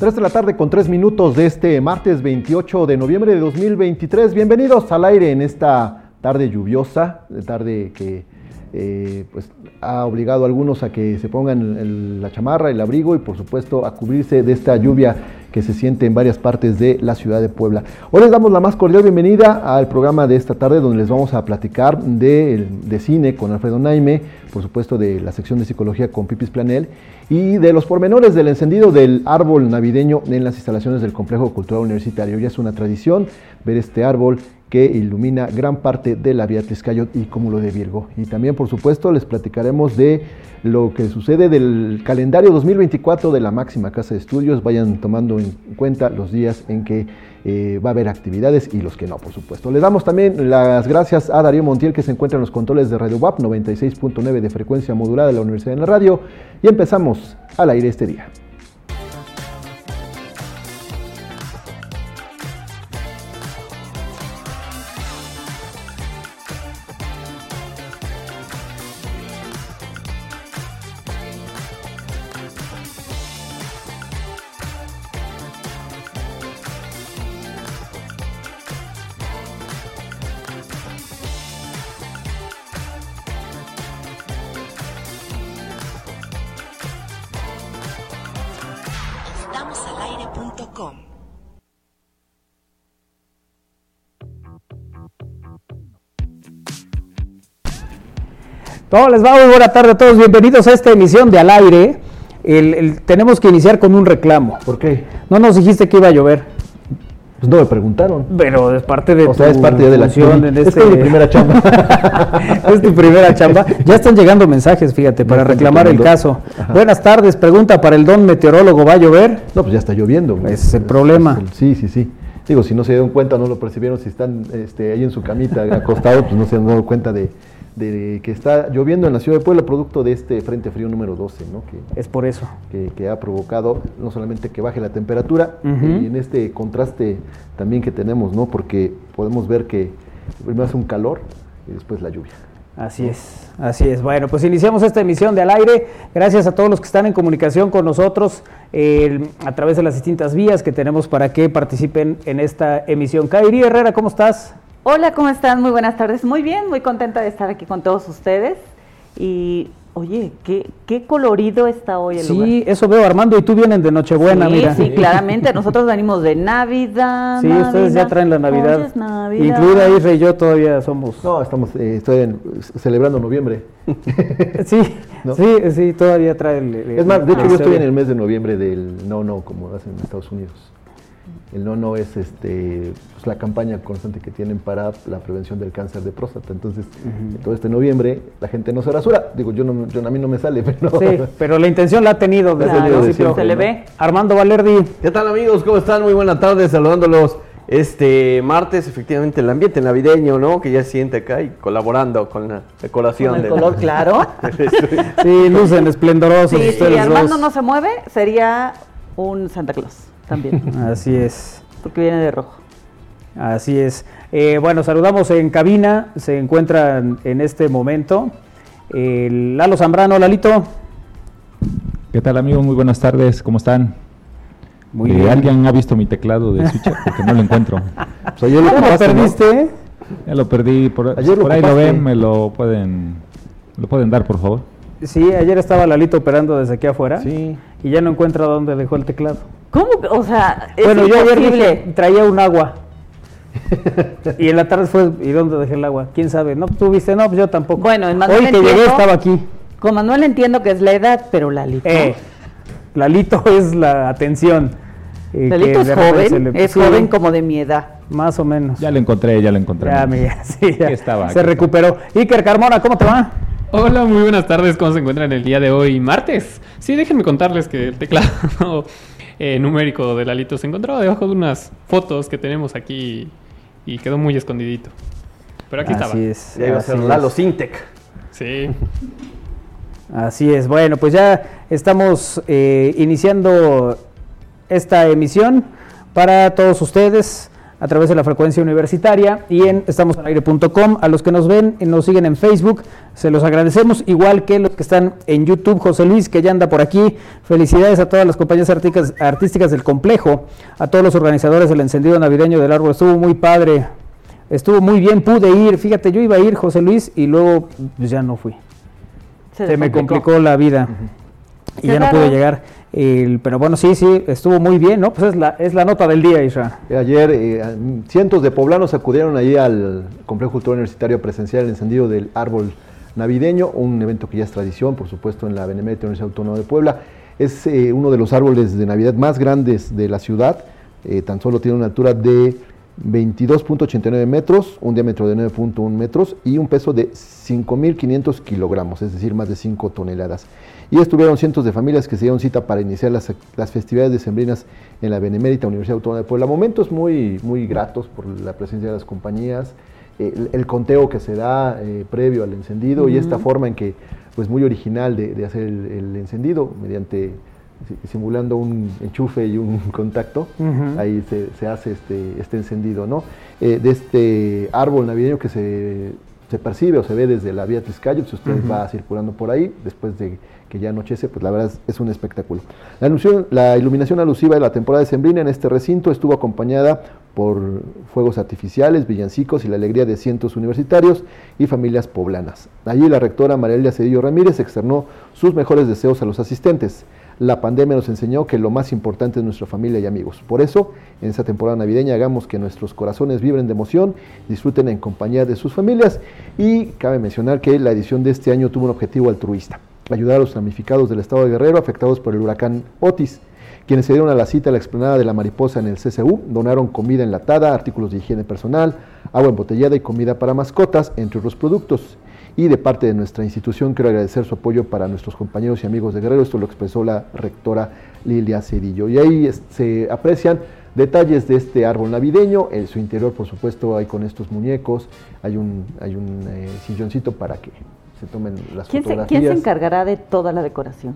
3 de la tarde con 3 minutos de este martes 28 de noviembre de 2023. Bienvenidos al aire en esta tarde lluviosa, tarde que eh, pues, ha obligado a algunos a que se pongan la chamarra, el abrigo y por supuesto a cubrirse de esta lluvia que se siente en varias partes de la ciudad de Puebla. Hoy les damos la más cordial bienvenida al programa de esta tarde donde les vamos a platicar de, de cine con Alfredo Naime, por supuesto de la sección de psicología con Pipis Planel y de los pormenores del encendido del árbol navideño en las instalaciones del Complejo Cultural Universitario. Ya es una tradición ver este árbol que ilumina gran parte de la vía Tliscayot y Cúmulo de Virgo. Y también, por supuesto, les platicaremos de lo que sucede del calendario 2024 de la máxima casa de estudios. Vayan tomando en cuenta los días en que eh, va a haber actividades y los que no, por supuesto. Le damos también las gracias a Darío Montiel que se encuentra en los controles de Radio WAP 96.9 de frecuencia modulada de la Universidad de la Radio. Y empezamos al aire este día. ¿Cómo les va? Muy buena tarde a todos. Bienvenidos a esta emisión de Al Aire. tenemos que iniciar con un reclamo. ¿Por qué? No nos dijiste que iba a llover. Pues no me preguntaron. Pero es parte de o sea, es parte de la acción. Este... Es mi primera chamba. es tu primera chamba. Ya están llegando mensajes, fíjate, para reclamar el caso. Buenas tardes. Pregunta para el don meteorólogo. ¿Va a llover? No, pues ya está lloviendo. Ese es el problema. sí, sí, sí. Digo, si no se dieron cuenta, no lo percibieron, si están este, ahí en su camita acostados, pues no se han dado cuenta de, de que está lloviendo en la ciudad de Puebla, producto de este frente frío número 12, ¿no? Que, es por eso. Que, ha provocado no solamente que baje la temperatura, y en este contraste también que tenemos, ¿no? Porque podemos ver que primero hace un calor y después la lluvia. Así es, así es. Bueno, pues iniciamos esta emisión de Al Aire. Gracias a todos los que están en comunicación con nosotros a través de las distintas vías que tenemos para que participen en esta emisión. Kairi Herrera, ¿cómo estás? Hola, ¿cómo están? Muy buenas tardes. Muy bien, muy contenta de estar aquí con todos ustedes. Y oye, qué, qué colorido está hoy el sí, lugar. Sí, eso veo, Armando, y tú vienen de Nochebuena, mira. Sí, claramente. Nosotros venimos de Navidad. Sí, ustedes ya traen la Navidad. es Navidad. Incluida Isra y yo todavía somos. No, estamos eh, estoy celebrando noviembre. sí, sí, sí, todavía trae el. es más, de hecho, yo estoy en el mes de noviembre del no, no, como hacen en Estados Unidos. El no no es este, pues, la campaña constante que tienen para la prevención del cáncer de próstata. Entonces, todo este noviembre la gente no se rasura. Digo, yo, no, yo a mí no me sale, pero... Sí, pero la intención la ha tenido desde el principio. se le ve. Armando Valerdi. ¿Qué tal amigos? ¿Cómo están? Muy buena tarde, saludándolos este martes, efectivamente, el ambiente navideño, ¿no? Que ya se siente acá y colaborando con la decoración. Con el color claro. sí, lucen esplendorosos. Sí, si Armando no se mueve, sería un Santa Claus también. Así es. Porque viene de rojo. Así es. Eh, bueno, saludamos en cabina. Se encuentran en este momento el Lalo Zambrano. Lalito. ¿Qué tal, amigos? Muy buenas tardes. ¿Cómo están? Muy eh, bien. ¿Alguien ha visto mi teclado de Switch? Porque no lo encuentro. o lo, ¿Lo perdiste? Ya lo perdí. Por, Ayer por ahí lo ven, me lo pueden, lo pueden dar, por favor. Sí, ayer estaba Lalito operando desde aquí afuera. Sí. Y ya no encuentra dónde dejó el teclado. ¿Cómo? O sea, es Bueno, yo ayer traía un agua. y en la tarde fue, ¿y dónde dejé el agua? ¿Quién sabe? No, tú viste, no, pues yo tampoco. Bueno, en Manuel Hoy que llegué estaba aquí. Con Manuel entiendo que es la edad, pero Lalito. Eh, Lalito es la atención. Eh, Lalito es joven, es joven como de mi edad. Más o menos. Ya lo encontré, ya lo encontré. Ya, mira, sí, ya. estaba, se recuperó. Iker Carmona, ¿cómo te va? Hola, muy buenas tardes. ¿Cómo se encuentran el día de hoy, martes? Sí, déjenme contarles que el teclado eh, numérico de Lalito se encontraba debajo de unas fotos que tenemos aquí y quedó muy escondidito. Pero aquí estaba. Es, ya iba a ser Lalo Sintec. Sí. Así es. Bueno, pues ya estamos eh, iniciando esta emisión para todos ustedes a través de la frecuencia universitaria y en estamosalaire.com. A los que nos ven y nos siguen en Facebook, se los agradecemos, igual que los que están en YouTube. José Luis, que ya anda por aquí. Felicidades a todas las compañías artísticas, artísticas del complejo, a todos los organizadores del encendido navideño del árbol. Estuvo muy padre, estuvo muy bien, pude ir. Fíjate, yo iba a ir, José Luis, y luego pues, ya no fui. Se, me complicó la vida y ya no pude llegar. pero bueno, sí, sí, estuvo muy bien, ¿no? Pues es la, es la nota del día, Isra. Eh, ayer eh, cientos de poblanos acudieron allí al Complejo Cultural Universitario presencial el encendido del árbol navideño, un evento que ya es tradición, por supuesto, en la Benemérita Universidad Autónoma de Puebla. Es eh, uno de los árboles de Navidad más grandes de la ciudad, tan solo tiene una altura de 22.89 metros, un diámetro de 9.1 metros y un peso de 5.500 kilogramos, es decir, más de 5 toneladas y estuvieron cientos de familias que se dieron cita para iniciar las, las festividades decembrinas en la Benemérita Universidad Autónoma de Puebla. Momentos muy, muy gratos por la presencia de las compañías, el, conteo que se da eh, previo al encendido y esta forma en que, pues muy original de, hacer el, encendido mediante simulando un enchufe y un contacto, ahí se, hace este, este encendido, ¿no? Eh, de este árbol navideño que se, se, percibe o se ve desde la vía Tizcayo, si usted va circulando por ahí, después de que ya anochece, pues la verdad es, un espectáculo. La, iluminación alusiva de la temporada de Sembrina en este recinto estuvo acompañada por fuegos artificiales, villancicos y la alegría de cientos universitarios y familias poblanas. Allí la rectora María Cedillo Ramírez externó sus mejores deseos a los asistentes. La pandemia nos enseñó que lo más importante es nuestra familia y amigos. Por eso, en esta temporada navideña hagamos que nuestros corazones vibren de emoción, disfruten en compañía de sus familias y cabe mencionar que la edición de este año tuvo un objetivo altruista ayudar a los damnificados del estado de Guerrero afectados por el huracán Otis. Quienes se dieron a la cita a la explanada de la mariposa en el CCU donaron comida enlatada, artículos de higiene personal, agua embotellada y comida para mascotas, entre otros productos. Y de parte de nuestra institución quiero agradecer su apoyo para nuestros compañeros y amigos de Guerrero. Esto lo expresó la rectora Lilia Cedillo. Y ahí se aprecian detalles de este árbol navideño. En su interior, por supuesto, hay con estos muñecos, hay un, hay un eh, silloncito para que se tomen las ¿Quién fotografías. Se, ¿Quién se encargará de toda la decoración?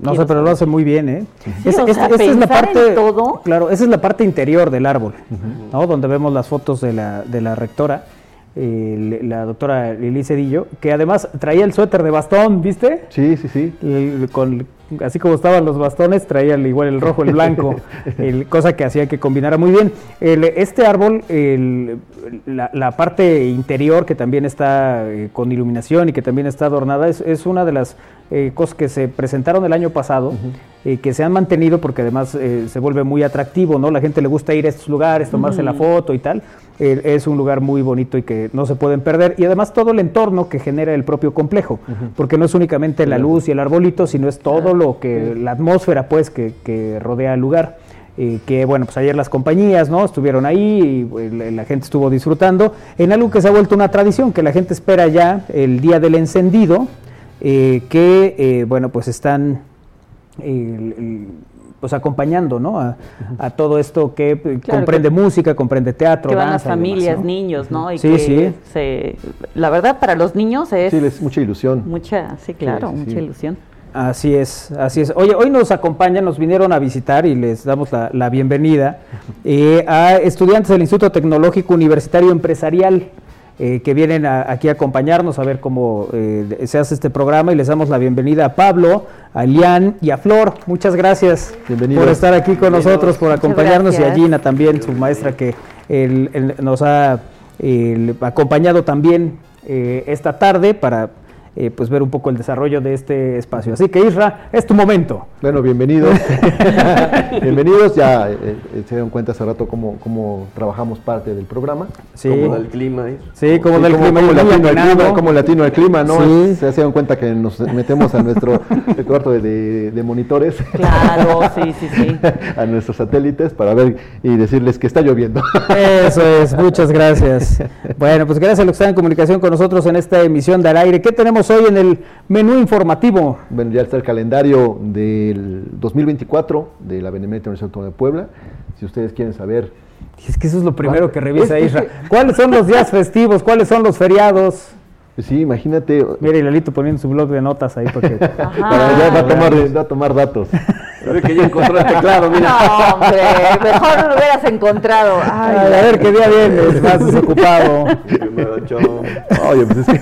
no sé, pero lo hace muy bien, ¿eh? esa, es la parte, todo. Claro, esa es la parte interior del árbol, ¿no? Donde vemos las fotos de la, de la rectora, eh, la doctora Lili Cedillo, que además traía el suéter de bastón, ¿viste? Sí, sí, sí. con, así como estaban los bastones, traía igual el rojo, el blanco, cosa que hacía que combinara muy bien. este árbol, la, parte interior que también está eh, con iluminación y que también está adornada, es, una de las eh, cosas que se presentaron el año pasado, y eh, que se han mantenido porque además se vuelve muy atractivo, ¿no? La gente le gusta ir a estos lugares, tomarse la foto y tal. es un lugar muy bonito y que no se pueden perder. Y además todo el entorno que genera el propio complejo, porque no es únicamente la luz y el arbolito, sino es todo lo que la atmósfera pues que, rodea el lugar. Eh, que bueno, pues ayer las compañías, ¿no? Estuvieron ahí y la, gente estuvo disfrutando en algo que se ha vuelto una tradición, que la gente espera ya el día del encendido, eh, que eh, bueno, pues están pues acompañando, ¿no? A, todo esto que comprende música, comprende teatro, que van las familias, niños, ¿no? Y sí, sí. Se, la verdad para los niños es sí, es mucha ilusión. Mucha, sí, claro, mucha ilusión. Así es, así es. Oye, hoy nos acompañan, nos vinieron a visitar y les damos la, bienvenida eh, a estudiantes del Instituto Tecnológico Universitario Empresarial eh, que vienen aquí a acompañarnos a ver cómo eh, se hace este programa y les damos la bienvenida a Pablo, a Lian y a Flor. Muchas gracias por estar aquí con nosotros, por acompañarnos y a Gina también, su maestra que nos ha acompañado también esta tarde para eh, pues ver un poco el desarrollo de este espacio. Así que Isra, es tu momento. Bueno, bienvenidos. bienvenidos. Ya eh, eh, se dieron cuenta hace rato cómo, cómo trabajamos parte del programa. Sí. Como del clima. Sí, como del clima. Como latino, al clima, como latino al clima, ¿no? Sí. Se dieron cuenta que nos metemos a nuestro cuarto de, de, monitores. Claro, sí, sí, sí. a nuestros satélites para ver y decirles que está lloviendo. Eso es, muchas gracias. Bueno, pues gracias a los que están en comunicación con nosotros en esta emisión del aire. ¿Qué tenemos hoy en el menú informativo? Bueno, ya está el calendario del 2024 de la Benemérita Universidad Autónoma de Puebla. Si ustedes quieren saber... Es que eso es lo primero que revisa Isra. ¿Cuáles son los días festivos? ¿Cuáles son los feriados? Sí, imagínate. Mira, y Lalito poniendo su blog de notas ahí porque... para ya va a, tomar, va a tomar datos. que ya encontró el teclado, mira. No, hombre, mejor no lo hubieras encontrado. Ay, Ay, a ver qué día vienes, más desocupado. Oye, pues es que...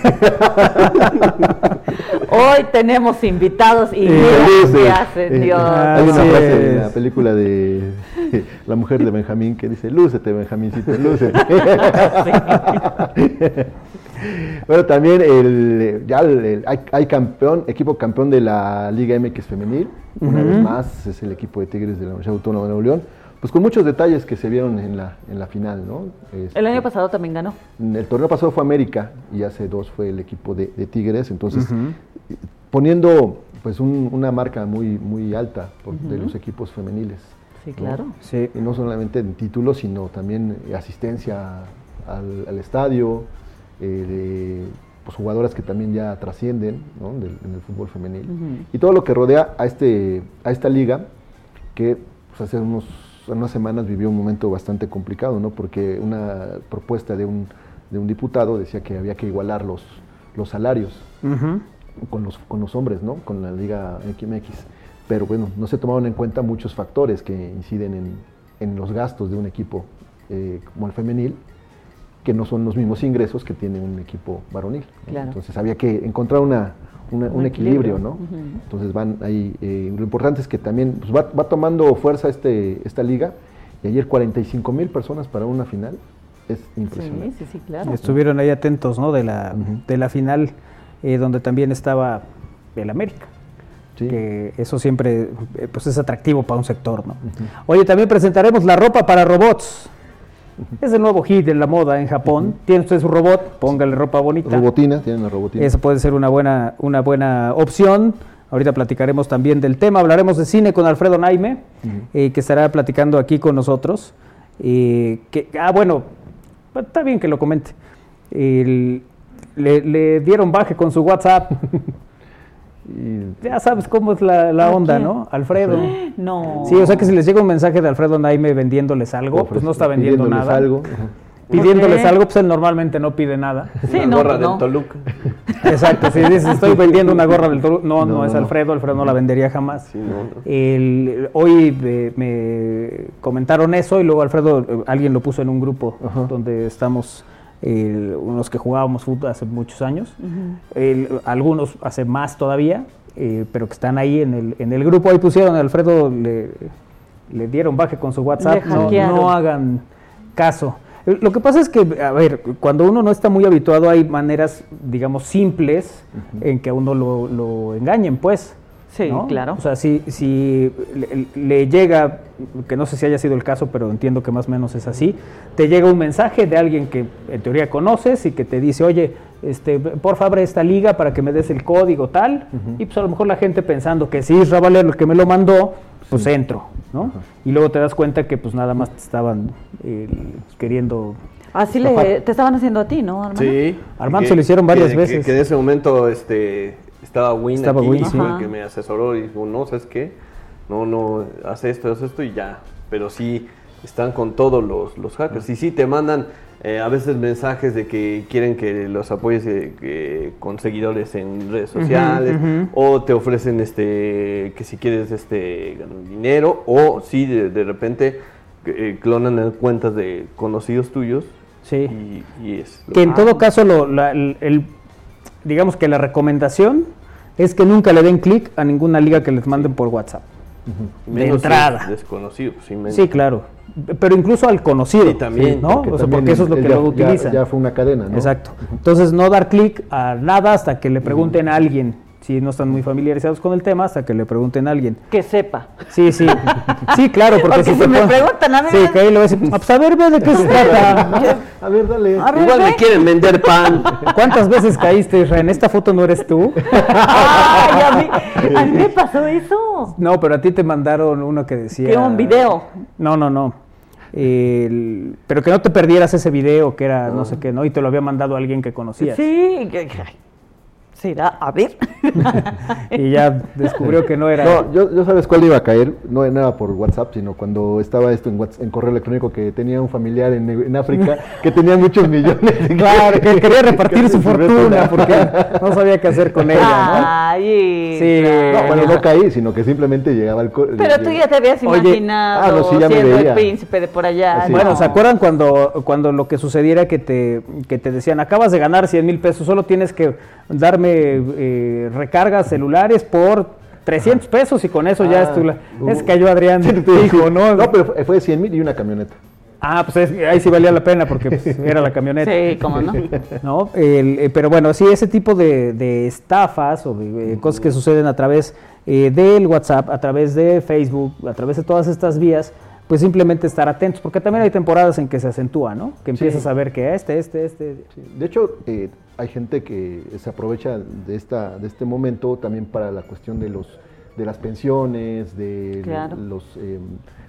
Hoy tenemos invitados y Sí, mira qué hacen, Eh, Dios. Hay una frase en la película de La mujer de Benjamín que dice, lúcete, Benjamincito, lúcete. bueno, también el, ya el- el- hay, hay campeón, equipo campeón de la Liga MX femenil, una vez más es el equipo de Tigres de la Universidad Autónoma de Nuevo León, pues con muchos detalles que se vieron en la, en la final, ¿no? Este, El año pasado también ganó. el torneo pasado fue América y hace dos fue el equipo de, de Tigres, entonces poniendo pues un- una marca muy muy alta por- de los equipos femeniles. Sí, ¿no? claro. Sí. Y no solamente en títulos, sino también asistencia al, al estadio, eh, de pues, jugadoras que también ya trascienden ¿no? del- en el fútbol femenil. Ujú. Y todo lo que rodea a, este, a esta liga, que pues, hace unos, unas semanas vivió un momento bastante complicado, ¿no? porque una propuesta de un, de un diputado decía que había que igualar los, los salarios Ujú. con los, con los hombres, ¿no? Con la Liga XMX. Pero bueno, no se tomaron en cuenta muchos factores que inciden en, en los gastos de un equipo eh, como el femenil, que no son los mismos ingresos que tiene un equipo varonil. ¿no? Claro. Entonces había que encontrar una, una- un, Un equilibrio, equilibrio, ¿no? Entonces van ahí. eh, lo importante es que también pues, va, va tomando fuerza este, esta liga. Y ayer 45 mil personas para una final es impresionante. Sí, sí, sí, claro. Estuvieron ahí atentos, ¿no? De la, de la final, eh, donde también estaba el América. Sí. Que eso siempre eh, pues es atractivo para un sector, ¿no? Oye, también presentaremos la ropa para robots. Es el nuevo hit de la moda en Japón. Tiene usted su robot, póngale ropa bonita. Robotina, tienen la robotina. Esa puede ser una buena, una buena opción. Ahorita platicaremos también del tema. Hablaremos de cine con Alfredo Naime, eh, que estará platicando aquí con nosotros. Eh, que, ah, bueno, está bien que lo comente. El- le, le dieron baje con su WhatsApp. Y- ya sabes cómo es la, la ¿A onda, quién? ¿no? Alfredo. No. Sí, o sea que si les llega un mensaje de Alfredo Naime vendiéndoles algo, pues no está vendiendo pidiéndoles nada. algo. Pidiéndoles algo, pues él normalmente no pide nada. Sí, Una no, gorra pues no. del Toluca. Exacto, si dices estoy vendiendo una gorra del Toro, no, no, No, es. Alfredo, Alfredo no la vendería jamás. Sí, no, no. El- hoy eh, me comentaron eso y luego Alfredo, eh, alguien lo puso en un grupo Ajá. donde estamos eh, unos que jugábamos fútbol hace muchos años, el- algunos hace más todavía, eh, pero que están ahí en el, en el grupo. Ahí pusieron, a Alfredo le, le dieron baje con su WhatsApp, no, no hagan caso. Lo que pasa es que, a ver, cuando uno no está muy habituado hay maneras, digamos, simples en que a uno lo, lo engañen, pues. Sí, ¿no? claro. O sea, si, si le, le llega, que no sé si haya sido el caso, pero entiendo que más o menos es así, te llega un mensaje de alguien que en teoría conoces y que te dice, oye, este, por favor, abre esta liga para que me des el código tal, y pues a lo mejor la gente pensando que sí, es Ravalero el que me lo mandó, pues entro, ¿no? Y luego te das cuenta que pues nada más te estaban eh, queriendo... Así le, te estaban haciendo a ti, ¿no, Armando? Sí. Armando que- se lo hicieron varias que- que- veces. Que, en ese momento este, estaba Win Estaba aquí, Win, sí. que me asesoró y dijo, no, ¿sabes qué? No, no, haz esto, haz esto y ya. Pero sí, están con todos los, los hackers. Y sí, te mandan eh, a veces mensajes de que quieren que los apoyes eh, que- con seguidores en redes sociales o te ofrecen este que si quieres este ganar dinero o si de, de repente eh, clonan en cuentas de conocidos tuyos Sí. y, y es Que en todo caso, lo- la- el, el- digamos que la recomendación es que nunca le den clic a ninguna liga que les manden por WhatsApp. Entrada. Desconocido, pues, sí, menos. Sí, claro. Pero incluso al conocido. Sí, también, ¿no? Porque O sea, porque eso es lo que ya- luego utilizan. Ya fue una cadena, ¿no? Exacto. Entonces, no dar clic a nada hasta que le pregunten a alguien. Si no están muy familiarizados con el tema, hasta que le pregunten a alguien. Que sepa. Sí, sí. Sí, claro, porque, Porque si, me preguntan, a ver. Sí, que ahí le voy a decir, "Ah, pues a ver, ve de qué se trata. A ver, dale. A ver, Igual ve. me quieren vender pan. ¿Cuántas veces caíste, Israel? ¿En esta foto no eres tú? Ay, a, mí, a mí me pasó eso. No, pero a ti te mandaron uno que decía... Que un video. No, no, no. El- Pero que no te perdieras ese video que era no sé qué, ¿no? Y te lo había mandado alguien que conocías. Sí, que- que- se irá a ver. y ya descubrió que no era. No, yo, yo, sabes cuál iba a caer, no era por WhatsApp, sino cuando estaba esto en, en correo electrónico que tenía un familiar en, en África que tenía muchos millones. claro, que quería repartir su fortuna porque no sabía qué hacer con ella, ¿no? Ay, sí, no, bueno, no caí, sino que simplemente llegaba el... Pero tú ya te habías imaginado ah, no, sí, ya siendo el príncipe de por allá. Bueno, ¿se acuerdan cuando, cuando lo que sucediera que te, que te decían, acabas de ganar 100 mil pesos, solo tienes que darme eh, recargas celulares por 300 pesos y con eso ya es tu... es que yo Adrián dijo, ¿no? No, pero fue 100 mil y una camioneta. Ah, pues ahí sí valía la pena porque pues, era la camioneta. Sí, cómo no. ¿No? Eh, pero bueno, sí, ese tipo de, estafas o de, cosas que suceden a través eh, del WhatsApp, a través de Facebook, a través de todas estas vías, pues simplemente estar atentos, porque también hay temporadas en que se acentúa, ¿no? Que empiezas a ver que este, este, este. De hecho, eh, hay gente que se aprovecha de, esta, de este momento también para la cuestión de, los, de las pensiones, de los, em,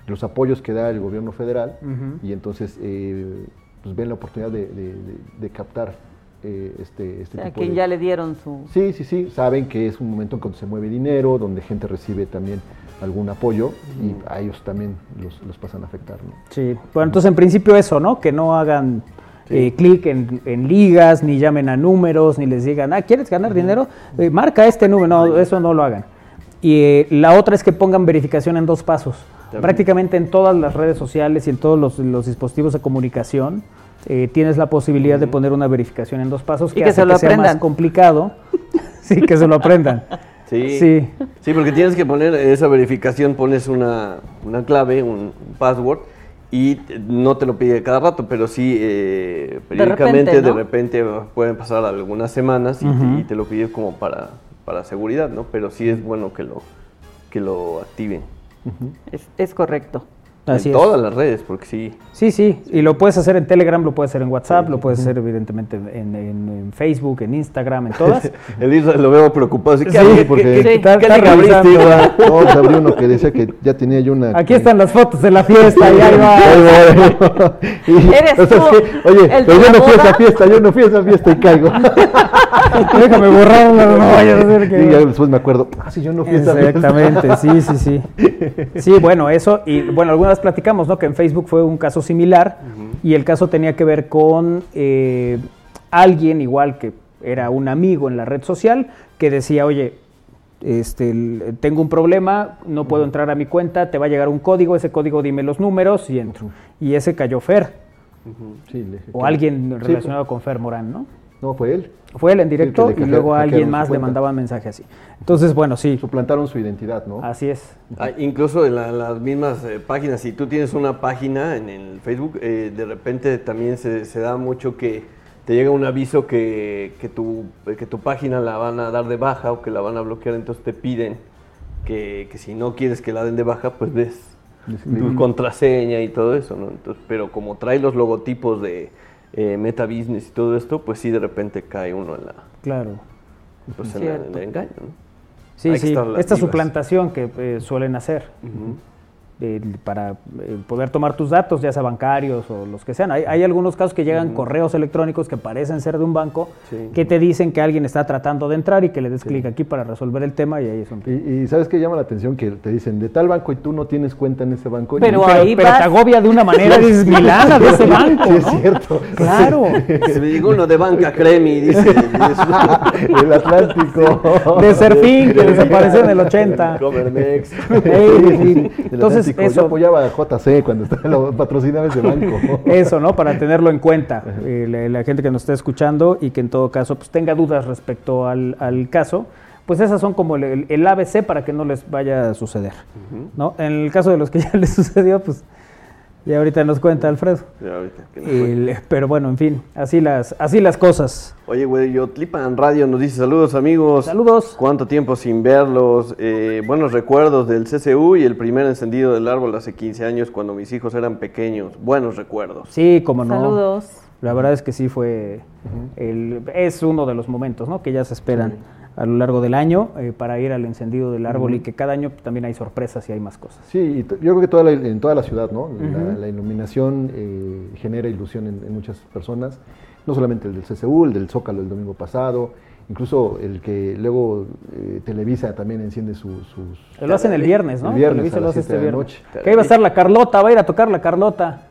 los apoyos que da el gobierno federal, y entonces eh, pues ven la oportunidad de, captar eh, este, este o sea, quien ya le dieron su... Sí, sí, sí, saben que es un momento en que se mueve dinero, donde gente recibe también algún apoyo y a ellos también los, los pasan a afectar. ¿no? Sí, bueno, entonces en principio eso, ¿no? Que no hagan eh, clic en, ligas, ni llamen a números, ni les digan, ah, ¿quieres ganar dinero? Eh, marca este número, no, eso no lo hagan. Y eh, la otra es que pongan verificación en dos pasos. Prácticamente en todas las redes sociales y en todos los, dispositivos de comunicación tienes la posibilidad de poner una verificación en dos pasos que, se lo sea más complicado. sí, que se lo aprendan. Sí, sí. Sí, porque tienes que poner esa verificación, pones una, una clave, un password, y no te lo pide cada rato, pero sí eh, periódicamente de repente, pueden pasar algunas semanas y, te, lo pide como para, para seguridad, ¿no? Pero sí es bueno que lo, que lo activen. es, es correcto en todas las redes, porque sí. Sí, sí, y lo puedes hacer en Telegram, lo puedes hacer en WhatsApp, lo puedes hacer evidentemente en, Facebook, en Instagram, en todas. El lo veo preocado, así que sí, porque ¿qué, está, está revisando. No, abrió uno que decía que ya tenía yo una... Aquí están las fotos de la fiesta, y ahí va. Eres tú, oye, pero yo no fui a esa fiesta, yo no fui a esa fiesta y caigo. Déjame borrarla, no vaya a hacer que... Y ya después me acuerdo, ah, sí, yo no fui a esa fiesta. Exactamente, sí, sí, sí. Sí, bueno, eso, y bueno, algunas platicamos, ¿no? Que en Facebook fue un caso similar y el caso tenía que ver con eh, alguien igual que era un amigo en la red social que decía, oye, este, tengo un problema, no puedo entrar a mi cuenta, te va a llegar un código, ese código dime los números y entro. Y ese cayó Fer. o alguien relacionado con Fer Morán, ¿no? No, fue él. Fue él en directo y luego alguien más le mandaba mensaje así. Entonces, bueno, sí. Suplantaron su identidad, ¿no? Así es. Ah, incluso en las mismas eh, páginas, si tú tienes una página en el Facebook, eh, de repente también se, da mucho que te llega un aviso que, que, tu, que tu página la van a dar de baja o que la van a bloquear, entonces te piden que, que si no quieres que la den de baja, pues des tu contraseña y todo eso, ¿no? Entonces, pero como trae los logotipos de eh, meta business y todo esto, pues sí de repente cae uno en la... Claro. Pues en, el engaño, Sí, sí, esta suplantación que eh, suelen hacer para eh, poder tomar tus datos, ya sea bancarios o los que sean. Hay, hay algunos casos que llegan correos electrónicos que parecen ser de un banco que te dicen que alguien está tratando de entrar y que le des clic aquí para resolver el tema y ahí es un... Y, sabes que llama la atención que te dicen de tal banco y tú no tienes cuenta en ese banco. Pero, ahí pero, te agobia de una manera, dices, Milana de ese banco. Sí, es cierto. Claro. Se me dijo uno de Banca Cremi, dice. el Atlántico. De Serfín, que desapareció en el 80. Comermex. Entonces, eso. Yo apoyaba a JC cuando estaba patrocinaba ese banco. Eso, ¿no? Para tenerlo en cuenta. Eh, la, gente que nos está escuchando y que en todo caso pues, tenga dudas respecto al, caso, pues esas son como el, ABC para que no les vaya a suceder. ¿no? En el caso de los que ya les sucedió, pues y ahorita nos cuenta Alfredo. pero bueno, en fin, así las, así las cosas. Oye, güey, yo Tlipan Radio nos dice saludos amigos. Saludos. ¿Cuánto tiempo sin verlos? Eh, buenos recuerdos del CCU y el primer encendido del árbol hace 15 años cuando mis hijos eran pequeños. Buenos recuerdos. Sí, como no. Saludos. La verdad es que sí fue, el, es uno de los momentos, ¿no? Que ya se esperan a lo largo del año eh, para ir al encendido del árbol y que cada año también hay sorpresas y hay más cosas. Sí, yo creo que toda en toda la ciudad, ¿no? la, iluminación eh, genera ilusión en, muchas personas, no solamente el del CCU, el del Zócalo el domingo pasado, incluso el que luego eh, Televisa también enciende sus... lo hacen el viernes, ¿no? El viernes, Televisa lo hace este viernes. Noche. Que ahí va a estar la Carlota, va a ir a tocar la Carlota.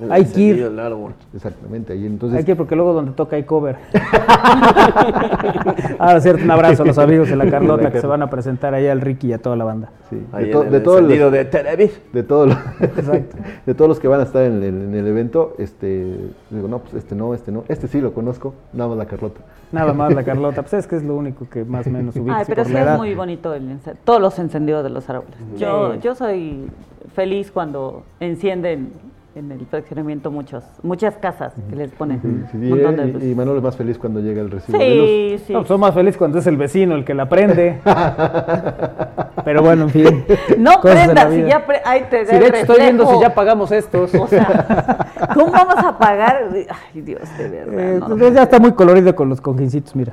El hay que ir. el árbol. Exactamente, ahí entonces... Hay que ir porque luego donde toca hay cover. Ahora cierto, un abrazo a los amigos de la Carlota que se van a presentar ahí al Ricky y a toda la banda. Sí, de, ahí to- en el de todos los, de Televisa. de todos los- Exacto. de todos los que van a estar en el, en el evento, este, digo, no, pues este no, este no, este sí lo conozco, nada más la Carlota. Nada más la Carlota. Pues es que es lo único que más o menos ubica Ay, pero sí es edad. muy bonito el todos los encendidos de los árboles. Yo, Sí. yo soy feliz cuando encienden en el fraccionamiento muchos, muchas casas que les ponen Sí, un montón de y, luz. y Manuel es más feliz cuando llega el recibo de luz. Sí, sí. No, pues, soy más feliz cuando es el vecino el que la prende. Pero bueno, en fin. No prendas, si ya pre- ahí te Si da de hecho estoy viendo si ya pagamos estos. O sea, ¿cómo vamos a pagar? Ay, Dios, de verdad. Eh, no. pues ya está muy colorido con los conjincitos, mira.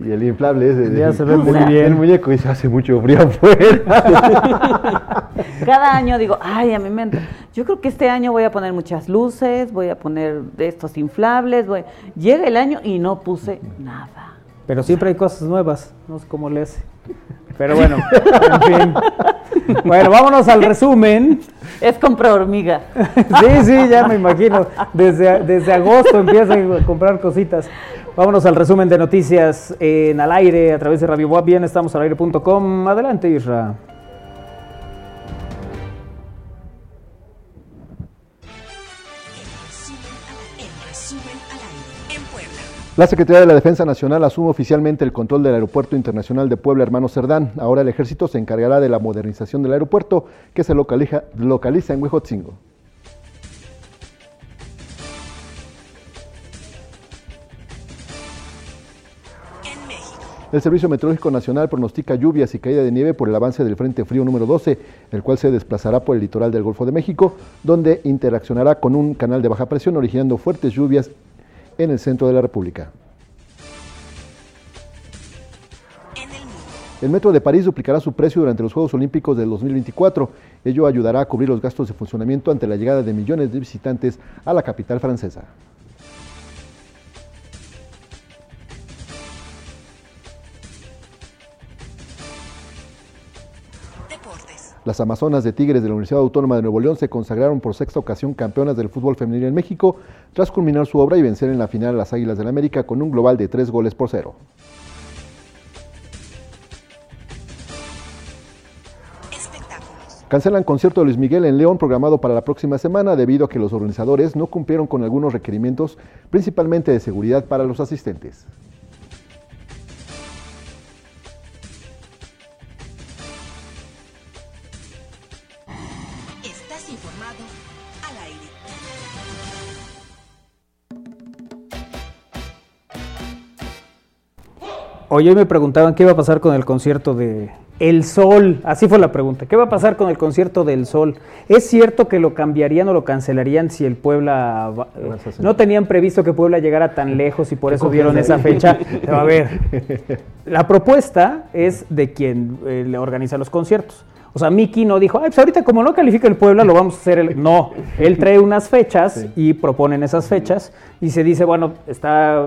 Y el inflable ese. Ya se ve muy el- bien. El muñeco dice, hace mucho frío afuera. Cada año digo, ay, a mí me... entra- Yo creo que este año voy a poner muchas luces, voy a poner de estos inflables, voy... Llega el año y no puse nada. Pero siempre hay cosas nuevas. No sé cómo le hace. Pero bueno, en fin. Bueno, vámonos al resumen. Es compra hormiga. Sí, sí, ya me imagino. Desde, desde agosto empiezan a comprar cositas. Vámonos al resumen de noticias en al aire a través de Radio. Bien, estamos al aire.com. Adelante, Isra. La Secretaría de la Defensa Nacional asume oficialmente el control del Aeropuerto Internacional de Puebla Hermano Cerdán. Ahora el ejército se encargará de la modernización del aeropuerto que se localiza, localiza en Huejotzingo. El Servicio Meteorológico Nacional pronostica lluvias y caída de nieve por el avance del Frente Frío número 12, el cual se desplazará por el litoral del Golfo de México, donde interaccionará con un canal de baja presión, originando fuertes lluvias en el centro de la República. El Metro de París duplicará su precio durante los Juegos Olímpicos del 2024. Ello ayudará a cubrir los gastos de funcionamiento ante la llegada de millones de visitantes a la capital francesa. Las Amazonas de Tigres de la Universidad Autónoma de Nuevo León se consagraron por sexta ocasión campeonas del fútbol femenil en México, tras culminar su obra y vencer en la final a las Águilas del América con un global de tres goles por cero. Cancelan concierto de Luis Miguel en León programado para la próxima semana debido a que los organizadores no cumplieron con algunos requerimientos, principalmente de seguridad para los asistentes. Oye, hoy me preguntaban qué iba a pasar con el concierto de El Sol. Así fue la pregunta. ¿Qué va a pasar con el concierto del Sol? ¿Es cierto que lo cambiarían o lo cancelarían si el Puebla... eh, no tenían previsto que Puebla llegara tan lejos y por ¿Qué eso dieron esa fecha? A ver, la propuesta es de quien eh, le organiza los conciertos. O sea, Miki no dijo, ay, pues ahorita como no califica el Puebla, lo vamos a hacer. El... No, él trae unas fechas Sí. y proponen esas fechas y se dice, bueno, está,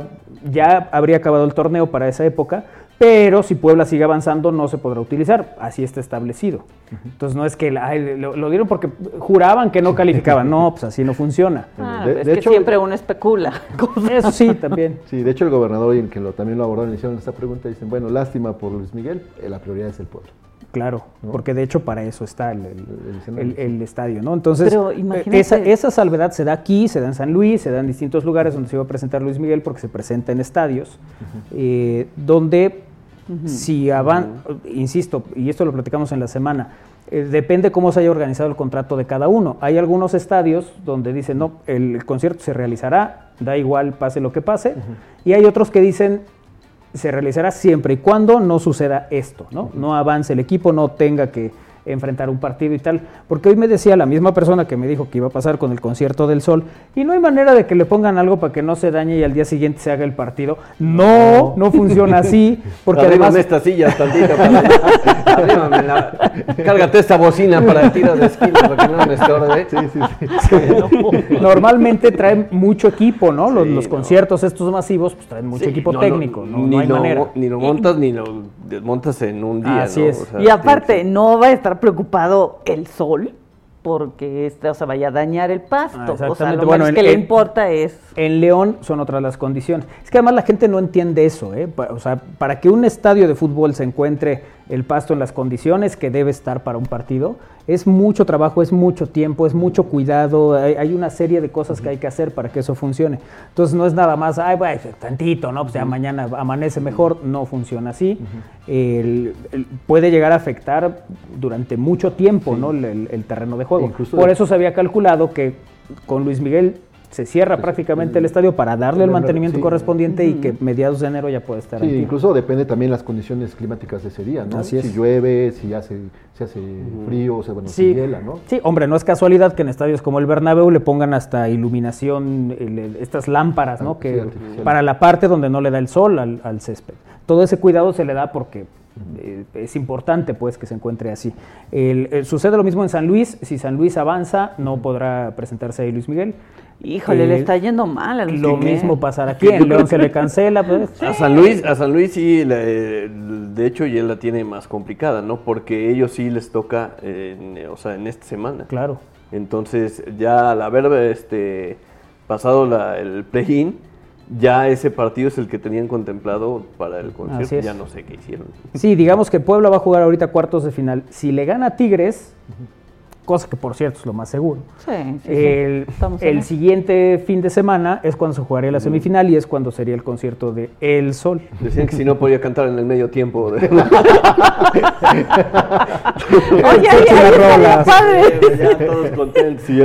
ya habría acabado el torneo para esa época, pero si Puebla sigue avanzando no se podrá utilizar, así está establecido. Entonces no es que ay, lo, lo dieron porque juraban que no calificaban, no, pues así no funciona. Ah, De- es de que hecho- siempre uno especula. Eso sí, también. Sí, de hecho el gobernador, y que lo, también lo abordaron, le hicieron esta pregunta, dicen, bueno, lástima por Luis Miguel, eh, la prioridad es el pueblo. Claro, ¿No? porque de hecho para eso está el, el- El escenario, el- el estadio, ¿no? Entonces, Pero eh, imagínate- esa, esa salvedad se da aquí, se da en San Luis, se da en distintos lugares donde se iba a presentar Luis Miguel porque se presenta en estadios, eh, donde si avan, insisto, y esto lo platicamos en la semana, eh, depende cómo se haya organizado el contrato de cada uno. Hay algunos estadios donde dicen, no, el concierto se realizará, da igual pase lo que pase, y hay otros que dicen, se realizará siempre y cuando no suceda esto, ¿no? No avance el equipo, no tenga que enfrentar un partido y tal. Porque hoy me decía la misma persona que me dijo que iba a pasar con el concierto del sol, y no hay manera de que le pongan algo para que no se dañe y al día siguiente se haga el partido. No, no funciona así, porque Arrímame además... esta silla tantito. para- Arrímame la- Cárgate esta bocina para el tiro de esquina para que no me estorbe. Sí, sí, sí. Normalmente traen mucho equipo, ¿no? Los, Sí, los no. conciertos estos masivos pues traen mucho Sí, equipo no, técnico, no, ni, no hay lo, manera. ni lo montas ni lo desmontas en un día. Así ¿no? es. O sea, Y aparte, sí, sí. no va a estar preocupado el sol porque este, o sea, vaya a dañar el pasto. Ah, o sea, exactamente. lo Bueno, menos en- que le en- importa es En León son otras las condiciones. Es que además la gente no entiende eso, ¿eh? O sea, para que un estadio de fútbol se encuentre el pasto en las condiciones que debe estar para un partido, es mucho trabajo, es mucho tiempo, es mucho cuidado, hay, hay una serie de cosas que hay que hacer para que eso funcione. Entonces no es nada más, ay, bueno, tantito, ¿no? Pues ya mañana amanece mejor, no funciona así. El- el- puede llegar a afectar durante mucho tiempo, ¿no? El, el- el terreno de juego. Incluso Por de- eso se había calculado que con Luis Miguel se cierra prácticamente el estadio para darle el mantenimiento sí. correspondiente y que mediados de enero ya puede estar Sí, incluso depende también las condiciones climáticas de ese día, ¿no? Así es. Si llueve, si hace, si hace frío, o sea, bueno, Sí, si hiela, ¿no? sí, hombre, no es casualidad que en estadios como el Bernabéu le pongan hasta iluminación, el- el- estas lámparas, ¿no? Ah, Que para la parte donde no le da el sol al, al césped. Todo ese cuidado se le da porque eh, es importante, pues, que se encuentre así. El- el- sucede lo mismo en San Luis. Si San Luis avanza, no podrá presentarse ahí Luis Miguel. Híjole, le Eh, está yendo mal a Lo mismo pasará aquí. En León se le cancela. Pues, A San Luis, a San Luis sí, la- eh, de hecho ya la tiene más complicada, ¿no? Porque ellos sí les toca, eh, en, o sea, en esta semana. claro. Entonces ya al haber este, pasado la- el play-in, ya ese partido es el que tenían contemplado para el concierto. Ya no sé qué hicieron. Sí, digamos que Puebla va a jugar ahorita cuartos de final. Si le gana a Tigres, cosa que por cierto es lo más seguro. Sí, sí, sí. El, en el siguiente fin de semana es cuando se jugaría la semifinal y es cuando sería el concierto de El Sol. Decían que si no podía cantar en el medio tiempo. de- Oye, Sí, ahí, sí, ya todos contentos. Sí,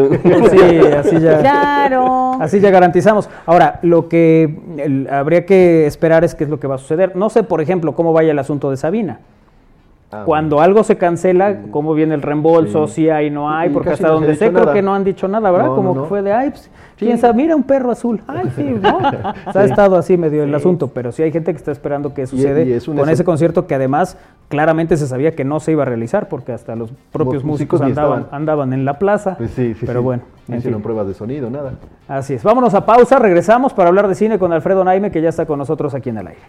así ya. Claro. Así ya garantizamos. Ahora, lo que el- habría que esperar es qué es lo que va a suceder. No sé, por ejemplo, cómo vaya el asunto de Sabina. Ah, Cuando algo se cancela, cómo viene el reembolso, Sí. si hay, no hay, porque hasta no donde sé creo nada. que no han dicho nada, ¿verdad? No, como no, que fue de, ay, pues, Sí. sabe, mira un perro azul. Ay, sí, ¿no? O sea, Ha estado así medio el asunto, pero sí hay gente que está esperando qué sucede y es un con ese concierto que además claramente se sabía que no se iba a realizar porque hasta los propios músicos andaban, en la plaza. Pues sí, sí, pero sí. bueno, No hicieron pruebas de sonido, nada. Así es. Vámonos a pausa, regresamos para hablar de cine con Alfredo Naime, que ya está con nosotros aquí en el aire.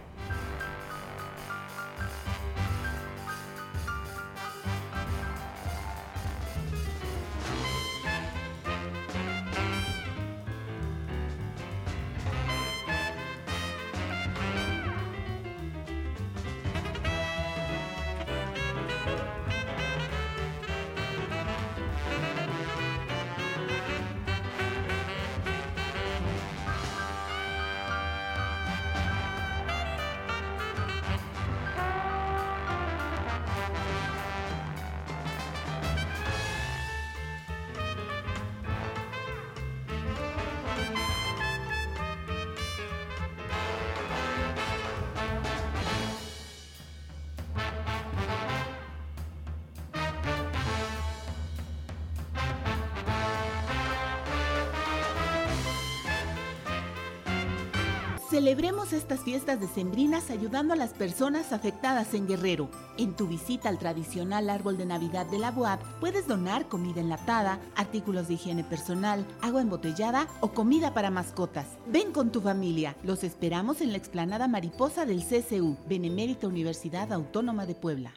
Fiestas decembrinas ayudando a las personas afectadas en Guerrero. En tu visita al tradicional árbol de Navidad de la UAP puedes donar comida enlatada, artículos de higiene personal, agua embotellada o comida para mascotas. Ven con tu familia. Los esperamos en la explanada mariposa del CCU, Benemérita Universidad Autónoma de Puebla.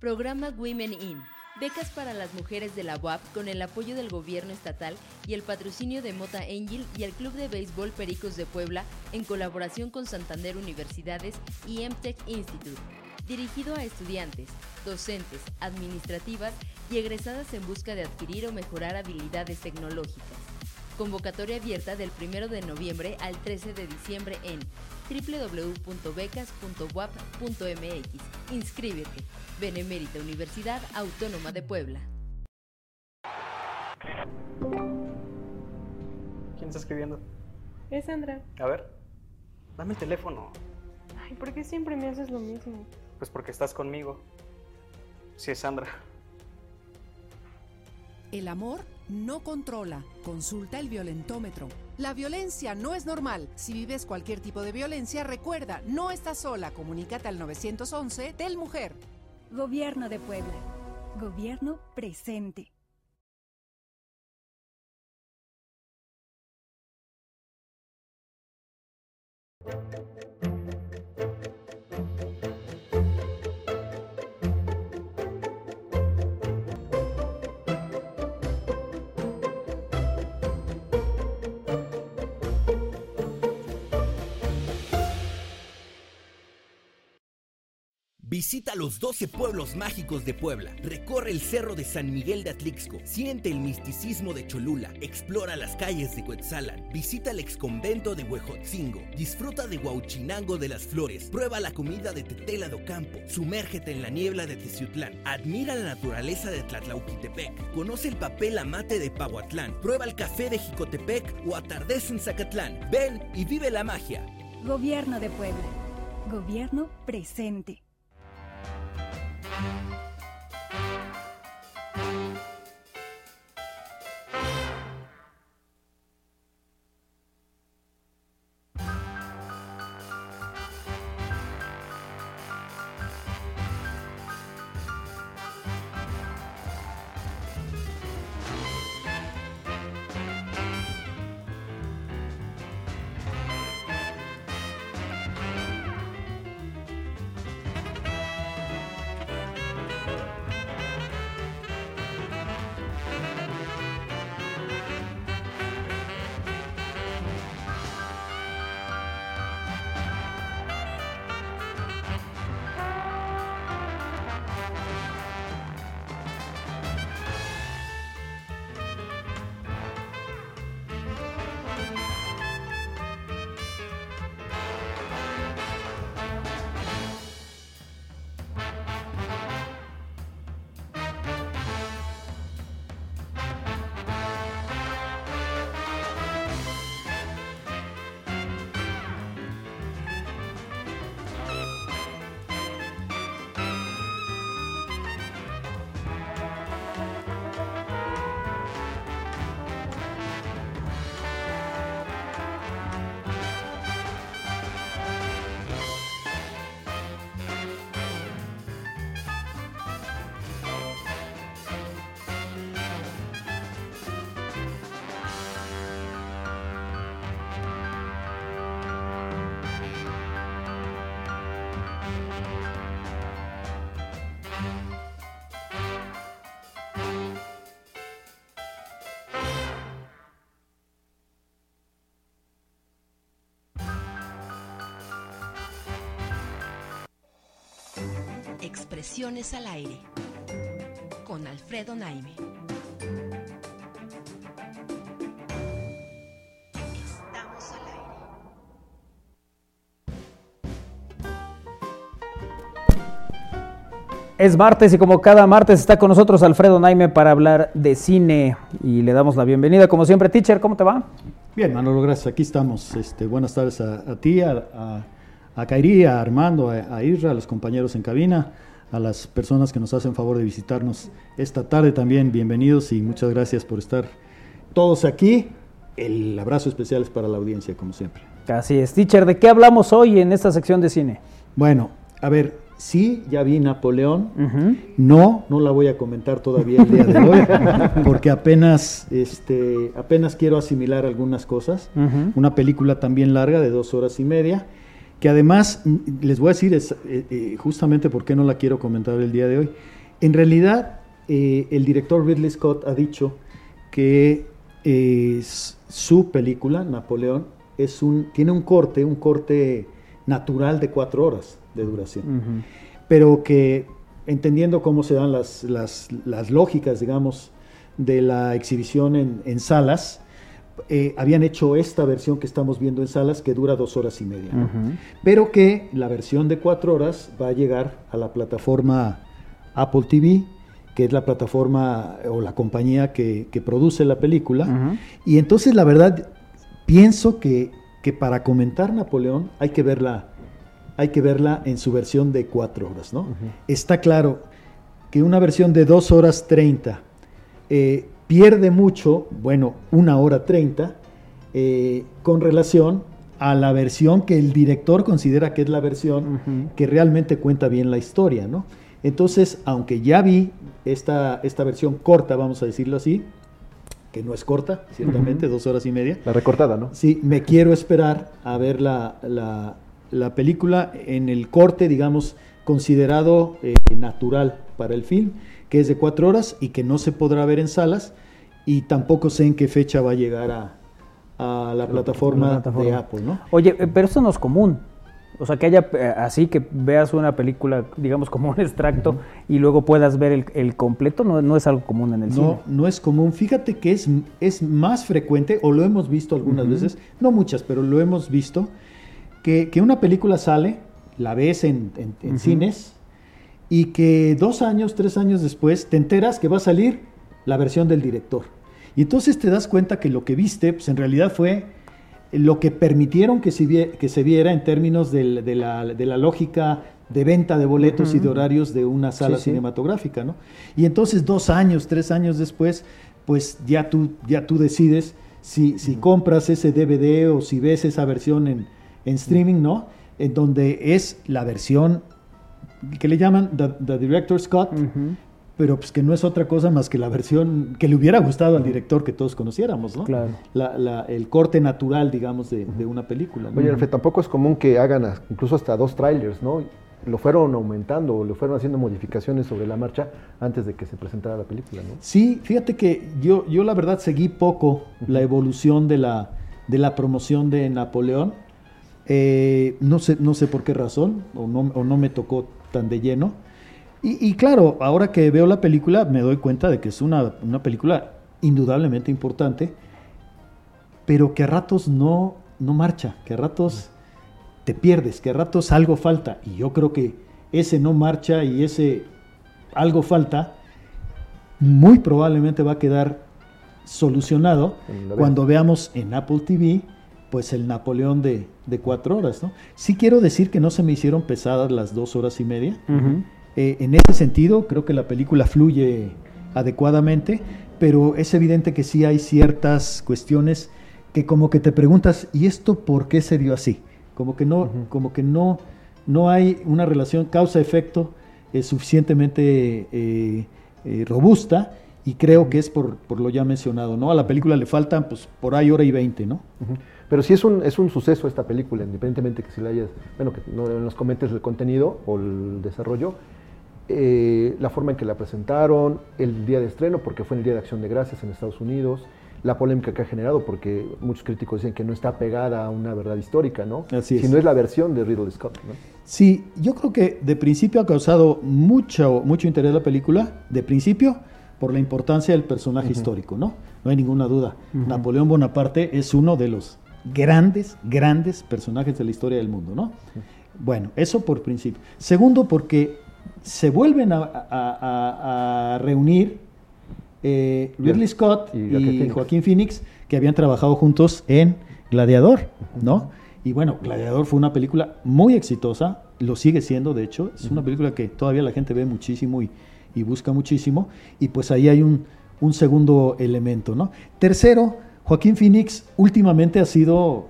Programa Women In. Becas para las mujeres de la UAP con el apoyo del gobierno estatal y el patrocinio de Mota Angel y el Club de Béisbol Pericos de Puebla en colaboración con Santander Universidades y MTech Institute. Dirigido a estudiantes, docentes, administrativas y egresadas en busca de adquirir o mejorar habilidades tecnológicas. Convocatoria abierta del 1 de noviembre al 13 de diciembre en www.becas.wap.mx. Inscríbete. Benemérita Universidad Autónoma de Puebla. ¿Quién está escribiendo? Es Sandra. A ver, dame el teléfono. Ay, ¿por qué siempre me haces lo mismo? Pues porque estás conmigo. Sí, es Sandra. El amor no controla. Consulta el violentómetro. La violencia no es normal. Si vives cualquier tipo de violencia, recuerda, no estás sola. Comunícate al 911 del Mujer. Gobierno de Puebla. Gobierno presente. Visita los 12 pueblos mágicos de Puebla. Recorre el cerro de San Miguel de Atlixco. Siente el misticismo de Cholula. Explora las calles de Cuetzalan. Visita el exconvento de Huejotzingo. Disfruta de Huauchinango de las Flores. Prueba la comida de Tetela do Campo. Sumérgete en la niebla de Teciutlán. Admira la naturaleza de Tlatlauquitepec. Conoce el papel amate de Pahuatlán. Prueba el café de Jicotepec o atardece en Zacatlán. Ven y vive la magia. Gobierno de Puebla. Gobierno presente. Bye. Expresiones al aire con Alfredo Naime. Estamos al aire. Es martes y como cada martes está con nosotros Alfredo Naime para hablar de cine y le damos la bienvenida. Como siempre, teacher, ¿cómo te va? Bien, Manolo, gracias. Aquí estamos. Este, buenas tardes a, a ti, a, a, a Kairi, a Armando, a, a Isra, a los compañeros en cabina, a las personas que nos hacen favor de visitarnos esta tarde también. Bienvenidos y muchas gracias por estar todos aquí. El abrazo especial es para la audiencia, como siempre. Así es. Teacher, ¿de qué hablamos hoy en esta sección de cine? Bueno, a ver, sí, ya vi Napoleón. No, no la voy a comentar todavía el día de hoy, porque apenas, este, apenas quiero asimilar algunas cosas. Ujú. Una película también larga, de dos horas y media, que además, mm, les voy a decir es, eh, eh, justamente por qué no la quiero comentar el día de hoy. En realidad, eh, el director Ridley Scott ha dicho que eh, su película, Napoleón, es un, tiene un corte, un corte natural de cuatro horas de duración pero que entendiendo cómo se dan las, las, las lógicas, digamos, de la exhibición en, en salas, eh, habían hecho esta versión que estamos viendo en salas que dura dos horas y media, ¿no? Pero que la versión de cuatro horas va a llegar a la plataforma Apple TV, que es la plataforma o la compañía que, que produce la película, y entonces la verdad pienso que, que para comentar Napoleón hay que verla hay que verla en su versión de cuatro horas, ¿no? Está claro que una versión de dos horas treinta eh, pierde mucho, bueno, una hora treinta, eh, con relación a la versión que el director considera que es la versión que realmente cuenta bien la historia, ¿no? Entonces, aunque ya vi esta, esta versión corta, vamos a decirlo así, que no es corta, ciertamente, dos horas y media. La recortada, ¿no? Sí, me quiero esperar a ver la, la, película en el corte, digamos, considerado eh, natural para el film, que es de cuatro horas y que no se podrá ver en salas, y tampoco sé en qué fecha va a llegar a, a la, plataforma, de Apple, ¿no? Oye, eh, pero eso no es común. O sea, que haya eh, así que veas una película, digamos, como un extracto y luego puedas ver el, completo, no, no, es algo común en el cine. No, no es común. Fíjate que es, es más frecuente, o lo hemos visto algunas veces, no muchas, pero lo hemos visto, que, que una película sale, la ves en, en, cines, y que dos años, tres años después te enteras que va a salir la versión del director. Y entonces te das cuenta que lo que viste, pues en realidad fue lo que permitieron que se, que se viera en términos de, la, de, la, lógica de venta de boletos y de horarios de una sala cinematográfica, ¿no? Y entonces dos años, tres años después, pues ya tú, ya tú decides si, si compras ese DVD o si ves esa versión en, en streaming, ¿no? En donde es la versión que le llaman The, Director's Cut, pero pues que no es otra cosa más que la versión que le hubiera gustado al director que todos conociéramos, ¿no? Claro. el corte natural, digamos, de, una película. Oye, Alfred, tampoco es común que hagan incluso hasta dos trailers, ¿no? Lo fueron aumentando, o le fueron haciendo modificaciones sobre la marcha antes de que se presentara la película, ¿no? Sí, fíjate que yo, yo la verdad seguí poco la evolución de la, de la promoción de Napoleón. Eh, no, sé, no sé por qué razón, o no, o no me tocó tan de lleno y, claro, ahora que veo la película me doy cuenta de que es una, película indudablemente importante, pero que a ratos no, no marcha, que a ratos te pierdes, que a ratos algo falta. Y yo creo que ese no marcha y ese algo falta, muy probablemente va a quedar solucionado cuando veamos en Apple TV pues el Napoleón de, cuatro horas. ¿no? Sí quiero decir que no se me hicieron pesadas las dos horas y media. Eh, en ese sentido, creo que la película fluye adecuadamente, pero es evidente que sí hay ciertas cuestiones que como que te preguntas, ¿y esto por qué se dio así? Como que no, como que no, no hay una relación causa-efecto eh, suficientemente eh, robusta y creo que es por, lo ya mencionado, ¿no? A la película le faltan, pues, por ahí hora y veinte, ¿no? Pero sí es un, es un suceso esta película, independientemente que si la hayas, bueno, que no, nos comentes el contenido o el desarrollo, eh, la forma en que la presentaron, el día de estreno, porque fue el Día de Acción de Gracias en Estados Unidos, la polémica que ha generado, porque muchos críticos dicen que no está pegada a una verdad histórica, ¿no? Así es. Sino es la versión de Ridley Scott, ¿no? Sí, yo creo que de principio ha causado mucho, mucho interés la película, de principio, por la importancia del personaje histórico, ¿no? No hay ninguna duda. Napoleón Bonaparte es uno de los grandes, grandes personajes de la historia del mundo, ¿no? Bueno, eso por principio. Segundo, porque se vuelven a, reunir eh, Ridley Scott y, Joaquín Phoenix, que habían trabajado juntos en Gladiador, ¿no? Y bueno, Gladiador fue una película muy exitosa, lo sigue siendo, de hecho, es una película que todavía la gente ve muchísimo y, busca muchísimo, y pues ahí hay un, segundo elemento, ¿no? Tercero, Joaquín Phoenix últimamente ha sido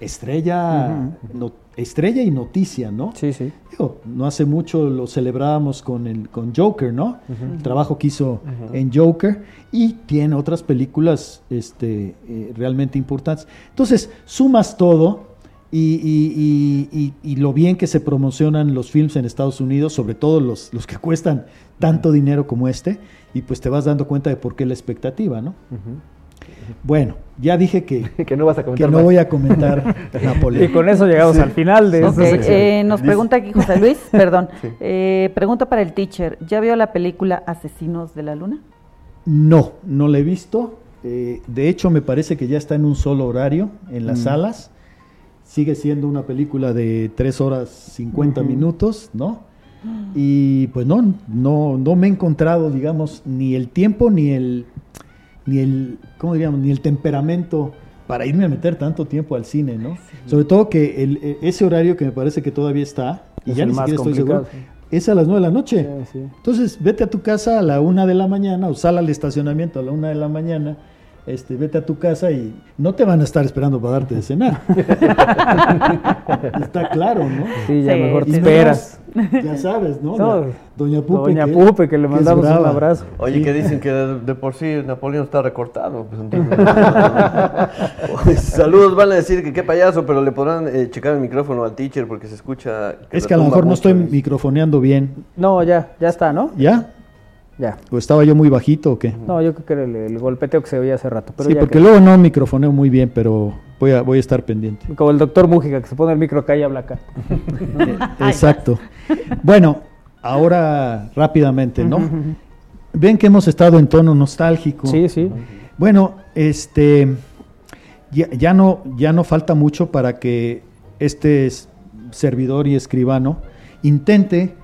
estrella, estrella y noticia, ¿no? Sí, sí. no hace mucho lo celebrábamos con, el, con Joker, ¿no? El trabajo que hizo en Joker y tiene otras películas este, eh, realmente importantes. Entonces, sumas todo y, lo bien que se promocionan los films en Estados Unidos, sobre todo los, los que cuestan tanto dinero como este, y pues te vas dando cuenta de por qué la expectativa, ¿no? Bueno, ya dije que, que no vas a comentar que no voy a comentar Napoleón. Y con eso llegamos al final de okay, eh, Nos pregunta aquí José Luis, perdón, eh, pregunta para el teacher, ¿ya vio la película Asesinos de la Luna? No, no la he visto. Eh, de hecho, me parece que ya está en un solo horario en las mm. salas. Sigue siendo una película de 3 horas 50 minutos, ¿no? Y pues no, no, no me he encontrado, digamos, ni el tiempo ni el ni el, ¿cómo diríamos? Ni el temperamento para irme a meter tanto tiempo al cine, ¿no? Sobre todo que el, ese horario que me parece que todavía está, y ya ni siquiera estoy seguro, es a las 9 de la noche. Entonces, vete a tu casa a la 1 de la mañana o sal al estacionamiento a la 1 de la mañana este, vete a tu casa y no te van a estar esperando para darte de cenar. Está claro, ¿no? Sí, ya mejor te esperas. Ya sabes, ¿no? Doña Pupe. Doña Pupe, que, le mandamos un abrazo. Oye, que dicen que de, por sí Napoleón está recortado. Pues, saludos, van a decir que qué payaso, pero le podrán eh, checar el micrófono al teacher porque se escucha. es que a lo mejor no estoy microfoneando bien. No, ya, ya está, ¿no? ¿Ya? Ya. ¿O estaba yo muy bajito o qué? No, yo creo que era el, golpeteo que se oía hace rato. sí, porque luego no microfoneo muy bien, pero voy a, voy a estar pendiente. Como el doctor Mújica, que se pone el micro acá y habla acá. Exacto. bueno, ahora rápidamente, ¿no? Ven que hemos estado en tono nostálgico. Sí, sí. Bueno, este, ya, ya, no, ya no falta mucho para que este servidor y escribano intente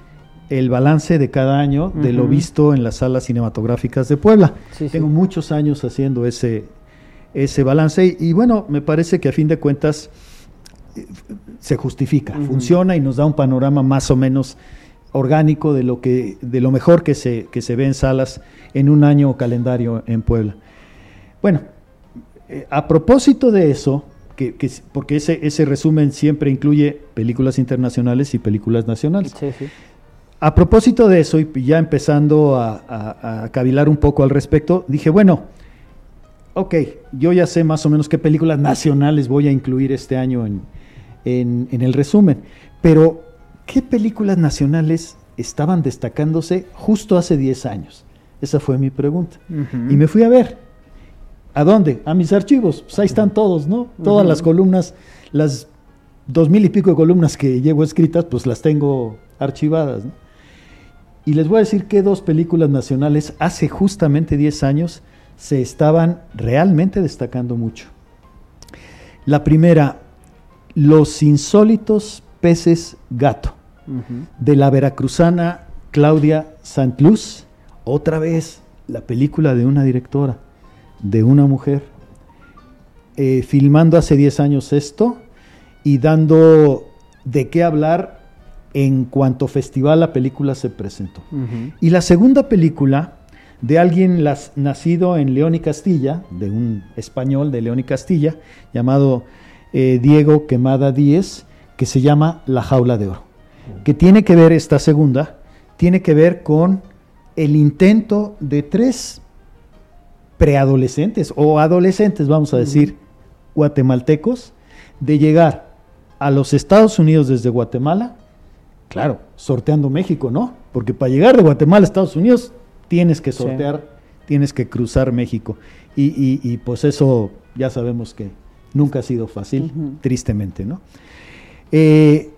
el balance de cada año de lo visto en las salas cinematográficas de Puebla. Tengo muchos años haciendo ese, ese balance y, bueno, me parece que a fin de cuentas eh, se justifica, funciona y nos da un panorama más o menos orgánico de lo que de lo mejor que se que se ve en salas en un año calendario en Puebla. Bueno, eh, a propósito de eso, que, porque ese, ese resumen siempre incluye películas internacionales y películas nacionales. Sí, sí. A propósito de eso, y ya empezando a, cavilar un poco al respecto, dije, bueno, ok, yo ya sé más o menos qué películas nacionales voy a incluir este año en, el resumen, pero ¿qué películas nacionales estaban destacándose justo hace 10 años? Esa fue mi pregunta. Y me fui a ver. ¿A dónde? A mis archivos. Pues ahí están todos, ¿no? Todas las columnas, las dos mil y pico de columnas que llevo escritas, pues las tengo archivadas. ¿no? Y les voy a decir que dos películas nacionales hace justamente 10 años se estaban realmente destacando mucho. La primera, Los insólitos peces gato, de la veracruzana Claudia Santluz. Otra vez, la película de una directora, de una mujer, eh, filmando hace 10 años esto y dando de qué hablar en cuanto festival la película se presentó. Y la segunda película de alguien las, nacido en León y Castilla, de un español de León y Castilla, llamado eh, Diego Quemada Díez, que se llama La Jaula de Oro, que tiene que ver, esta segunda, tiene que ver con el intento de tres preadolescentes o adolescentes, vamos a decir, guatemaltecos, de llegar a los Estados Unidos desde Guatemala Claro, sorteando México, ¿no? Porque para llegar de Guatemala a Estados Unidos tienes que sortear, tienes que cruzar México. Y, pues eso ya sabemos que nunca ha sido fácil, tristemente, ¿no? Eh,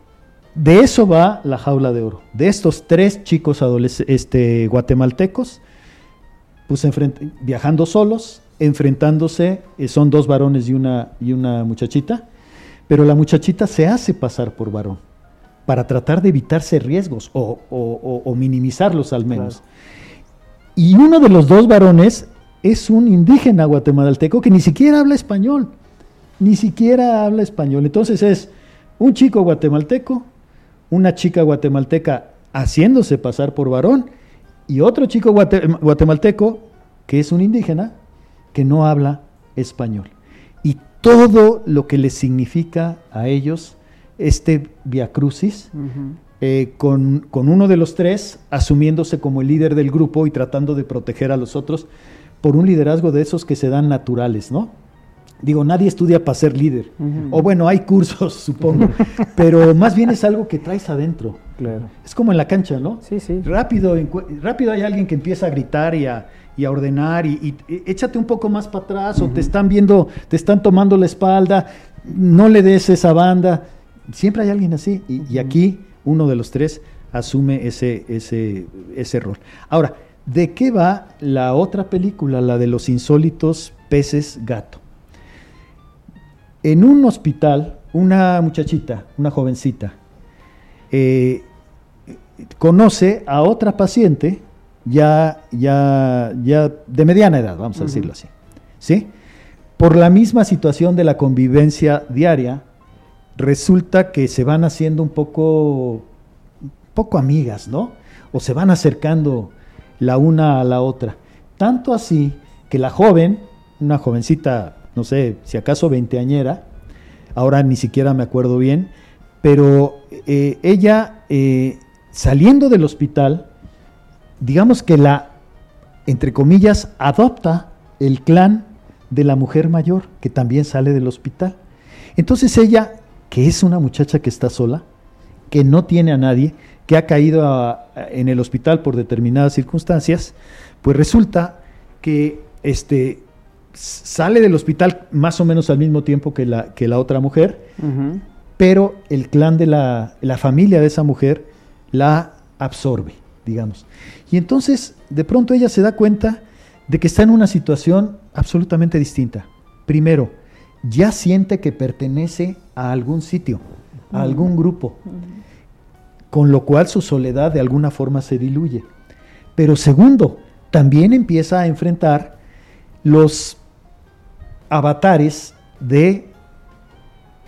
de eso va la jaula de oro. De estos tres chicos este, guatemaltecos, pues viajando solos, enfrentándose, eh, son dos varones y una, y una muchachita, pero la muchachita se hace pasar por varón para tratar de evitarse riesgos o, minimizarlos al menos. Y uno de los dos varones es un indígena guatemalteco que ni siquiera habla español, ni siquiera habla español. Entonces es un chico guatemalteco, una chica guatemalteca haciéndose pasar por varón y otro chico guatemalteco que es un indígena que no habla español. Y todo lo que les significa a ellos este Via Crucis, eh, con, uno de los tres asumiéndose como el líder del grupo y tratando de proteger a los otros por un liderazgo de esos que se dan naturales, ¿no? Digo, nadie estudia para ser líder. O bueno, hay cursos, supongo. pero más bien es algo que traes adentro. Claro. Es como en la cancha, ¿no? Sí, sí. Rápido, rápido hay alguien que empieza a gritar y a, ordenar y, échate un poco más para atrás o te están viendo, te están tomando la espalda, no le des esa banda. Siempre hay alguien así. Y, aquí uno de los tres asume ese, ese, ese rol. Ahora, ¿de qué va la otra película, la de los insólitos peces gato? En un hospital, una muchachita, una jovencita, eh, conoce a otra paciente ya, ya, ya de mediana edad, vamos a decirlo así. ¿Sí? Por la misma situación de la convivencia diaria, resulta que se van haciendo un poco poco amigas, ¿no? O se van acercando la una a la otra. Tanto así que la joven, una jovencita, no sé, si acaso veinteañera, ahora ni siquiera me acuerdo bien, pero eh, ella eh, saliendo del hospital, digamos que la, entre comillas, adopta el clan de la mujer mayor que también sale del hospital. Entonces ella, que es una muchacha que está sola, que no tiene a nadie, que ha caído en el hospital por determinadas circunstancias, pues resulta que este, sale del hospital más o menos al mismo tiempo que la, que la otra mujer, pero el clan de la, la familia de esa mujer la absorbe, digamos. Y entonces, de pronto ella se da cuenta de que está en una situación absolutamente distinta. Primero, ya siente que pertenece a algún sitio, a algún grupo, con lo cual su soledad de alguna forma se diluye. Pero segundo, también empieza a enfrentar los avatares de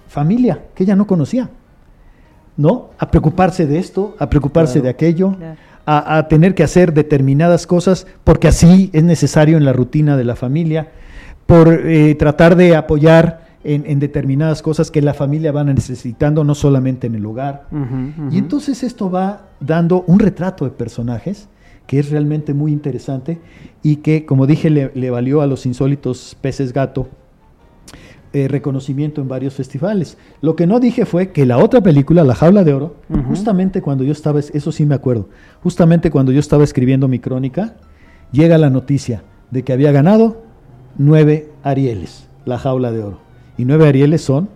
familia que ella no conocía. ¿no? A preocuparse de esto, a preocuparse de aquello, a, tener que hacer determinadas cosas porque así es necesario en la rutina de la familia, por eh, tratar de apoyar en, determinadas cosas que la familia va necesitando, no solamente en el hogar. Y entonces esto va dando un retrato de personajes que es realmente muy interesante y que, como dije, le valió a los insólitos peces gato eh, reconocimiento en varios festivales. Lo que no dije fue que la otra película, La Jaula de Oro, justamente cuando yo estaba, eso sí me acuerdo, justamente cuando yo estaba escribiendo mi crónica, llega la noticia de que había ganado nueve Arieles, La Jaula de Oro. Y nueve Arieles son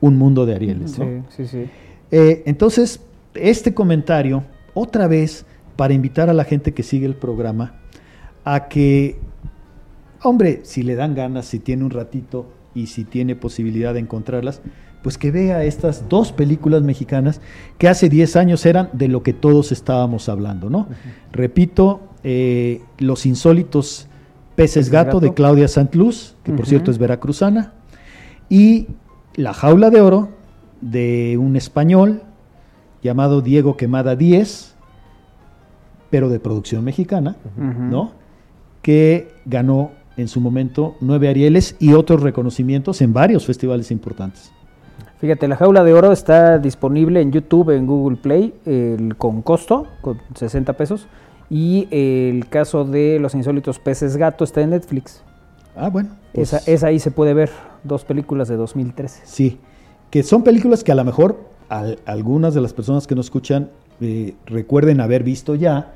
un mundo de Arieles. Sí, sí, sí. Eh, entonces, este comentario, otra vez, para invitar a la gente que sigue el programa a que, hombre, si le dan ganas, si tiene un ratito, y si tiene posibilidad de encontrarlas, pues que vea estas dos películas mexicanas que hace 10 años eran de lo que todos estábamos hablando, ¿no? Repito, eh, Los insólitos peces gato, de Claudia Santluz, que por cierto es veracruzana, y La jaula de oro de un español llamado Diego Quemada Díez, pero de producción mexicana, ¿no? Que ganó en su momento nueve Arieles y otros reconocimientos en varios festivales importantes. Fíjate, La Jaula de Oro está disponible en YouTube, en Google Play, con costo, con 60 pesos. Y el caso de Los Insólitos Peces Gato está en Netflix. Ah, bueno. Pues esa, ahí se puede ver, dos películas de 2013. Sí, que son películas que a lo mejor algunas de las personas que nos escuchan eh, recuerden haber visto ya,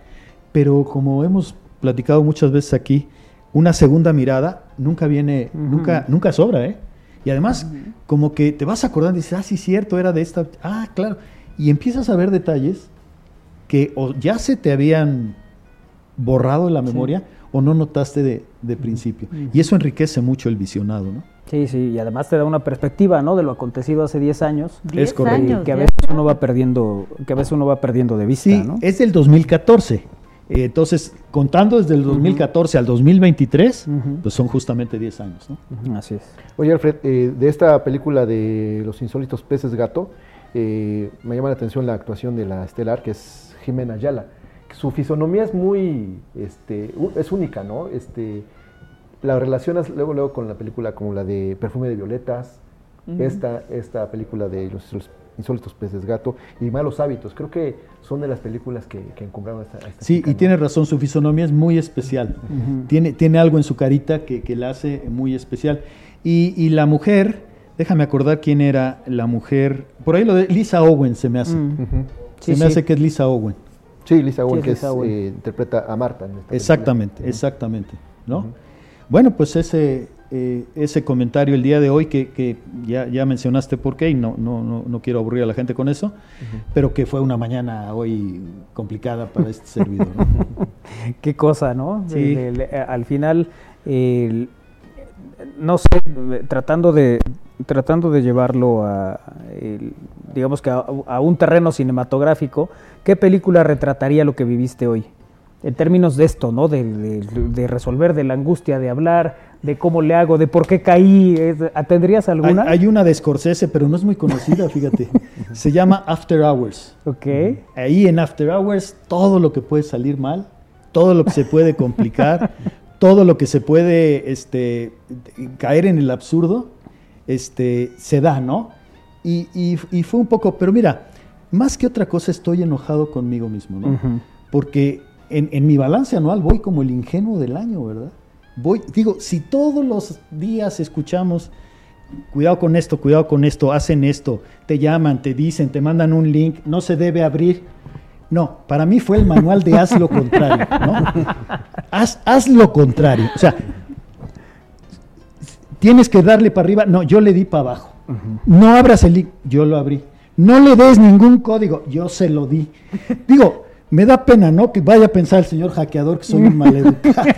pero como hemos platicado muchas veces aquí, una segunda mirada nunca viene, nunca, nunca sobra, ¿eh? Y además, como que te vas acordando y dices, ah, sí, cierto, era de esta, ah, claro. Y empiezas a ver detalles que o ya se te habían borrado en la memoria o no notaste de, de principio. Y eso enriquece mucho el visionado, ¿no? Sí, sí, y además te da una perspectiva, ¿no? De lo acontecido hace 10 años. es correcto. que a veces uno va perdiendo, que a veces uno va perdiendo de vista, sí, es del 2014. Eh, entonces, contando desde el 2014 al 2023, pues son justamente 10 años. ¿no? Así es. Oye, Alfred, eh, de esta película de Los insólitos peces gato, eh, me llama la atención la actuación de la estelar, que es Jimena Ayala. Su fisonomía es muy, este, es única, ¿no? Este, la relacionas luego, luego con la película como la de Perfume de Violetas, esta, esta película de Los Insólitos Peces Gato y Malos Hábitos. Creo que son de las películas que, que encumbraron esta, esta Sí, y tiene razón, su fisonomía es muy especial. tiene, tiene algo en su carita que, que la hace muy especial. Y, y, la mujer, déjame acordar quién era la mujer. Por ahí lo de Lisa Owen se me hace. se me hace que es Lisa Owen. Sí, Lisa Owen, que eh, interpreta a Marta. En esta exactamente, exactamente. ¿no? Bueno, pues ese eh, ese comentario el día de hoy, que, ya, ya, mencionaste por qué, y no, no, no, no, quiero aburrir a la gente con eso, pero que fue una mañana hoy complicada para este servidor. qué cosa, ¿no? Sí. al final, no sé, tratando de, tratando de llevarlo a, digamos que a, un terreno cinematográfico, ¿qué película retrataría lo que viviste hoy? en términos de esto, ¿no? De, de- de resolver, de la angustia, de hablar, de cómo le hago, de por qué caí. ¿Tendrías Hay, alguna? hay una de Scorsese, pero no es muy conocida, fíjate. Se llama After Hours. Ok. Ahí en After Hours, todo lo que puede salir mal, todo lo que se puede complicar, todo lo que se puede este, caer en el absurdo, este, se da, ¿no? Y, y- y fue un poco, pero mira, más que otra cosa estoy enojado conmigo mismo, ¿no? Porque en, en mi balance anual voy como el ingenuo del año, ¿verdad? Voy, digo, si todos los días escuchamos, cuidado con esto, cuidado con esto, hacen esto, te llaman, te dicen, te mandan un link, no se debe abrir. No, para mí fue el manual de haz lo contrario, ¿no? Haz, haz lo contrario. O sea, tienes que darle para arriba, no, yo le di para abajo. No abras el link, yo lo abrí. No le des ningún código, yo se lo di. Digo, me da pena, ¿no? Que vaya a pensar el señor hackeador que soy un maleducado.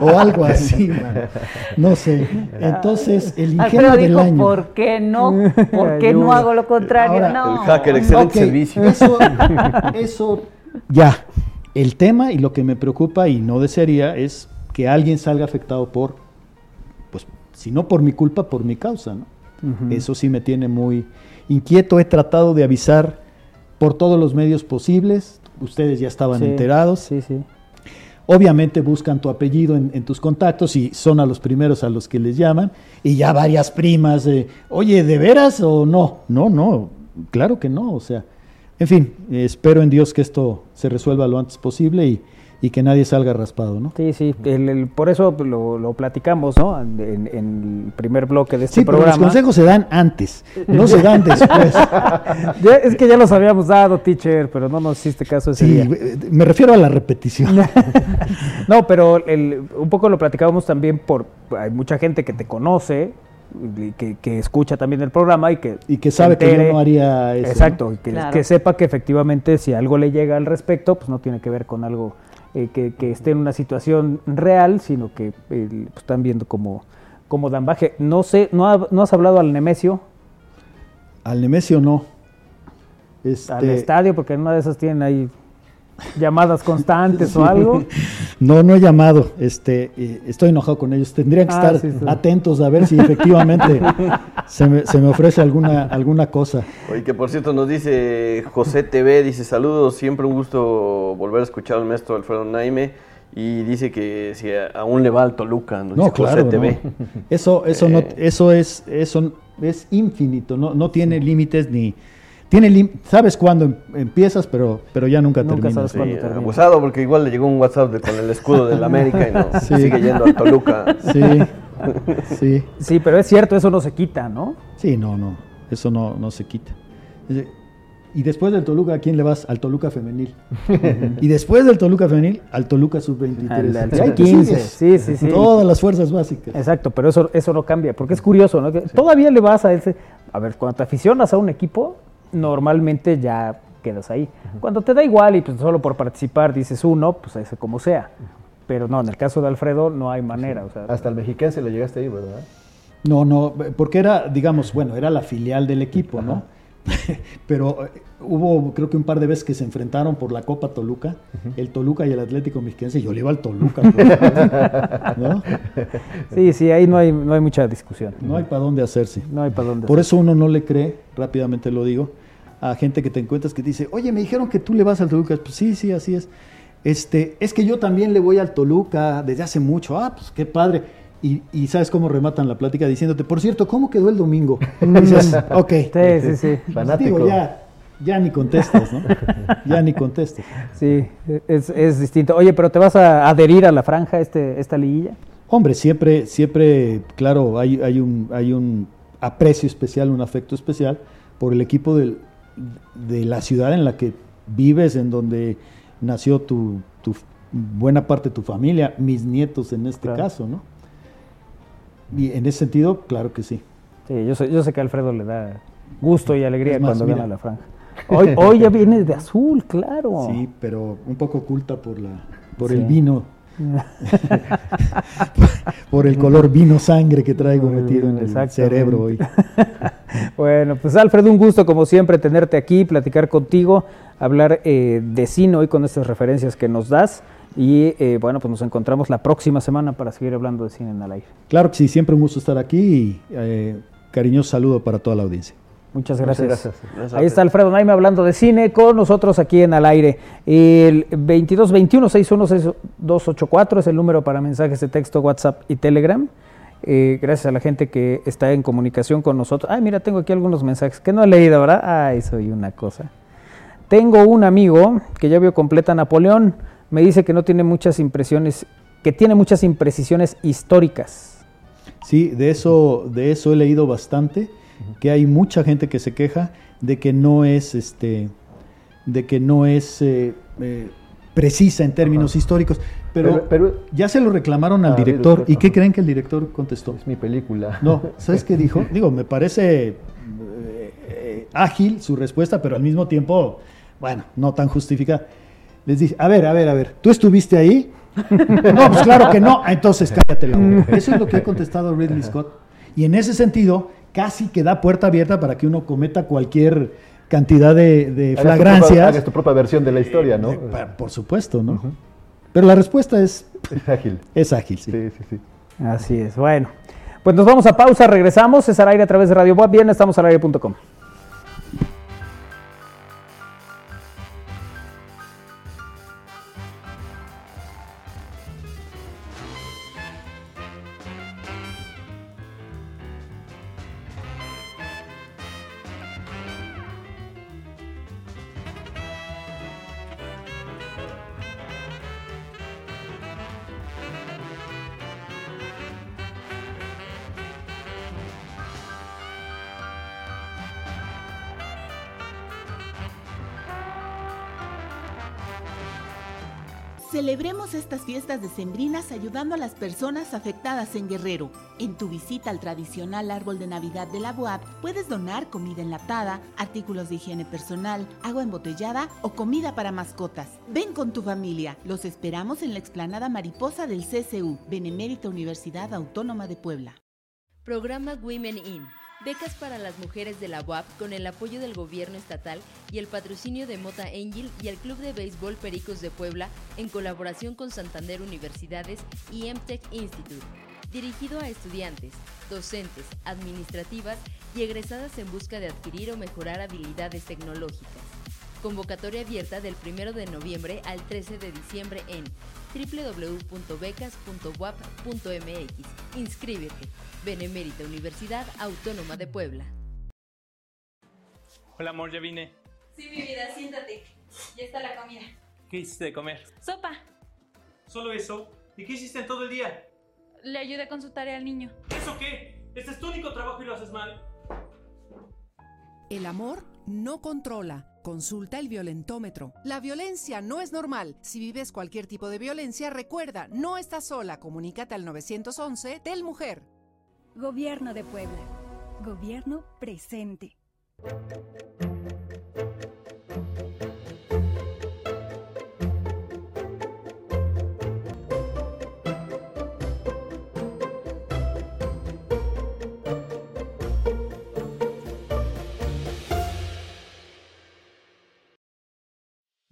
o algo así, man. No sé. Entonces, el ingenio Alfredo del dijo, año. ¿por qué no? ¿Por qué no hago lo contrario? Ahora, no. El hacker, excelente servicio. Eso, eso, ya. El tema y lo que me preocupa y no desearía es que alguien salga afectado por, pues, si no por mi culpa, por mi causa, ¿no? Eso sí me tiene muy inquieto. He tratado de avisar por todos los medios posibles. Ustedes ya estaban Sí, enterados. Sí, sí. Obviamente buscan tu apellido en, en tus contactos y son a los primeros a los que les llaman. Y ya varias primas, oye, ¿de veras o no? No, no, claro que no. O sea, en fin, espero en Dios que esto se resuelva lo antes posible y, y que nadie salga raspado, ¿no? Sí, sí, el- el- por eso lo, lo platicamos, ¿no? En, en el primer bloque de este Sí, pero programa. los consejos se dan antes, no se dan después. Ya, es que ya los habíamos dado, teacher, pero no nos hiciste caso ese Sí, día. eh, me refiero a la repetición. No, pero el- un poco lo platicábamos también por hay mucha gente que te conoce, que, que escucha también el programa y que Y que sabe que yo entere- no haría eso, Exacto, ¿no? y que, Claro. que sepa que efectivamente si algo le llega al respecto, pues no tiene que ver con algo eh, que, que esté en una situación real, sino que eh, pues, están viendo cómo, cómo dan baje. No sé, ¿no, ha- no has hablado al Nemesio, Al Nemesio no. Este, al estadio? Porque en una de esas tienen ahí llamadas constantes o algo. No, no he llamado. Este, eh, estoy enojado con ellos. Tendrían que Ah, estar sí, sí. atentos a ver si efectivamente se, me, se me ofrece alguna, alguna cosa. Oye, que por cierto nos dice José TV, dice saludos, siempre un gusto volver a escuchar al maestro Alfredo Naime y dice que si aún le va al Toluca, nos No, dice claro. José TV. no. Eso, eso, no, Eh. eso es, eso es infinito. No, no tiene límites ni. Tiene sabes cuándo em- empiezas, pero, pero ya nunca, Nunca terminas. sabes cuándo Sí, termina. abusado porque igual le llegó un WhatsApp de- con el escudo del América y no, Sí. sigue yendo al Toluca. Sí, sí. Sí, pero es cierto, eso no se quita, ¿no? Sí, no, no, eso no, no se quita. Y después del Toluca, ¿a quién le vas? Al Toluca femenil. y después del Toluca femenil, al Toluca sub-23. Al- al Y ahí te sub-15, sigues. sí, sí, sí. Todas las fuerzas básicas. Exacto, pero eso, eso no cambia, porque es curioso, ¿no? Que Todavía le vas a ese... A ver, cuando te aficionas a un equipo, normalmente ya quedas ahí. Cuando te da igual y pues solo por participar dices uno, pues ese como sea. Pero no, en el caso de Alfredo no hay manera. O sea, Hasta el mexiquense le llegaste ahí, ¿verdad? No, no, porque era, digamos, bueno, era la filial del equipo, ¿no? Pero eh, hubo, creo que un par de veces que se enfrentaron por la Copa Toluca, el Toluca y el Atlético Mexiquense, y yo le iba al Toluca, pues, ¿no? sí, sí, ahí no hay, no hay mucha discusión. No hay para dónde hacerse. No hay para dónde. Por eso uno no le cree, rápidamente lo digo, a gente que te encuentras que te dice, oye, me dijeron que tú le vas al Toluca. Pues sí, sí, así es. Este, es que yo también le voy al Toluca desde hace mucho. Ah, pues qué padre. Y, y sabes cómo rematan la plática diciéndote, por cierto, ¿cómo quedó el domingo? Y dices, ok. Sí, sí, sí. Fanático. Digo, ya, ya ni contestas, ¿no? Ya ni contestas. Sí, es, es distinto. Oye, pero ¿te vas a adherir a la franja este, esta liguilla? Hombre, siempre, siempre, claro, hay, hay, un, hay un aprecio especial, un afecto especial por el equipo del- de la ciudad en la que vives, en donde nació tu, tu buena parte de tu familia, mis nietos en este Claro. caso, ¿no? Y en ese sentido, claro que sí. Sí, yo sé, yo sé que a Alfredo le da gusto y alegría más, cuando mira. gana la franja. Hoy, hoy ya viene de azul, claro. Sí, pero un poco oculta por, la, por Sí. el vino, por el color vino sangre que traigo metido en el cerebro hoy. Bueno, pues Alfredo, un gusto como siempre tenerte aquí, platicar contigo. hablar eh, de cine hoy con estas referencias que nos das. Y eh, bueno, pues nos encontramos la próxima semana para seguir hablando de cine en el aire. Claro que sí, siempre un gusto estar aquí y eh, cariñoso saludo para toda la audiencia. Muchas gracias. Ahí está Alfredo Naime hablando de cine con nosotros aquí en Al Aire. El 2221-616284 es el número para mensajes de texto, WhatsApp y Telegram. Eh, gracias a la gente que está en comunicación con nosotros. Ay, mira, tengo aquí algunos mensajes que no he leído, ¿verdad? Ay, soy una cosa. Tengo un amigo que ya vio completa Napoleón. Me dice que no tiene muchas impresiones, que tiene muchas imprecisiones históricas. Sí, de eso, de eso he leído bastante que hay mucha gente que se queja de que no es este de que no es eh, eh, precisa en términos históricos. Pero, ya se lo reclamaron al director. ¿Y qué creen que el director contestó? Es mi película. No, ¿sabes qué dijo? Digo, me parece eh, ágil su respuesta, pero al mismo tiempo, bueno, no tan justificada. Les dice, a ver, a ver, a ver, ¿tú estuviste ahí? no, pues claro que no. Entonces cállate la boca. Eso es lo que ha contestado Ridley Scott. Y en ese sentido, casi que da puerta abierta para que uno cometa cualquier cantidad de, flagrancias. Hagas tu propia versión de la historia, ¿no? por supuesto, ¿no? Pero la respuesta es... Es ágil. Es ágil, sí. Sí, sí, sí. Así es. Bueno, pues nos vamos a pausa, regresamos. Es al aire a través de Radio Boab. Bien, estamos al aire.com. estas fiestas decembrinas ayudando a las personas afectadas en Guerrero. En tu visita al tradicional árbol de Navidad de la UAP puedes donar comida enlatada, artículos de higiene personal, agua embotellada o comida para mascotas. Ven con tu familia. Los esperamos en la explanada mariposa del CCU, Benemérita Universidad Autónoma de Puebla. Programa Women In becas para las mujeres de la UAP con el apoyo del gobierno estatal y el patrocinio de Mota Angel y el Club de Béisbol Pericos de Puebla en colaboración con Santander Universidades y MTech Institute. Dirigido a estudiantes, docentes, administrativas y egresadas en busca de adquirir o mejorar habilidades tecnológicas. Convocatoria abierta del 1 de noviembre al 13 de diciembre en www.becas.wap.mx. Inscríbete. Benemérita Universidad Autónoma de Puebla. Hola amor, ya vine. Sí, mi vida, siéntate. Ya está la comida. ¿Qué hiciste de comer? Sopa. ¿Solo eso? ¿Y qué hiciste en todo el día? Le ayudé con su tarea al niño. ¿Eso qué? Este es tu único trabajo y lo haces mal. El amor no controla. Consulta el violentómetro. La violencia no es normal. Si vives cualquier tipo de violencia, recuerda, no estás sola. Comunícate al 911 del Mujer. Gobierno de Puebla. Gobierno presente.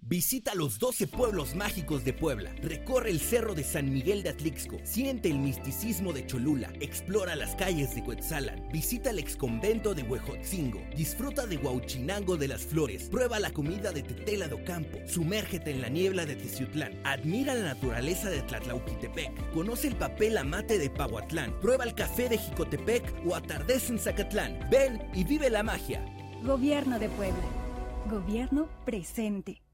Visita los 12 pueblos mágicos de Puebla. Recorre el cerro de San Miguel de Atlixco. Siente el misticismo de Cholula. Explora las calles de Cuetzalan. Visita el exconvento de Huejotzingo. Disfruta de Huauchinango de las Flores. Prueba la comida de Tetela do Campo. Sumérgete en la niebla de Teciutlán. Admira la naturaleza de Tlatlauquitepec. Conoce el papel amate de Pahuatlán. Prueba el café de Jicotepec o atardece en Zacatlán. Ven y vive la magia. Gobierno de Puebla. Gobierno presente.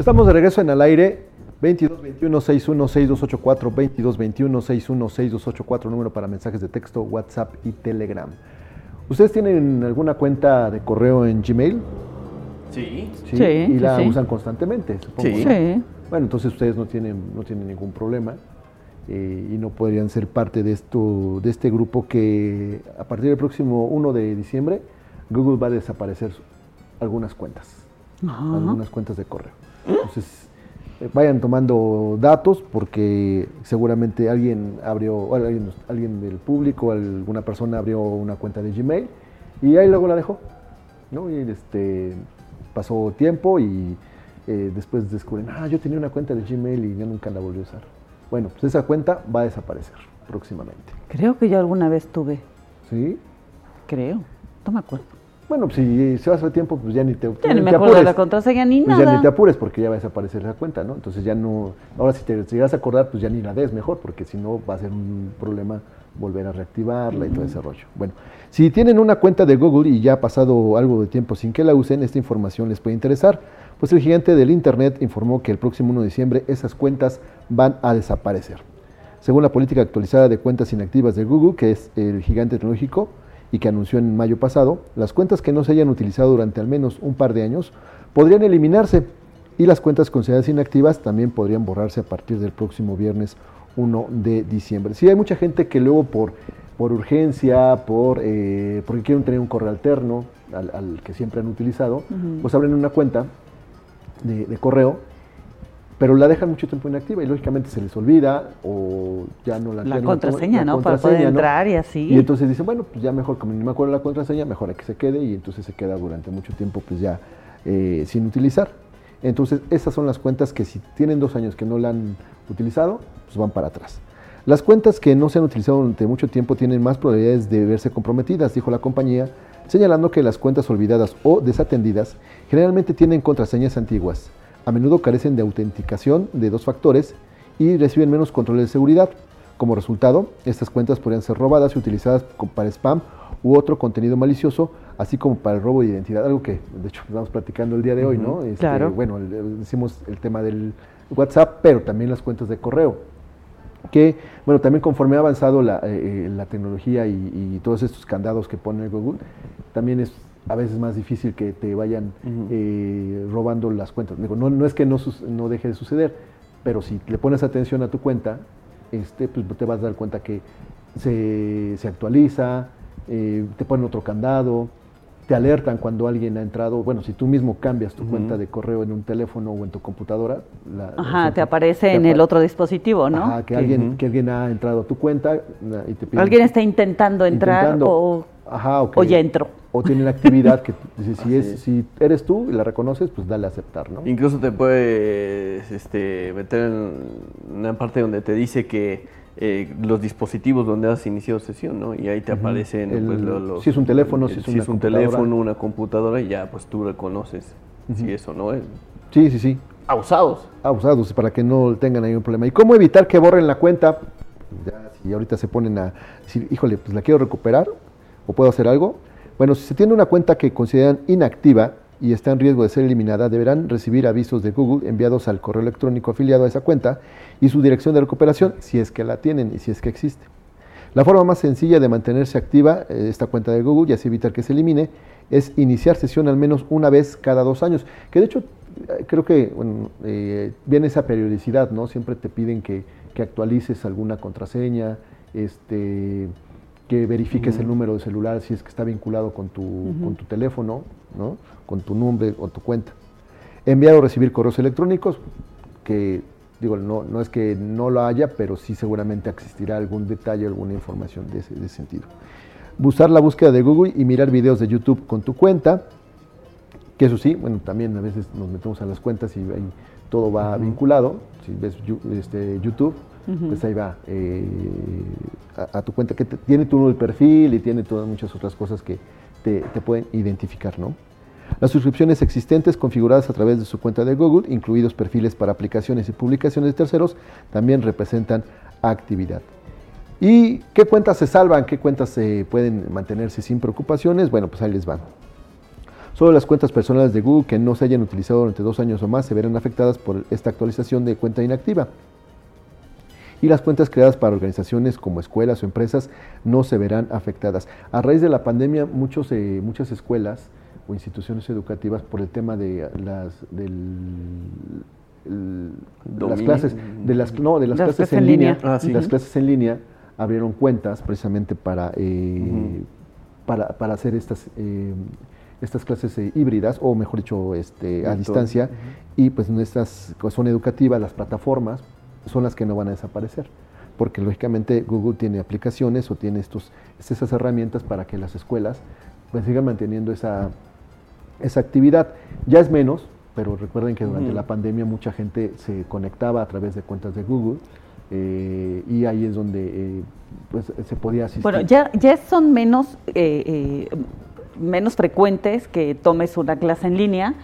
Estamos de regreso en al aire. 22 21 61 6284 22 21 61 6284 número para mensajes de texto, WhatsApp y Telegram. ¿Ustedes tienen alguna cuenta de correo en Gmail? Sí. Sí, Sí, y la sí. usan constantemente, supongo. Sí. ¿no? Sí. Bueno, entonces ustedes no tienen, no tienen ningún problema eh, y no podrían ser parte de, esto, de este grupo que a partir del próximo 1 de diciembre Google va a desaparecer algunas cuentas, Ajá. algunas cuentas de correo. Entonces eh, vayan tomando datos porque seguramente alguien abrió, alguien, alguien del público, alguna persona abrió una cuenta de Gmail y ahí luego la dejó. ¿no? Y este, pasó tiempo y eh, después descubren, ah, yo tenía una cuenta de Gmail y yo nunca la volví a usar. Bueno, pues esa cuenta va a desaparecer próximamente. Creo que yo alguna vez tuve. ¿Sí? Creo. No me acuerdo. Bueno, pues si se va a hacer tiempo, pues ya ni te, Ya ni me te acuerdo de apures. la contraseña ni Pues nada. ya ni te apures porque ya va a desaparecer la cuenta, ¿no? Entonces ya no, ahora si te llegas a acordar, pues ya ni la des mejor, porque si no va a ser un problema volver a reactivarla y todo ese rollo. Bueno, si tienen una cuenta de Google y ya ha pasado algo de tiempo sin que la usen, esta información les puede interesar, pues el gigante del Internet informó que el próximo 1 de diciembre esas cuentas van a desaparecer. Según la política actualizada de cuentas inactivas de Google, que es el gigante tecnológico y que anunció en mayo pasado, las cuentas que no se hayan utilizado durante al menos un par de años podrían eliminarse y las cuentas consideradas inactivas también podrían borrarse a partir del próximo viernes 1 de diciembre. Sí, hay mucha gente que luego por, por urgencia, por, eh, porque quieren tener un correo alterno al, al que siempre han utilizado, pues abren una cuenta de, de correo, pero la dejan mucho tiempo inactiva y lógicamente se les olvida o ya no la La no contraseña, ¿no? Para poder entrar y así. Y entonces dicen, bueno, pues ya mejor, como ni me acuerdo la contraseña, mejor hay que se quede y entonces se queda durante mucho tiempo pues ya eh, sin utilizar. Entonces esas son las cuentas que si tienen dos años que no la han utilizado, pues van para atrás. Las cuentas que no se han utilizado durante mucho tiempo tienen más probabilidades de verse comprometidas, dijo la compañía, señalando que las cuentas olvidadas o desatendidas generalmente tienen contraseñas antiguas, a menudo carecen de autenticación de dos factores y reciben menos controles de seguridad. Como resultado, estas cuentas podrían ser robadas y utilizadas para spam u otro contenido malicioso, así como para el robo de identidad, algo que de hecho estamos platicando el día de hoy, ¿no? Este, claro. Bueno, decimos el tema del WhatsApp, pero también las cuentas de correo que, bueno, también conforme ha avanzado la, eh, eh, la tecnología y, y todos estos candados que pone Google, también es a veces más difícil que te vayan eh, robando las cuentas. Digo, no, no es que no, deje de suceder, pero si le pones atención a tu cuenta, este, pues te vas a dar cuenta que se, se actualiza, eh, te ponen otro candado, te alertan cuando alguien ha entrado. Bueno, si tú mismo cambias tu cuenta de correo en un teléfono o en tu computadora, la- Ajá, te aparece en apa- el otro dispositivo, ¿no? Ajá, que, alguien, que alguien ha entrado a tu cuenta y te pide Alguien está intentando entrar intentando- o, Ajá, o ya entró. O tiene una actividad que si, es, si eres tú y la reconoces, pues dale a aceptar, ¿no? Incluso te puedes este, meter en una parte donde te dice que eh, los dispositivos donde has iniciado sesión, ¿no? Y ahí te aparecen El- pues, lo- los, si es un teléfono, si es una un teléfono, una computadora, y ya pues tú reconoces si eso no es. Sí, sí, sí. Abusados. Abusados, para que no tengan ahí un problema. ¿Y cómo evitar que borren la cuenta? Ya, si ahorita se ponen a decir, híjole, pues la quiero recuperar o puedo hacer algo. Bueno, si se tiene una cuenta que consideran inactiva y está en riesgo de ser eliminada, deberán recibir avisos de Google enviados al correo electrónico afiliado a esa cuenta y su dirección de recuperación, si es que la tienen y si es que existe. La forma más sencilla de mantenerse activa eh, esta cuenta de Google y así evitar que se elimine es iniciar sesión al menos una vez cada dos años. Que de hecho eh, creo que eh, viene esa periodicidad, ¿no? Siempre te piden que actualices alguna contraseña, este, que verifiques el número de celular si es que está vinculado con tu, con tu teléfono, ¿no? con tu nombre o tu cuenta. Enviar o recibir correos electrónicos, que digo, no, no es que no lo haya, pero sí seguramente existirá algún detalle, alguna información de ese, de ese sentido. Usar la búsqueda de Google y mirar videos de YouTube con tu cuenta, que eso sí, bueno, también a veces nos metemos a las cuentas y ahí todo va vinculado. Si ves este, YouTube, pues ahí va eh, a, a tu cuenta, que te- tiene tu el perfil y tiene todas muchas otras cosas que te, te pueden identificar, ¿no? Las suscripciones existentes configuradas a través de su cuenta de Google, incluidos perfiles para aplicaciones y publicaciones de terceros, también representan actividad. ¿Y qué cuentas se salvan? ¿Qué cuentas se pueden mantenerse sin preocupaciones? Bueno, pues ahí les van. Solo las cuentas personales de Google que no se hayan utilizado durante dos años o más se verán afectadas por esta actualización de cuenta inactiva. Y las cuentas creadas para organizaciones como escuelas o empresas no se verán afectadas. A raíz de la pandemia, muchos, eh, muchas escuelas o instituciones educativas, por el tema de las, del, el- las clases, de las, no, de las, Las clases clases en línea, línea. Ah, sí. las clases en línea abrieron cuentas precisamente para, eh, para, para hacer estas, eh, estas clases eh, híbridas, o mejor dicho, este, a distancia, y pues estas pues, son educativas, las plataformas son las que no van a desaparecer, porque lógicamente Google tiene aplicaciones o tiene estos, esas herramientas para que las escuelas pues, sigan manteniendo esa, esa actividad. Ya es menos, pero recuerden que durante la pandemia mucha gente se conectaba a través de cuentas de Google eh, y ahí es donde eh, pues, se podía asistir. Bueno, ya, ya son menos, eh, eh, menos frecuentes que tomes una clase en línea,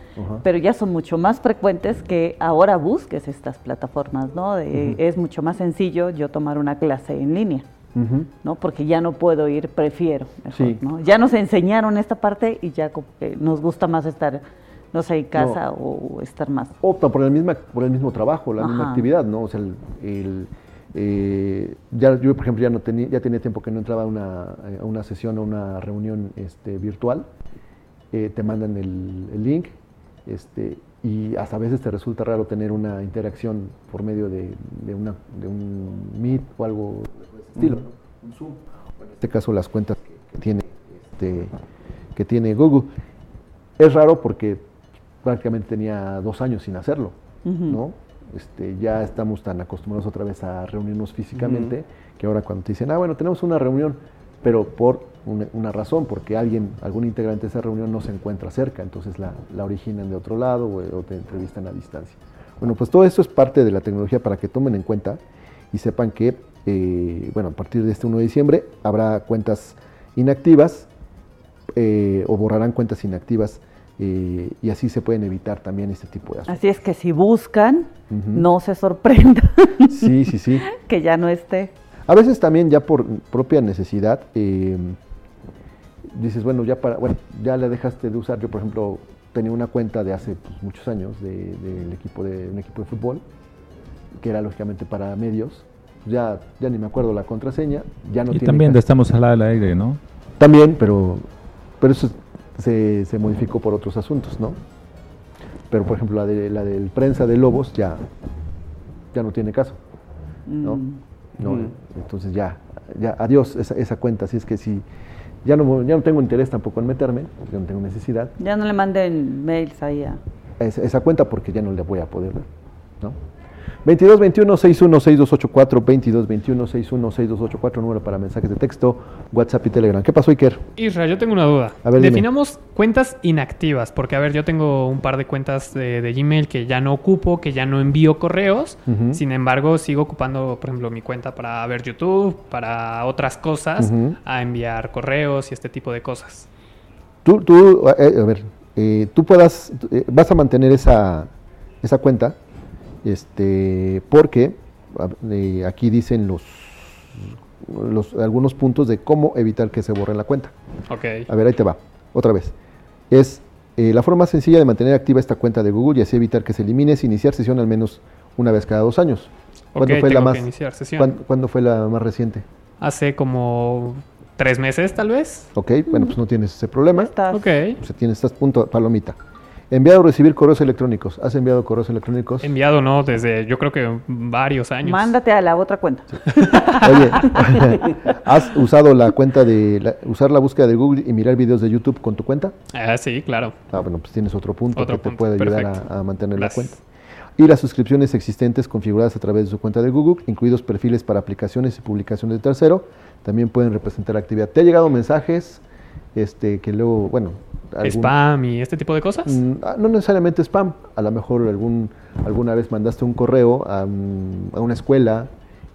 pero ya son mucho más frecuentes que ahora busques estas plataformas, ¿no? De-. Es mucho más sencillo yo tomar una clase en línea. ¿no? Porque ya no puedo ir, prefiero. mejor, Sí. ¿no? Ya nos enseñaron esta parte y ya que nos gusta más estar, no sé, en casa o estar más. optan por el, misma, por el mismo trabajo, la misma actividad, ¿no? O sea, el, el, eh, ya, yo, por ejemplo, ya, no tenía, ya tenía tiempo que no entraba a una, a una sesión o una reunión este, virtual. Eh, te mandan el, el link este, y hasta a veces te resulta raro tener una interacción por medio de, de una, de un Meet o algo de ese estilo, ¿no? un Zoom. O En este caso, las cuentas que, tiene, este, que tiene Google. Es raro porque prácticamente tenía dos años sin hacerlo. ¿no? Este, ya estamos tan acostumbrados otra vez a reunirnos físicamente que ahora cuando te dicen, ah, bueno, tenemos una reunión, pero por una, una razón, porque alguien, algún integrante de esa reunión no se encuentra cerca, entonces la, la originan de otro lado o, o te entrevistan a distancia. Bueno, pues todo esto es parte de la tecnología para que tomen en cuenta y sepan que, eh, bueno, a partir de este 1 de diciembre habrá cuentas inactivas eh, o borrarán cuentas inactivas eh, y así se pueden evitar también este tipo de asuntos. Así es que si buscan, no se sorprendan Sí, sí, sí. que ya no esté. A veces también ya por propia necesidad, eh, dices, bueno, ya para, bueno, ya la dejaste de usar. Yo, por ejemplo, tenía una cuenta de hace pues, muchos años de- del equipo de un equipo de fútbol, que era lógicamente para medios. Ya, ya ni me acuerdo la contraseña, ya no y tiene también casi- estamos al aire, ¿no? También, pero, pero eso se, se modificó por otros asuntos, ¿no? Pero, por ejemplo, la, de, la del prensa de Lobos ya, ya no tiene caso, ¿no? Mm. No, Ujú. Entonces ya, ya adiós esa, esa cuenta. Así es que si ya no, ya no tengo interés tampoco en meterme, porque no tengo necesidad, Ya no le manden mails ahí a... esa cuenta porque ya no le voy a poder dar, ¿no? 22 21 61 6284 22 21 61 6284 número para mensajes de texto, WhatsApp y Telegram. ¿Qué pasó, Iker? Isra, yo tengo una duda. A ver, dime. Definamos cuentas inactivas, porque a ver, yo tengo un par de cuentas de, de Gmail que ya no ocupo, que ya no envío correos. Sin embargo, sigo ocupando, por ejemplo, mi cuenta para ver YouTube, para otras cosas, a enviar correos y este tipo de cosas. Tú, tú eh, a ver, eh, tú puedas, eh, vas a mantener esa, esa cuenta, este, porque eh, aquí dicen los, los algunos puntos de cómo evitar que se borre la cuenta. Ok. A ver, ahí te va. Otra vez. Es eh, la forma más sencilla de mantener activa esta cuenta de Google y así evitar que se elimine es iniciar sesión al menos una vez cada dos años. ¿Cuándo Ok, fue la más? que iniciar sesión. ¿cuán- ¿Cuándo fue la más reciente? Hace como tres meses, tal vez. Ok, bueno, pues no tienes ese problema. Estás- Ok. Se tiene, estás punto palomita. Enviado o recibir correos electrónicos. ¿Has enviado correos electrónicos? Enviado, ¿no? Desde yo creo que varios años. Mándate a la otra cuenta. Oye, ¿has usado la cuenta de la- usar la búsqueda de Google y mirar videos de YouTube con tu cuenta? Ah, sí, claro. Ah, bueno, pues tienes otro punto Otro que te puede ayudar perfecto. a, a mantener Gracias. la cuenta. Y las suscripciones existentes configuradas a través de su cuenta de Google, incluidos perfiles para aplicaciones y publicaciones de tercero, también pueden representar actividad. ¿Te ha llegado mensajes este, que luego, bueno... algún- Spam y este tipo de cosas. Mm, ah, no necesariamente spam, a lo mejor algún, alguna vez mandaste un correo a, un- a una escuela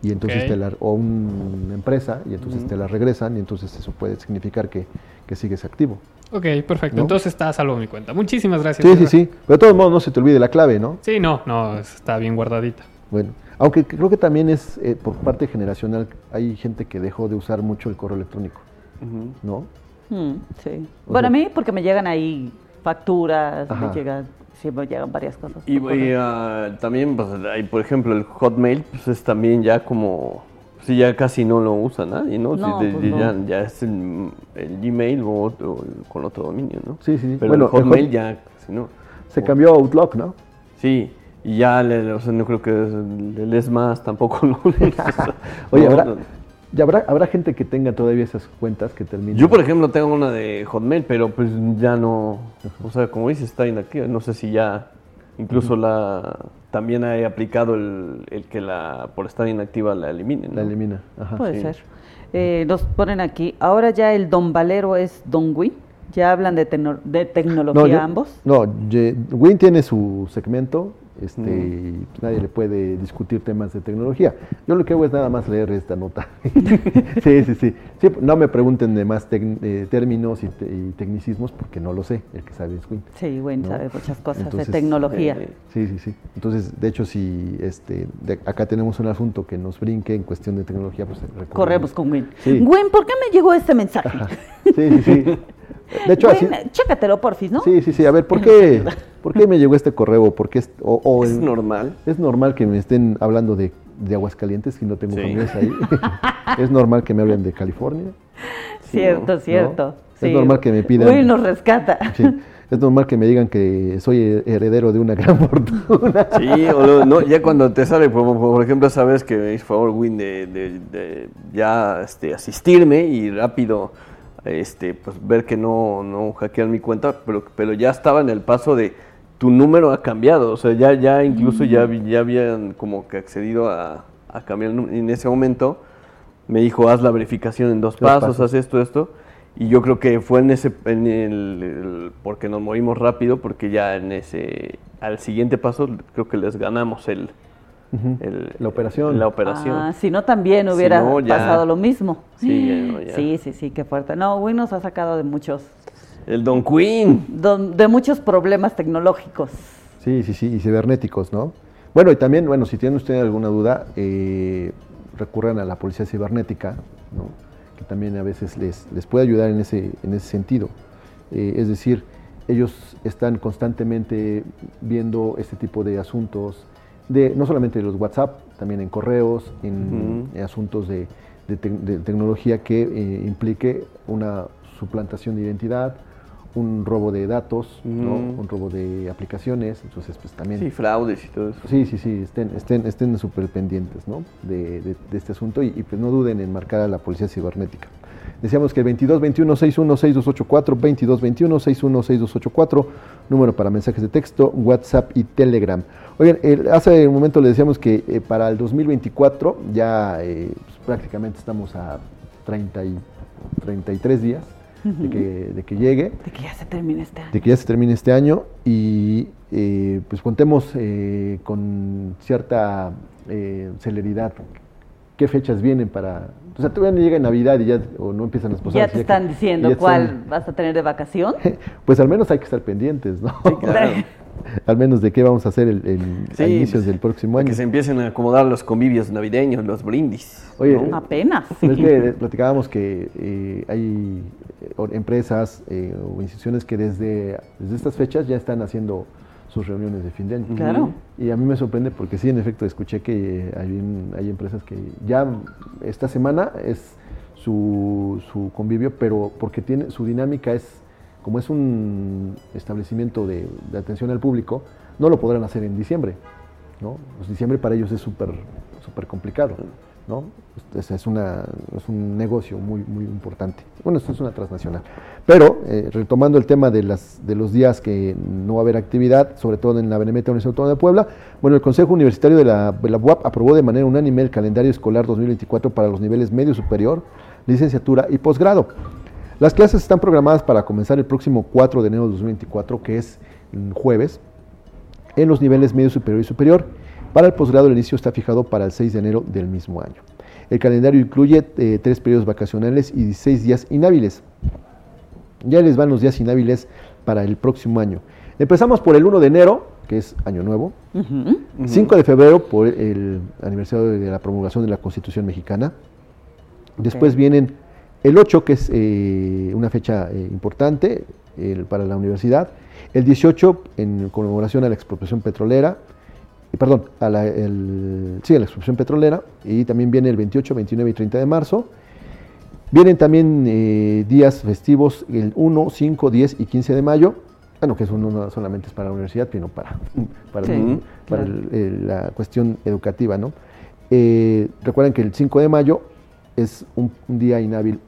y entonces te la, o una empresa y entonces te la regresan y entonces eso puede significar que, que sigues activo. Ok, perfecto. ¿No? Entonces está a salvo mi cuenta. Muchísimas gracias. Sí, sí, sí, pero de todos modos no se te olvide la clave, ¿no? Sí, no, no, está bien guardadita. Bueno, aunque creo que también es eh, por parte generacional, hay gente que dejó de usar mucho el correo electrónico. ¿no? Sí. O Bueno, sea- a mí porque me llegan ahí facturas, me llegan, sí me llegan varias cosas. Y, ah, también, pues, hay, por ejemplo, el Hotmail, pues es también ya como, sí, ya casi no lo usa nadie, ¿no? Sí, No, de- pues de- no. ya, ya es el, el Gmail o, otro- con otro dominio, ¿no? Sí, sí, sí. Pero Bueno, el el Hotmail Hot- ya casi no. Se cambió a Outlook, ¿no? Sí, y ya, le, o sea, no creo que el, el es más tampoco lo usa. Oye, No, ¿habrá, ya habrá, habrá gente que tenga todavía esas cuentas que terminen. Yo, por ejemplo, tengo una de Hotmail, pero pues ya no, o sea, como dices, está inactiva. No sé si ya, incluso la, también he aplicado el, el que la, por estar inactiva la eliminen. La elimina. Ajá. Puede sí. ser. Eh, nos ponen aquí, ahora ya el Don Valero es Don Win. Ya hablan de, tecno- de tecnología yo- ambos. No, Win tiene su segmento, este, Mm. pues nadie le puede discutir temas de tecnología. Yo lo que hago es nada más leer esta nota. sí, sí, sí, Sí, No me pregunten de más eh, términos y, te- y tecnicismos porque no lo sé. El que sabe es Win. Sí, Win ¿no? sabe muchas cosas Entonces, de tecnología. eh, sí, sí, sí. Entonces, de hecho, si este, de- acá tenemos un asunto que nos brinque en cuestión de tecnología, pues. Corremos con Win. Sí. Win, ¿por qué me llegó este mensaje? Sí, sí, sí. De hecho, así, Win, chécatelo, porfis, ¿no? Sí, sí, sí. A ver, ¿por qué, ¿por qué me llegó este correo? ¿Por qué es, o- o Es normal. Es normal que me estén hablando de, de Aguascalientes si no tengo Sí. ahí. es normal que me hablen de California. Cierto, ¿no? cierto. Es sí. normal que me pidan. Win nos rescata. Sí, Es normal que me digan que soy heredero de una gran fortuna. Sí, o lo- no, ya cuando te sale, por, por ejemplo, esa vez que me hizo favor, Win, de, de- de ya este, asistirme y rápido este, pues, ver que no, no hackean mi cuenta, pero, pero ya estaba en el paso de tu número ha cambiado, o sea, ya, ya incluso ya, ya habían como que accedido a, a cambiar el número. Y en ese momento me dijo, haz la verificación en dos Dos pasos, pasos. haz esto, esto. Y yo creo que fue en ese, en el, el- porque nos movimos rápido, porque ya en ese, al siguiente paso creo que les ganamos el, El- La operación. La operación. Ah, si no, también Si hubiera no, ya- pasado lo mismo. Sí, ya no, ya. sí, sí, sí, qué fuerte. No, Win nos ha sacado de muchos, El Don Queen. don- de muchos problemas tecnológicos. Sí, sí, sí, y cibernéticos, ¿no? Bueno, y también, bueno, si tienen ustedes alguna duda, eh, recurran a la policía cibernética, ¿no? Que también a veces les, les puede ayudar en ese, en ese sentido. Eh, es decir, ellos están constantemente viendo este tipo de asuntos, de, no solamente de los WhatsApp, también en correos, en, asuntos de, de tec- de tecnología que eh, implique una suplantación de identidad, un robo de datos, un robo de aplicaciones, entonces pues también... Sí, fraudes y todo eso. Sí, sí, sí, estén, estén, estén súper pendientes ¿no? de, de- de este asunto y, y, pues no duden en marcar a la policía cibernética. Decíamos que el 2221-616284, 2221-616284, número para mensajes de texto, WhatsApp y Telegram. Oigan, hace un momento le decíamos que eh, para el 2024 ya eh, pues, prácticamente estamos a 30 y 33 días de, que, de que llegue De que ya se termine este año. de que ya se termine este año y eh, pues contemos eh, con cierta celeridad qué fechas vienen para... O sea, todavía no llega Navidad y ya o no empiezan las posadas. Ya te están diciendo ya cuál están- vas a tener de vacación. Pues al menos hay que estar pendientes, ¿no? claro. al menos de qué vamos a hacer el, el- a Sí, inicios pues, del próximo año. Que se empiecen a acomodar los convivios navideños, los brindis. Oye, ¿no? Apenas. Es que platicábamos que eh, hay eh, empresas eh, o instituciones que desde, desde estas fechas ya están haciendo sus reuniones de fin de año. Claro. Y a mí me sorprende porque sí, en efecto, escuché que hay, un- hay empresas que ya esta semana es su, su convivio, pero porque tiene su dinámica es, como es un establecimiento de, de atención al público, no lo podrán hacer en diciembre. ¿no? Pues diciembre para ellos es súper súper complicado. Es, una, es un negocio muy, muy importante. Bueno, esto es una transnacional. Pero, eh, retomando el tema de, las, de los días que no va a haber actividad, sobre todo en la Benemérita Universidad Autónoma de Puebla, bueno, el Consejo Universitario de la, de la UAP aprobó de manera unánime el calendario escolar 2024 para los niveles medio superior, licenciatura y posgrado. Las clases están programadas para comenzar el próximo 4 de enero de 2024, que es jueves, en los niveles medio superior y superior. Para el posgrado el inicio está fijado para el 6 de enero del mismo año. El calendario incluye eh, tres periodos vacacionales y 16 días inhábiles. Ya les van los días inhábiles para el próximo año. Empezamos por el 1 de enero, que es Año Nuevo. Ujú. 5 de febrero por el aniversario de la promulgación de la Constitución mexicana. Después vienen el 8, que es eh, una fecha eh, importante, el- para la universidad. El 18 en conmemoración a la expropiación petrolera, perdón, a la, el- sí, a la expropiación petrolera, y también viene el 28, 29 y 30 de marzo. Vienen también eh, días festivos el 1, 5, 10 y 15 de mayo. Bueno, que eso no solamente es para la universidad, sino para, para, Sí, el- para claro. el- la cuestión educativa, ¿no? Eh, recuerden que el 5 de mayo es un, un día inhábil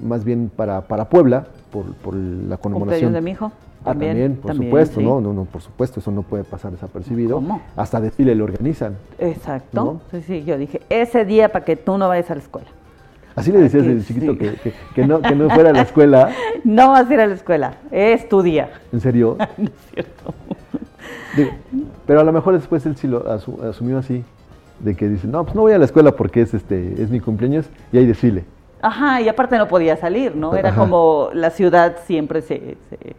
más bien para, para Puebla, por, por la conmemoración. De mi hijo. Ah, También, también, por también, supuesto, sí. ¿no? No, no, por supuesto, eso no puede pasar desapercibido. ¿Cómo? Hasta desfile lo organizan. Exacto. ¿No? Sí, sí, yo dije, ese día para que tú no vayas a la escuela. Así le decías desde chiquito sí. que, que- que no, que no fuera a la escuela. No vas a ir a la escuela, es tu día. ¿En serio? no es cierto. Digo, pero a lo mejor después él sí lo asu- asumió así, de que dice, no, pues no voy a la escuela porque es, este, es mi cumpleaños y hay desfile. Ajá, y aparte no podía salir, ¿no? Era Ajá. como la ciudad siempre se, se-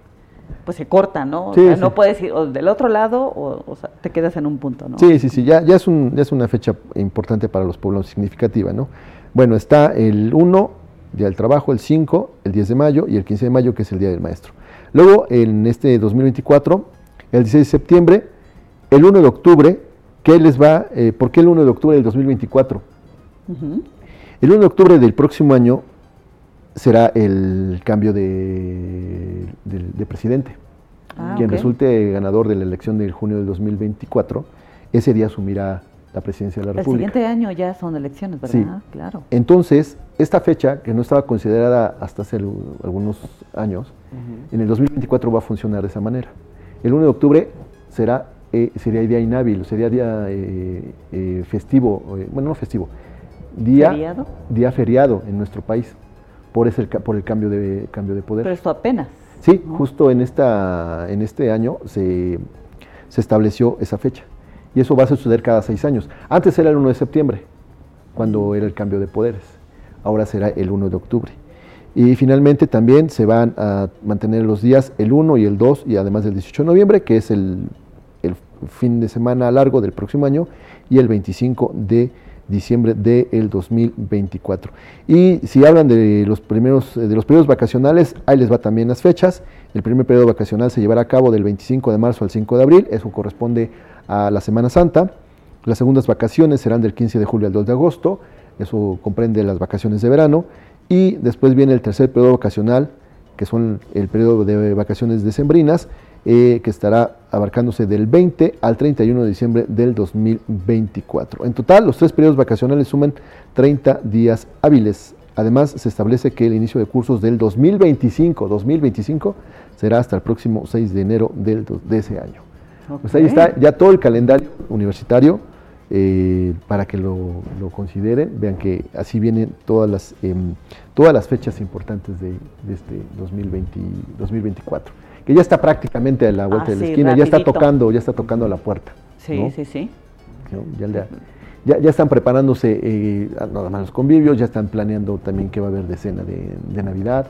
pues se corta, ¿no? O Sí, sea, sí. no puedes ir o del otro lado o, o sea, te quedas en un punto, ¿no? Sí, sí, sí, ya, ya, es un- ya es una fecha importante para los pueblos, significativa, ¿no? Bueno, está el 1, Día del Trabajo, el 5, el 10 de mayo y el 15 de mayo, que es el Día del Maestro. Luego, en este 2024, el 16 de septiembre, el 1 de octubre, ¿qué les va? eh, ¿Por qué el 1 de octubre del 2024? Ujú. El 1 de octubre del próximo año será el cambio de, de- de presidente. Ah, Quien resulte ganador de la elección del junio del 2024, ese día asumirá la presidencia de la El República. siguiente año ya son elecciones, ¿verdad? Sí. Claro. Entonces, esta fecha, que no estaba considerada hasta hace al- algunos años, en el 2024 va a funcionar de esa manera. El 1 de octubre será, eh, sería día inhábil, sería día eh, eh, festivo, eh, bueno, no festivo, día ¿Feriado? día feriado en nuestro país por, ese, por el cambio de, cambio de poder. Pero esto apenas. Sí, justo en, esta, en este año se, se estableció esa fecha. Y eso va a suceder cada seis años. Antes era el 1 de septiembre, cuando era el cambio de poderes. Ahora será el 1 de octubre. Y finalmente también se van a mantener los días el 1 y el 2 y además del 18 de noviembre, que es el, el fin de semana largo del próximo año, y el 25 de diciembre del 2024. Y si hablan de los primeros de los periodos vacacionales, ahí les va también las fechas. El primer periodo vacacional se llevará a cabo del 25 de marzo al 5 de abril, eso corresponde a la Semana Santa. Las segundas vacaciones serán del 15 de julio al 2 de agosto, eso comprende las vacaciones de verano. Y después viene el tercer periodo vacacional, que son el periodo de vacaciones decembrinas, eh, que estará abarcándose del 20 al 31 de diciembre del 2024. En total, los tres periodos vacacionales suman 30 días hábiles. Además, se establece que el inicio de cursos del 2025, 2025 será hasta el próximo 6 de enero del, de ese año. Pues ahí está ya todo el calendario universitario eh, para que lo, lo consideren. Vean que así vienen todas las, em, todas las fechas importantes de, de este 2020, 2024. Que ya está prácticamente a la vuelta Ah, de la sí, esquina, ya está tocando, ya está tocando la puerta. Sí, ¿no? sí, sí. ¿no? Ya, ya- ya- ya están preparándose eh, nada más los convivios, ya están planeando también qué va a haber de cena de, de Navidad,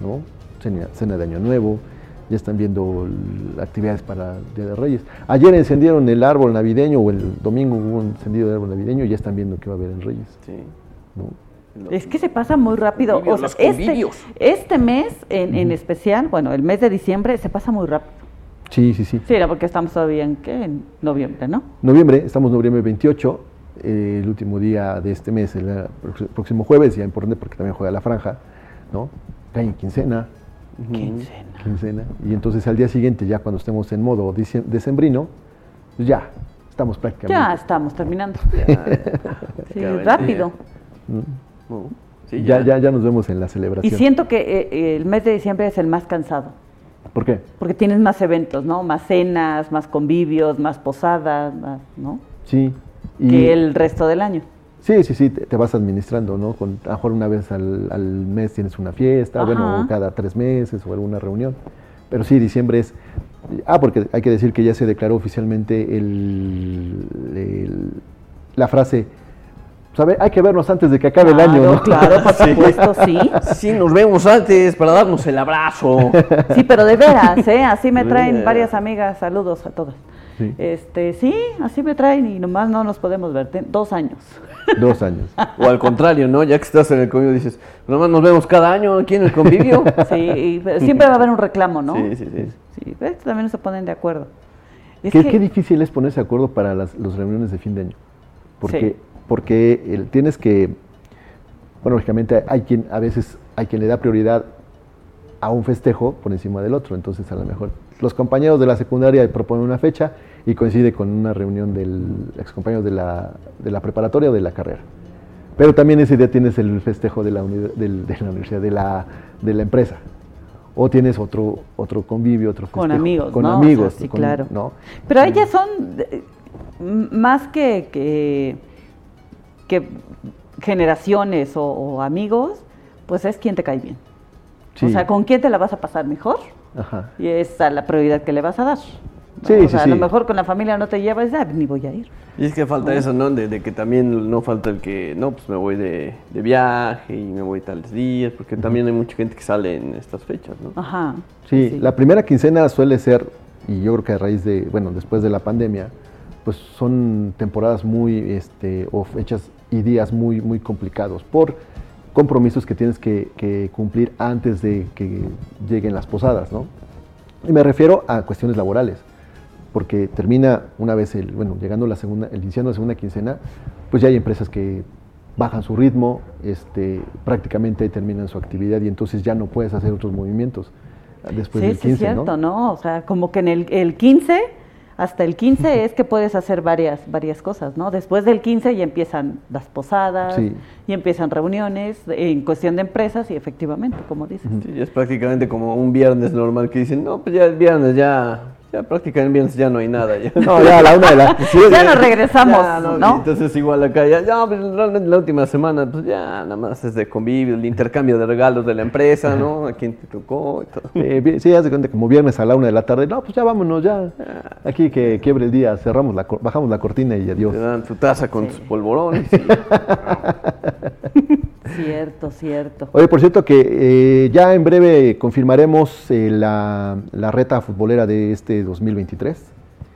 ¿no? Cena, cena de Año Nuevo, ya están viendo actividades para Día de Reyes. Ayer encendieron el árbol navideño o el domingo hubo un encendido de árbol navideño y ya están viendo qué va a haber en Reyes. ¿no? Es que se pasa muy rápido. convivios, O sea, los este, este mes en, en especial, bueno, el mes de diciembre se pasa muy rápido. Sí, sí, sí. Sí, era porque estamos todavía en, ¿qué? en noviembre, ¿no? Noviembre, estamos noviembre 28, eh, el último día de este mes, el eh, próximo jueves, ya importante porque también juega la franja, ¿no? Cae en quincena. Quincena. Quincena. Y entonces al día siguiente, ya cuando estemos en modo decembrino, pues ya, estamos prácticamente. Ya estamos terminando. Sí, Acaba el rápido. Sí, ya, ya. ya, ya nos vemos en la Y celebración. siento que eh, eh, el mes de diciembre es el más cansado, ¿Por qué? porque tienes más eventos, ¿no? Más cenas, más convivios, más posadas, más, ¿no? Sí. y- Que el resto del año. Sí, sí, sí, te, te vas administrando, ¿no? Con, a lo mejor una vez al, al mes tienes una fiesta, bueno, Ajá. cada tres meses o alguna reunión. Pero sí, diciembre es... Ah, porque hay que decir que ya se declaró oficialmente el, el- la frase, pues, a ver, hay que vernos antes de que acabe el año, ¿no? Claro, por supuesto, sí. Sí, nos vemos antes para darnos el abrazo. Sí, pero de veras, ¿eh? Así me traen varias amigas, saludos a todas. Sí. Este, sí, así me traen y nomás no nos podemos ver. Ten- dos años. Dos años. O al contrario, ¿no? Ya que estás en el convivio dices, nomás nos vemos cada año aquí en el convivio. Sí, y siempre va a haber un reclamo, ¿no? Sí, sí, sí. Sí, también no se ponen de acuerdo. Es qué, que- qué difícil es ponerse de acuerdo para las los reuniones de fin de año. Porque, Sí. Porque el- tienes que, bueno, lógicamente hay quien, a veces hay quien le da prioridad a un festejo por encima del otro. Entonces, a lo mejor los compañeros de la secundaria proponen una fecha y coincide con una reunión del ex compañero de la, de la preparatoria o de la carrera. Pero también ese día tienes el festejo de la, del- de la universidad, de la, de la empresa. O tienes otro, otro convivio, otro festejo. Con amigos, Con ¿no? O sea, amigos. sí, con- claro. ¿no? Pero ellas son eh, más que, que, que generaciones o, o amigos, pues es quien te cae bien. Sí. O sea, con quién te la vas a pasar mejor Ajá. y es a la prioridad que le vas a dar. ¿no? Sí, o sí, sea, a sí. lo mejor con la familia no te llevas, ah, ni voy a ir. Y es que falta eso, ¿no? De, de que también no falta el que, no, pues me voy de, de viaje y me voy tales días, porque también hay mucha gente que sale en estas fechas, ¿no? Ajá. Sí, la primera quincena suele ser, y yo creo que a raíz de, bueno, después de la pandemia, pues son temporadas muy, este, o fechas y días muy, muy complicados por compromisos que tienes que, que cumplir antes de que lleguen las posadas, ¿no? Y me refiero a cuestiones laborales, porque termina una vez, el, bueno, llegando la segunda, el iniciando la segunda quincena, pues ya hay empresas que bajan su ritmo, este, prácticamente terminan su actividad y entonces ya no puedes hacer otros movimientos después sí, del sí, 15, es cierto, ¿no? ¿no? O sea, como que en el, el 15, hasta el 15 es que puedes hacer varias, varias cosas, ¿no? Después del 15 ya empiezan las posadas, Sí. y empiezan reuniones en cuestión de empresas y efectivamente, como dices. Sí, es prácticamente como un viernes normal que dicen, no, pues ya el viernes ya, ya prácticamente ya no hay nada. Ya. No, ya a la una de la... Ya nos regresamos, Ya, ¿no? Entonces igual acá ya, ya pues, realmente la última semana, pues ya nada más es de convivio, el intercambio de regalos de la empresa, ¿no? A quién te tocó y todo. Eh, sí, haz de cuenta como viernes a la una de la tarde, no, pues ya vámonos, ya. Aquí que quiebre el día, cerramos la, bajamos la cortina y adiós. Te dan tu taza con tus polvorones. y- Cierto, cierto. Oye, por cierto que eh, ya en breve confirmaremos eh, la, la reta futbolera de este 2023.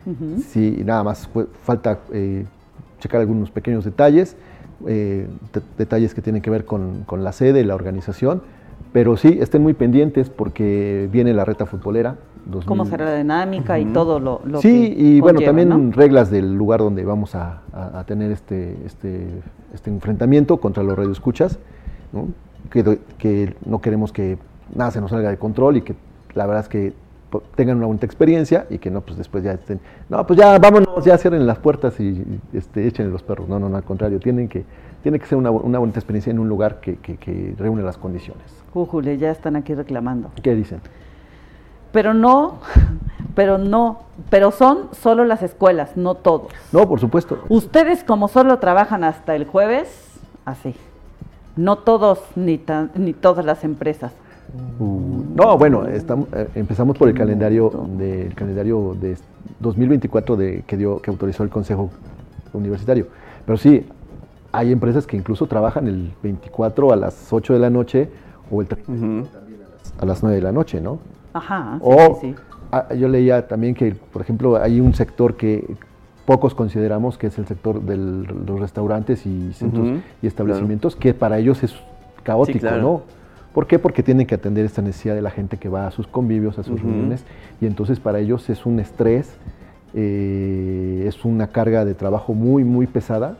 Ujú. Sí, nada más fue- falta eh, checar algunos pequeños detalles, eh, de- detalles que tienen que ver con, con la sede, la organización, pero sí, estén muy pendientes porque viene la reta futbolera. 2000. Cómo será la dinámica y todo lo, lo sí, que y bueno, también ¿no? reglas del lugar donde vamos a, a- a tener este, este, este enfrentamiento contra los radioescuchas, ¿no? Que, que no queremos que nada se nos salga de control y que la verdad es que tengan una bonita experiencia y que no, pues después ya estén, no, pues ya vámonos, ya cierren las puertas y, este, echen los perros. No, no, no, al contrario, tienen que, tiene que ser una, una bonita experiencia en un lugar que, que, que reúne las condiciones. Jújule, ya están aquí reclamando. ¿Qué dicen? Pero no, pero no, pero son solo las escuelas, no todos. No, por supuesto. Ustedes como solo trabajan hasta el jueves, así. No todos ni tan- ni todas las empresas. Uh, no, bueno, estamos, eh, empezamos por el calendario del calendario de 2024 de, que dio que autorizó el Consejo Universitario. Pero sí, hay empresas que incluso trabajan el 24 a las 8 de la noche o el 30 también a las, a las 9 de la noche, ¿no? Ajá. sí, O sí, sí. yo leía también que, por ejemplo, hay un sector que pocos consideramos que es el sector de los restaurantes y centros y establecimientos, que para ellos es caótico, claro. ¿no? ¿Por qué? Porque tienen que atender esta necesidad de la gente que va a sus convivios, a sus reuniones, y entonces para ellos es un estrés, eh, es una carga de trabajo muy, muy pesada,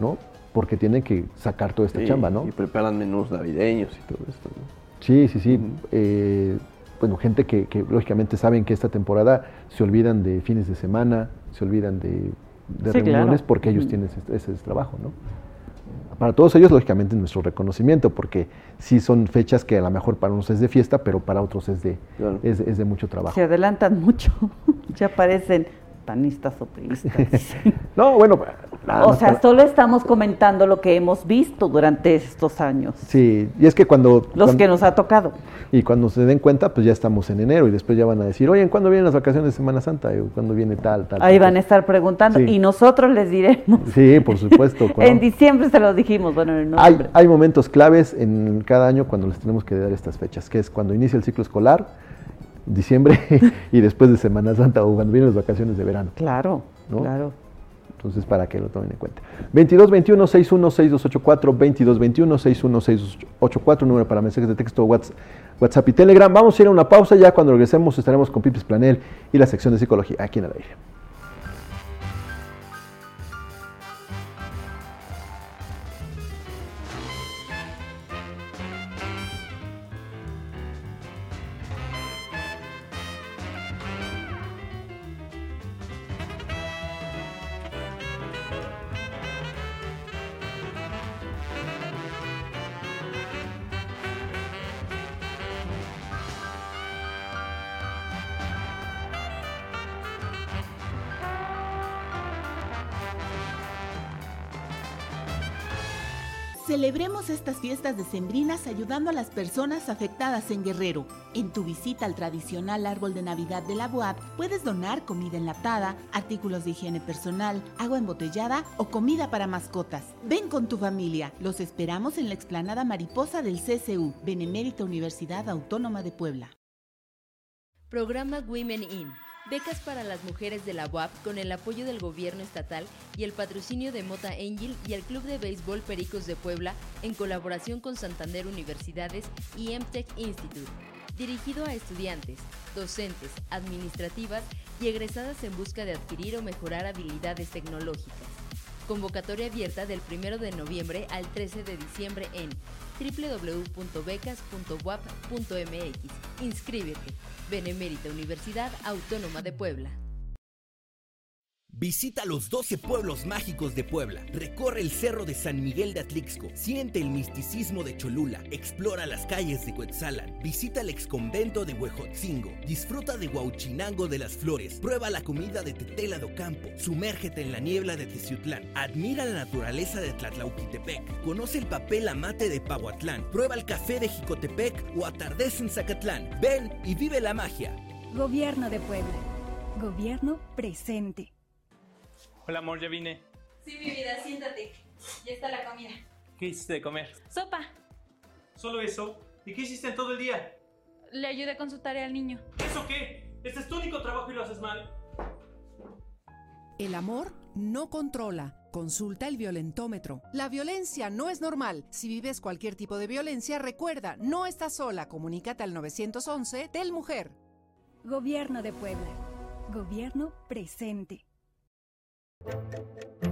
¿no? Porque tienen que sacar toda esta Sí, chamba, ¿no? Y preparan menús navideños y todo esto. ¿no? Sí, sí, sí. Eh, bueno, gente que, que lógicamente saben que esta temporada se olvidan de fines de semana, se olvidan de, de Sí, reuniones claro. porque ellos tienen ese, ese trabajo, ¿no? Para todos ellos, lógicamente, nuestro reconocimiento, porque sí son fechas que a lo mejor para unos es de fiesta, pero para otros es de, Claro. es, es de mucho trabajo. Se adelantan mucho. ya parecen panistas o priistas. No, bueno, nada o sea, para- solo estamos comentando lo que hemos visto durante estos años. Sí, y es que cuando... Los cuando- que nos ha tocado. Y cuando se den cuenta, pues ya estamos en enero y después ya van a decir, oye, ¿cuándo vienen las vacaciones de Semana Santa? O, ¿Cuándo viene tal, tal? Ahí tal, van a estar preguntando Sí. y nosotros les diremos. Sí, por supuesto. En diciembre se lo dijimos, bueno, en hay, noviembre. hay momentos claves en cada año cuando les tenemos que dar estas fechas, que es cuando inicia el ciclo escolar, diciembre y después de Semana Santa o cuando vienen las vacaciones de verano. Claro, ¿no? claro. Entonces, para que lo tomen en cuenta. 2221 616284 2221 616284 número para mensajes de texto, WhatsApp, y Telegram. Vamos a ir a una pausa ya. Cuando regresemos estaremos con Pipis Planel y la sección de psicología aquí en el aire. Estas fiestas decembrinas ayudando a las personas afectadas en Guerrero. En tu visita al tradicional árbol de Navidad de la UAP puedes donar comida enlatada, artículos de higiene personal, agua embotellada o comida para mascotas. Ven con tu familia. Los esperamos en la explanada mariposa del CCU, Benemérita Universidad Autónoma de Puebla. Programa Women In. Becas para las mujeres de la UAP con el apoyo del gobierno estatal y el patrocinio de Mota Angel y el Club de Béisbol Pericos de Puebla en colaboración con Santander Universidades y MTech Institute. Dirigido a estudiantes, docentes, administrativas y egresadas en busca de adquirir o mejorar habilidades tecnológicas. Convocatoria abierta del 1 de noviembre al 13 de diciembre en www.becas.wap.mx. Inscríbete. Benemérita Universidad Autónoma de Puebla. Visita los 12 pueblos mágicos de Puebla. Recorre el cerro de San Miguel de Atlixco. Siente el misticismo de Cholula. Explora las calles de Cuetzalan. Visita el exconvento de Huejotzingo. Disfruta de Huauchinango de las Flores. Prueba la comida de Tetela do Campo. Sumérgete en la niebla de Teciutlán. Admira la naturaleza de Tlatlauquitepec. Conoce el papel amate de Pahuatlán. Prueba el café de Jicotepec o atardece en Zacatlán. Ven y vive la magia. Gobierno de Puebla. Gobierno presente. Hola, amor, ya vine. Sí, mi vida, siéntate. Ya está la comida. ¿Qué hiciste de comer? Sopa. ¿Solo eso? ¿Y qué hiciste en todo el día? Le ayudé con su tarea al niño. ¿Eso qué? Este es tu único trabajo y lo haces mal. El amor no controla. Consulta el violentómetro. La violencia no es normal. Si vives cualquier tipo de violencia, recuerda, no estás sola. Comunícate al 911 del Mujer. Gobierno de Puebla. Gobierno presente. Thank you.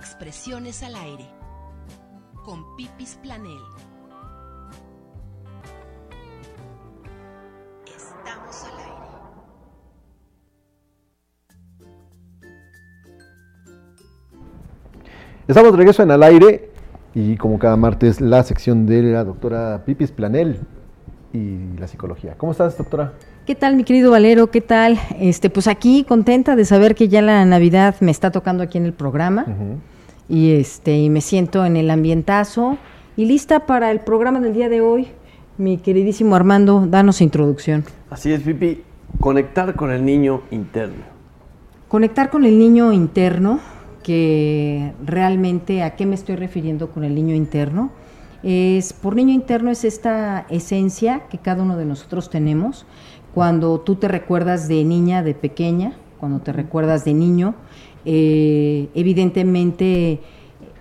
Expresiones al aire. Con Pipis Planel. Estamos al aire. Estamos de regreso en al aire y como cada martes la sección de la doctora Pipis Planel y la psicología. ¿Cómo estás, doctora? ¿Qué tal, mi querido Valero? ¿Qué tal? Este, pues aquí contenta de saber que ya la Navidad me está tocando aquí en el programa y este y me siento en el ambientazo y lista para el programa del día de hoy. Mi queridísimo Armando, danos introducción. Así es, Pipi, conectar con el niño interno. Conectar con el niño interno, que realmente a qué me estoy refiriendo con el niño interno, es por niño interno es esta esencia que cada uno de nosotros tenemos cuando tú te recuerdas de niña, de pequeña, cuando te recuerdas de niño, eh, evidentemente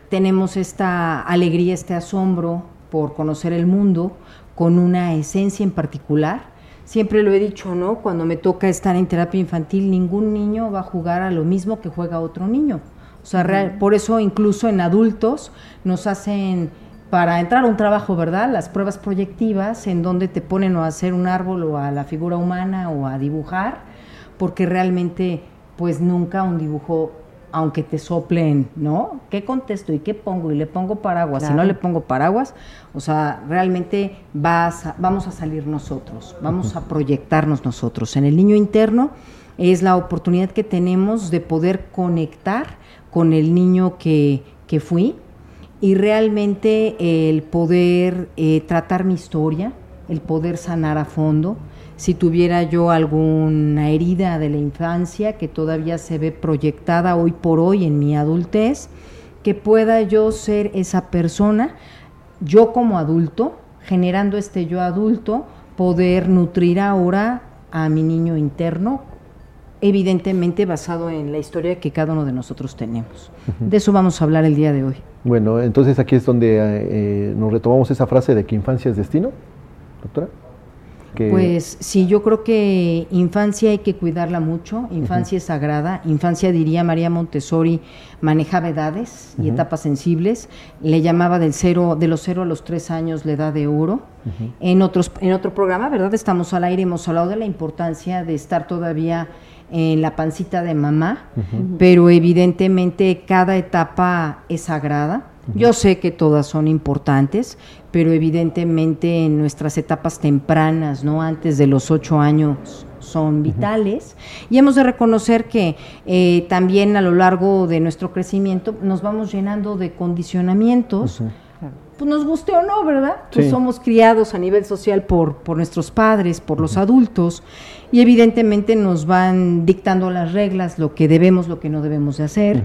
tenemos esta alegría, este asombro por conocer el mundo con una esencia en particular. Siempre lo he dicho, ¿no? Cuando me toca estar en terapia infantil, ningún niño va a jugar a lo mismo que juega otro niño. O sea, real- por eso incluso en adultos nos hacen para entrar a un trabajo, ¿verdad? Las pruebas proyectivas en donde te ponen o a hacer un árbol o a la figura humana o a dibujar, porque realmente pues nunca un dibujo, aunque te soplen, ¿no? ¿Qué contesto y qué pongo? Y le pongo paraguas, si no Claro. le pongo paraguas, o sea, realmente vas a- vamos a salir nosotros, vamos a proyectarnos nosotros. En el niño interno es la oportunidad que tenemos de poder conectar con el niño que, que fui, y realmente el poder eh, tratar mi historia, el poder sanar a fondo. Si tuviera yo alguna herida de la infancia que todavía se ve proyectada hoy por hoy en mi adultez, que pueda yo ser esa persona, yo como adulto, generando este yo adulto, poder nutrir ahora a mi niño interno, evidentemente basado en la historia que cada uno de nosotros tenemos. De eso vamos a hablar el día de hoy. Bueno, entonces aquí es donde eh, nos retomamos esa frase de que infancia es destino, doctora. Que- Pues sí, yo creo que infancia hay que cuidarla mucho, infancia es sagrada, infancia diría María Montessori manejaba edades y etapas sensibles, le llamaba del cero, de los cero a los tres años la edad de oro. En otros, en otro programa, ¿verdad? Estamos al aire, hemos hablado de la importancia de estar todavía en la pancita de mamá, pero evidentemente cada etapa es sagrada. Yo sé que todas son importantes, pero evidentemente en nuestras etapas tempranas, no antes de los ocho años, son vitales. Y hemos de reconocer que eh, también a lo largo de nuestro crecimiento nos vamos llenando de condicionamientos pues nos guste o no, ¿verdad? Pues Sí. somos criados a nivel social por, por nuestros padres, por los adultos, y evidentemente nos van dictando las reglas, lo que debemos, lo que no debemos de hacer.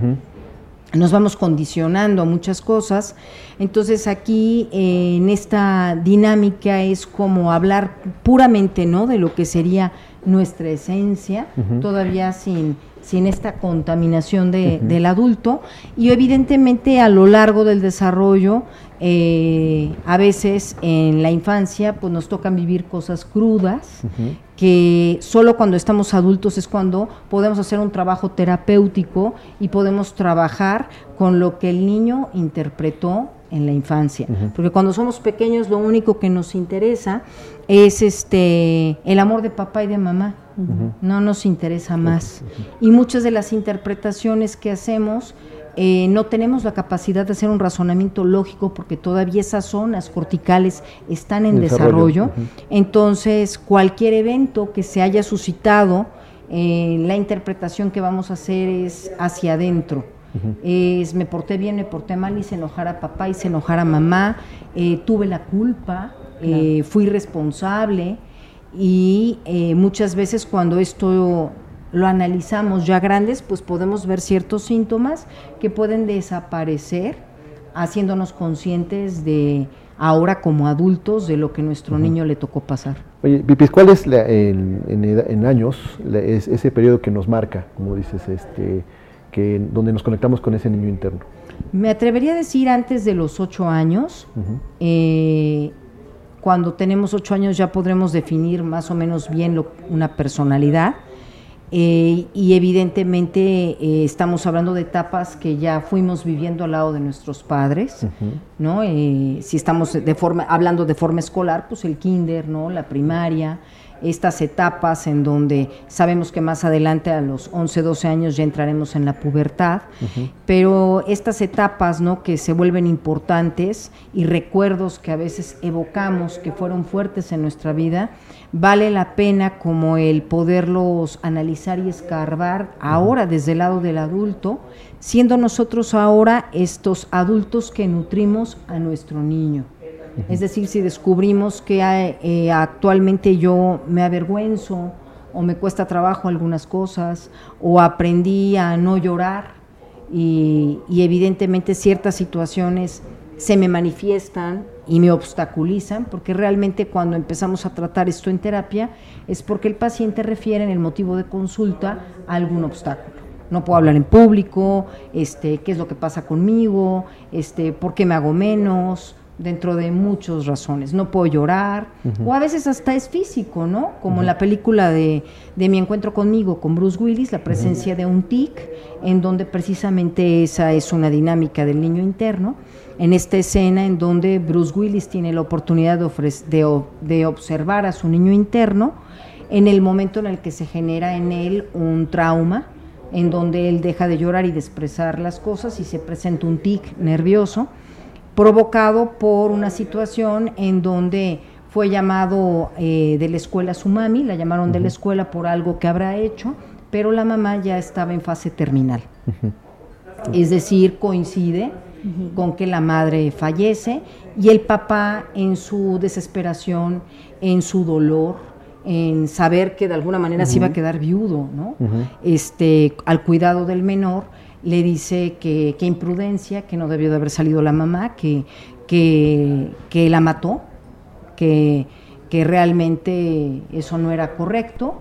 Nos vamos condicionando a muchas cosas. Entonces aquí eh, en esta dinámica es como hablar puramente, ¿no? De lo que sería nuestra esencia, todavía sin, sin esta contaminación de- del adulto. Y evidentemente a lo largo del desarrollo, eh, a veces en la infancia, pues nos tocan vivir cosas crudas que solo cuando estamos adultos es cuando podemos hacer un trabajo terapéutico y podemos trabajar con lo que el niño interpretó en la infancia. Porque cuando somos pequeños lo único que nos interesa es este el amor de papá y de mamá. No nos interesa más. Y muchas de las interpretaciones que hacemos eh, no tenemos la capacidad de hacer un razonamiento lógico porque todavía esas zonas corticales están en Desarrollo. Entonces, cualquier evento que se haya suscitado, eh, la interpretación que vamos a hacer es hacia adentro. Es me porté bien, me porté mal, hice enojar a papá, hice enojar a mamá, eh, tuve la culpa, fui responsable y muchas veces cuando esto lo analizamos ya grandes, pues podemos ver ciertos síntomas que pueden desaparecer haciéndonos conscientes de ahora como adultos de lo que nuestro niño le tocó pasar. Oye, Pipis, ¿cuál es la- en, en en años la- es- ese periodo que nos marca, como dices, este, que donde nos conectamos con ese niño interno? Me atrevería a decir antes de los ocho años, eh, cuando tenemos ocho años ya podremos definir más o menos bien lo- una personalidad. Eh, y evidentemente eh, estamos hablando de etapas que ya fuimos viviendo al lado de nuestros padres, ¿no? Eh, si estamos de forma, hablando de forma escolar, pues el kinder, ¿no? La primaria, estas etapas en donde sabemos que más adelante a los 11, 12 años ya entraremos en la pubertad, pero estas etapas ¿no? que se vuelven importantes y recuerdos que a veces evocamos que fueron fuertes en nuestra vida, vale la pena como el poderlos analizar y escarbar ahora desde el lado del adulto, siendo nosotros ahora estos adultos que nutrimos a nuestro niño. Es decir, si descubrimos que eh, actualmente yo me avergüenzo o me cuesta trabajo algunas cosas o aprendí a no llorar y, evidentemente ciertas situaciones se me manifiestan y me obstaculizan, porque realmente cuando empezamos a tratar esto en terapia es porque el paciente refiere en el motivo de consulta a algún obstáculo. No puedo hablar en público, este, qué es lo que pasa conmigo, este, por qué me hago menos, dentro de muchas razones. No puedo llorar, o a veces hasta es físico, ¿no? Como en la película de, de, Mi encuentro conmigo con Bruce Willis, la presencia de un tic, en donde precisamente esa es una dinámica del niño interno. En esta escena en donde Bruce Willis tiene la oportunidad de, de observar a su niño interno, en el momento en el que se genera en él un trauma, en donde él deja de llorar y de expresar las cosas y se presenta un tic nervioso provocado por una situación en donde fue llamado eh, de la escuela su mami, la llamaron de la escuela por algo que habrá hecho, pero la mamá ya estaba en fase terminal. Es decir, coincide con que la madre fallece y el papá en su desesperación, en su dolor, en saber que de alguna manera se iba a quedar viudo, ¿no? Este, al cuidado del menor, le dice que, imprudencia, que no debió de haber salido la mamá, que, que, la mató, que, que, realmente eso no era correcto.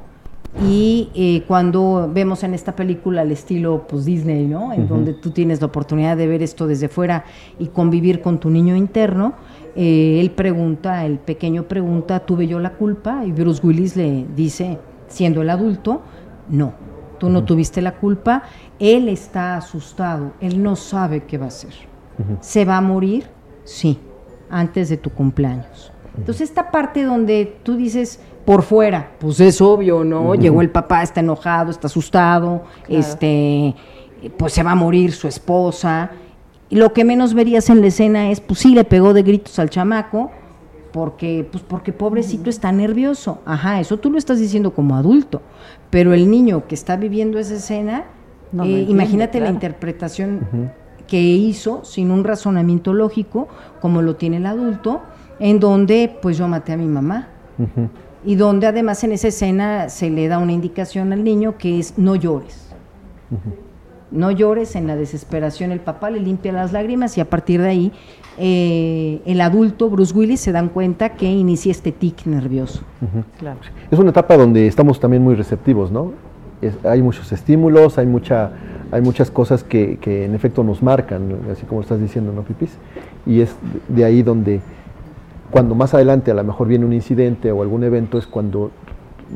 Y eh, cuando vemos en esta película el estilo pues, Disney, ¿no? En donde tú tienes la oportunidad de ver esto desde fuera y convivir con tu niño interno, eh, él pregunta, el pequeño pregunta, ¿tuve yo la culpa? Y Bruce Willis le dice, siendo el adulto, no, tú no tuviste la culpa, él está asustado, él no sabe qué va a hacer. ¿Se va a morir? Sí, antes de tu cumpleaños. Entonces esta parte donde tú dices por fuera, pues es obvio, ¿no? Llegó el papá, está enojado, está asustado, este, pues se va a morir su esposa. Y lo que menos verías en la escena es, pues sí, le pegó de gritos al chamaco, porque, pues porque pobrecito está nervioso. Ajá, eso tú lo estás diciendo como adulto. Pero el niño que está viviendo esa escena, eh, imagínate la interpretación que hizo sin un razonamiento lógico, como lo tiene el adulto, en donde pues yo maté a mi mamá. Y donde además en esa escena se le da una indicación al niño que es no llores. No llores en la desesperación, el papá le limpia las lágrimas y a partir de ahí eh, el adulto, Bruce Willis, se dan cuenta que inicia este tic nervioso. Es una etapa donde estamos también muy receptivos, ¿no? hay muchos estímulos, hay, mucha, hay muchas cosas que, en efecto nos marcan, así como estás diciendo, ¿no, Pipis? Y es de ahí donde, cuando más adelante a lo mejor viene un incidente o algún evento, es cuando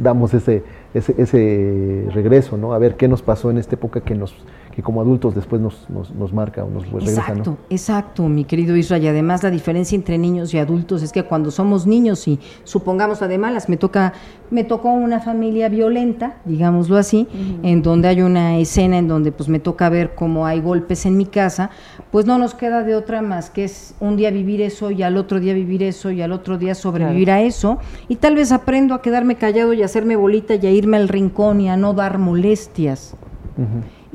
damos ese, ese, ese regreso, ¿no? A ver qué nos pasó en esta época que nos que como adultos después nos, nos, marca o nos regresa. Exacto, exacto, mi querido Israel. Y además la diferencia entre niños y adultos es que cuando somos niños y supongamos además me toca, me tocó una familia violenta, digámoslo así, en donde hay una escena en donde pues me toca ver cómo hay golpes en mi casa, pues no nos queda de otra más que es un día vivir eso y al otro día vivir eso y al otro día sobrevivir a eso. Y tal vez aprendo a quedarme callado y a hacerme bolita y a irme al rincón y a no dar molestias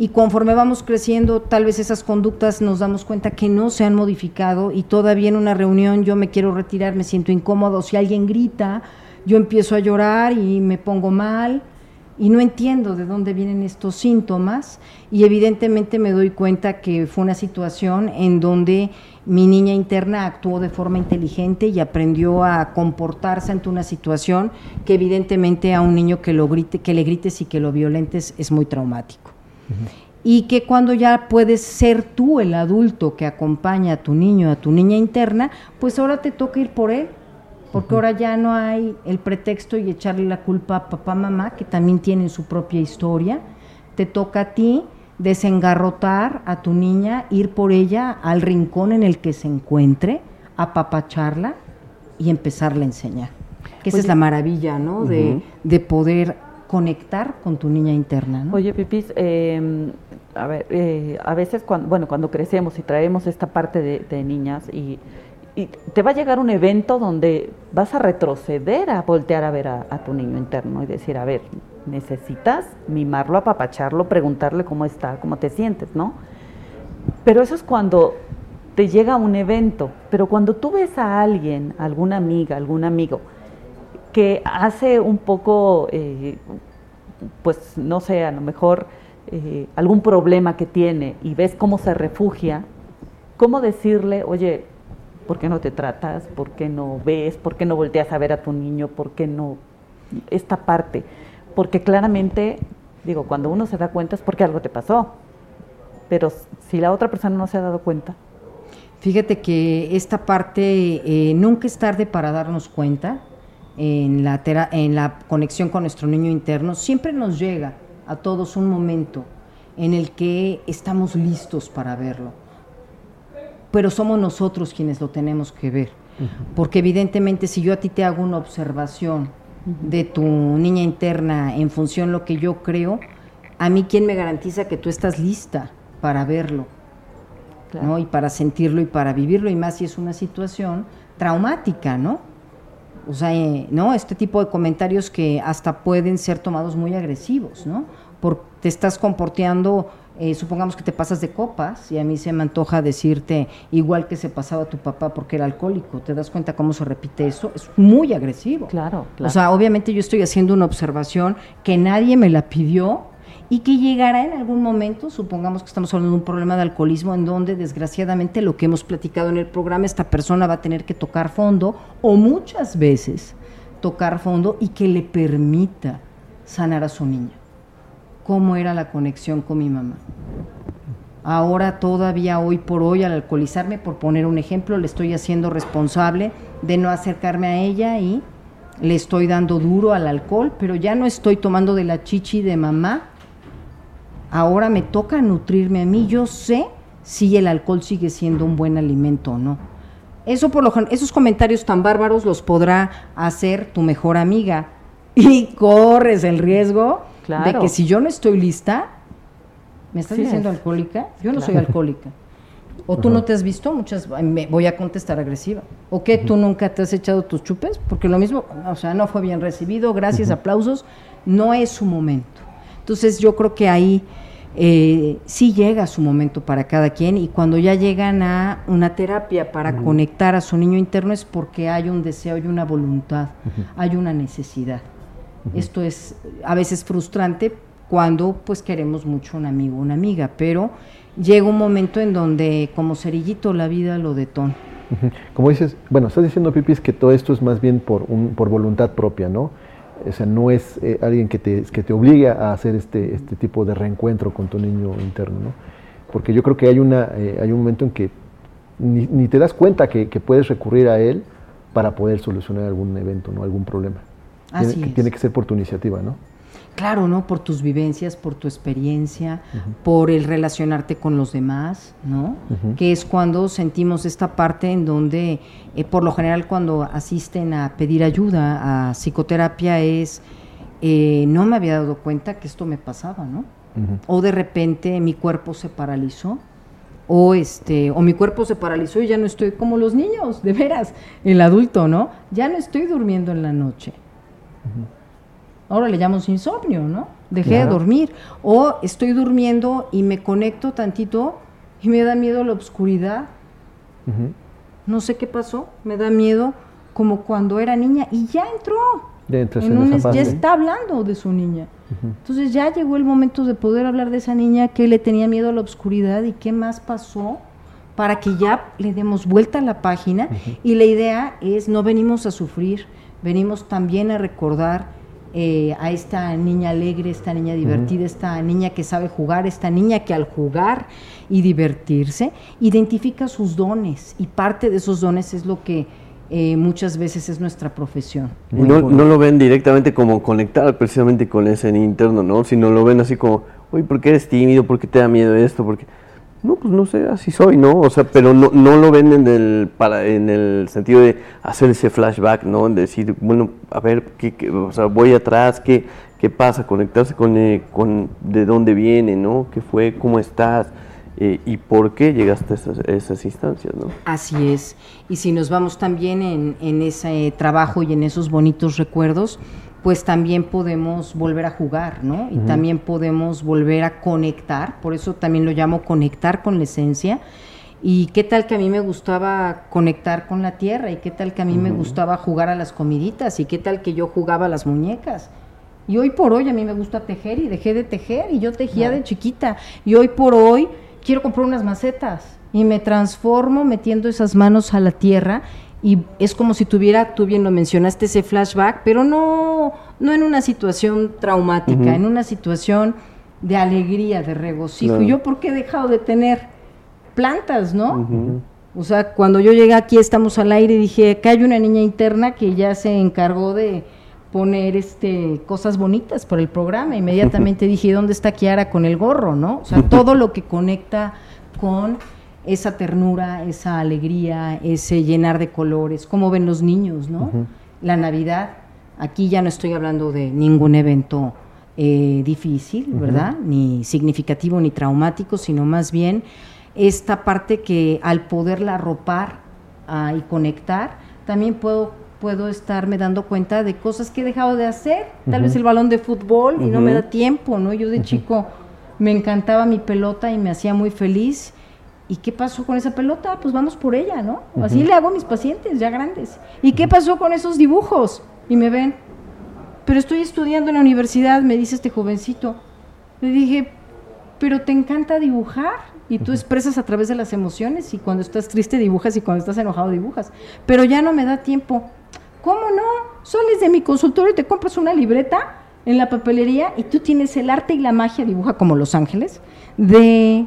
y conforme vamos creciendo, tal vez esas conductas nos damos cuenta que no se han modificado y todavía en una reunión yo me quiero retirar, me siento incómodo, si alguien grita, yo empiezo a llorar y me pongo mal y no entiendo de dónde vienen estos síntomas y evidentemente me doy cuenta que fue una situación en donde mi niña interna actuó de forma inteligente y aprendió a comportarse ante una situación que evidentemente a un niño que lo grite, que le grites y que lo violentes es muy traumático. Y que cuando ya puedes ser tú el adulto que acompaña a tu niño, a tu niña interna, pues ahora te toca ir por él. porque ahora ya no hay el pretexto y echarle la culpa a papá, mamá, que también tienen su propia historia. Te toca a ti desengarrotar a tu niña, ir por ella al rincón en el que se encuentre, apapacharla y empezarle a enseñar. Que esa es la maravilla, ¿no? de poder conectar con tu niña interna, ¿no? Oye, Pipis, eh, a ver, a veces cuando, bueno, cuando crecemos y traemos esta parte de, de niñas y, y te va a llegar un evento donde vas a retroceder a voltear a ver a, a tu niño interno y decir, a ver, necesitas mimarlo, apapacharlo, preguntarle cómo está, cómo te sientes, ¿no? Pero eso es cuando te llega un evento, pero cuando tú ves a alguien, alguna amiga, algún amigo, que hace un poco, eh, pues no sé, a lo mejor eh, algún problema que tiene y ves cómo se refugia, ¿cómo decirle, oye, ¿por qué no te tratas? ¿Por qué no ves? ¿Por qué no volteas a ver a tu niño? ¿Por qué no? Esta parte. Porque claramente, digo, cuando uno se da cuenta es porque algo te pasó. Pero si la otra persona no se ha dado cuenta, Fíjate que esta parte eh, nunca es tarde para darnos cuenta en la, tera- en la conexión con nuestro niño interno. Siempre nos llega a todos un momento en el que estamos listos para verlo. Pero somos nosotros quienes lo tenemos que ver. Porque evidentemente si yo a ti te hago una observación de tu niña interna en función de lo que yo creo, a mí quién me garantiza que tú estás lista para verlo. ¿no? Y para sentirlo y para vivirlo, y más si es una situación traumática, ¿no? O sea, eh, ¿no? Este tipo de comentarios que hasta pueden ser tomados muy agresivos, ¿no? Porque te estás comportando, eh, supongamos que te pasas de copas, y a mí se me antoja decirte igual que se pasaba tu papá porque era alcohólico. ¿Te das cuenta cómo se repite eso? Es muy agresivo. Claro, O sea, obviamente yo estoy haciendo una observación que nadie me la pidió y que llegará en algún momento, supongamos que estamos hablando de un problema de alcoholismo en donde desgraciadamente lo que hemos platicado en el programa, esta persona va a tener que tocar fondo o muchas veces tocar fondo y que le permita sanar a su niña. ¿Cómo era la conexión con mi mamá? Ahora todavía hoy por hoy al alcoholizarme, por poner un ejemplo, le estoy haciendo responsable de no acercarme a ella y le estoy dando duro al alcohol, pero ya no estoy tomando de la chichi de mamá. Ahora me toca nutrirme a mí. Yo sé si el alcohol sigue siendo un buen alimento o no. Eso por lo esos comentarios tan bárbaros los podrá hacer tu mejor amiga y corres el riesgo de que si yo no estoy lista, ¿me estás Sí diciendo es. alcohólica? Yo no soy alcohólica. O tú no te has visto, muchas me voy a contestar agresiva. ¿O qué? ¿Tú nunca te has echado tus chupes? Porque lo mismo, o sea, no fue bien recibido, gracias, aplausos, no es su momento. Entonces yo creo que ahí eh, sí llega su momento para cada quien y cuando ya llegan a una terapia para conectar a su niño interno es porque hay un deseo, hay una voluntad, hay una necesidad. Esto es a veces frustrante cuando pues queremos mucho un amigo, una amiga, pero llega un momento en donde como cerillito la vida lo detona. Como dices, bueno, estás diciendo, Pipis, que todo esto es más bien por, un, por voluntad propia, ¿no? O sea, no es eh, alguien que te, que te obligue a hacer este, este tipo de reencuentro con tu niño interno, ¿no? Porque yo creo que hay, una, eh, hay un momento en que ni, ni te das cuenta que, que puedes recurrir a él para poder solucionar algún evento, ¿no? Algún problema. Tiene, Así que es. tiene que ser por tu iniciativa, ¿no? Claro, ¿no? Por tus vivencias, por tu experiencia, por el relacionarte con los demás, ¿no? Que es cuando sentimos esta parte en donde, eh, por lo general, cuando asisten a pedir ayuda a psicoterapia es, eh, no me había dado cuenta que esto me pasaba, ¿no? O de repente mi cuerpo se paralizó, o este, o mi cuerpo se paralizó y ya no estoy como los niños, de veras, el adulto, ¿no? Ya no estoy durmiendo en la noche. Ahora le llamamos insomnio, ¿no? Dejé de dormir. O estoy durmiendo y me conecto tantito y me da miedo la oscuridad. No sé qué pasó, me da miedo como cuando era niña y ya entró. Ya En un ya está hablando de su niña. Ujú. Entonces ya llegó el momento de poder hablar de esa niña que le tenía miedo a la oscuridad y qué más pasó para que ya le demos vuelta a la página. Y la idea es, no venimos a sufrir, venimos también a recordar eh, a esta niña alegre, esta niña divertida, esta niña que sabe jugar, esta niña que al jugar y divertirse, identifica sus dones y parte de esos dones es lo que eh, muchas veces es nuestra profesión. No, no lo ven directamente como conectar precisamente con ese interno, ¿no? Sino lo ven así como, uy, ¿por qué eres tímido? ¿Por qué te da miedo esto? Porque no, pues no sé, así soy, ¿no? O sea, pero no, no lo ven en el, para, en el sentido de hacer ese flashback, ¿no? Decir, bueno, a ver, ¿qué, qué- o sea, voy atrás, ¿qué, qué pasa? Conectarse con, eh, con de dónde viene, ¿no? ¿Qué fue? ¿Cómo estás? Eh, ¿Y por qué llegaste a esas, a esas instancias, no? Así es. Y si nos vamos también en, en ese trabajo y en esos bonitos recuerdos, pues también podemos volver a jugar, ¿no? Y también podemos volver a conectar, por eso también lo llamo conectar con la esencia. Y qué tal que a mí me gustaba conectar con la tierra, y qué tal que a mí me gustaba jugar a las comiditas, y qué tal que yo jugaba a las muñecas. Y hoy por hoy a mí me gusta tejer y dejé de tejer y yo tejía de chiquita. Y hoy por hoy quiero comprar unas macetas y me transformo metiendo esas manos a la tierra y es como si tuviera, tú bien lo mencionaste, ese flashback, pero no, no en una situación traumática, en una situación de alegría, de regocijo. ¿Y yo por qué he dejado de tener plantas, no? O sea, cuando yo llegué aquí, estamos al aire, y dije, acá hay una niña interna que ya se encargó de poner este cosas bonitas por el programa. Inmediatamente dije, ¿dónde está Kiara con el gorro, no? O sea, todo lo que conecta con esa ternura, esa alegría, ese llenar de colores, cómo ven los niños, ¿no? La Navidad, aquí ya no estoy hablando de ningún evento eh, difícil. ¿verdad? Ni significativo ni traumático, sino más bien esta parte que al poderla arropar ah, y conectar, también puedo, puedo estarme dando cuenta de cosas que he dejado de hacer. Tal vez el balón de fútbol y no me da tiempo, ¿no? Yo de chico me encantaba mi pelota y me hacía muy feliz. ¿Y qué pasó con esa pelota? Pues vamos por ella, ¿no? Así le hago a mis pacientes ya grandes. ¿Y qué pasó con esos dibujos? Y me ven, pero estoy estudiando en la universidad, me dice este jovencito. Le dije, pero te encanta dibujar y tú expresas a través de las emociones y cuando estás triste dibujas y cuando estás enojado dibujas. Pero ya no me da tiempo. ¿Cómo no? Sales de mi consultorio y te compras una libreta en la papelería y tú tienes el arte y la magia, dibuja como Los Ángeles, de,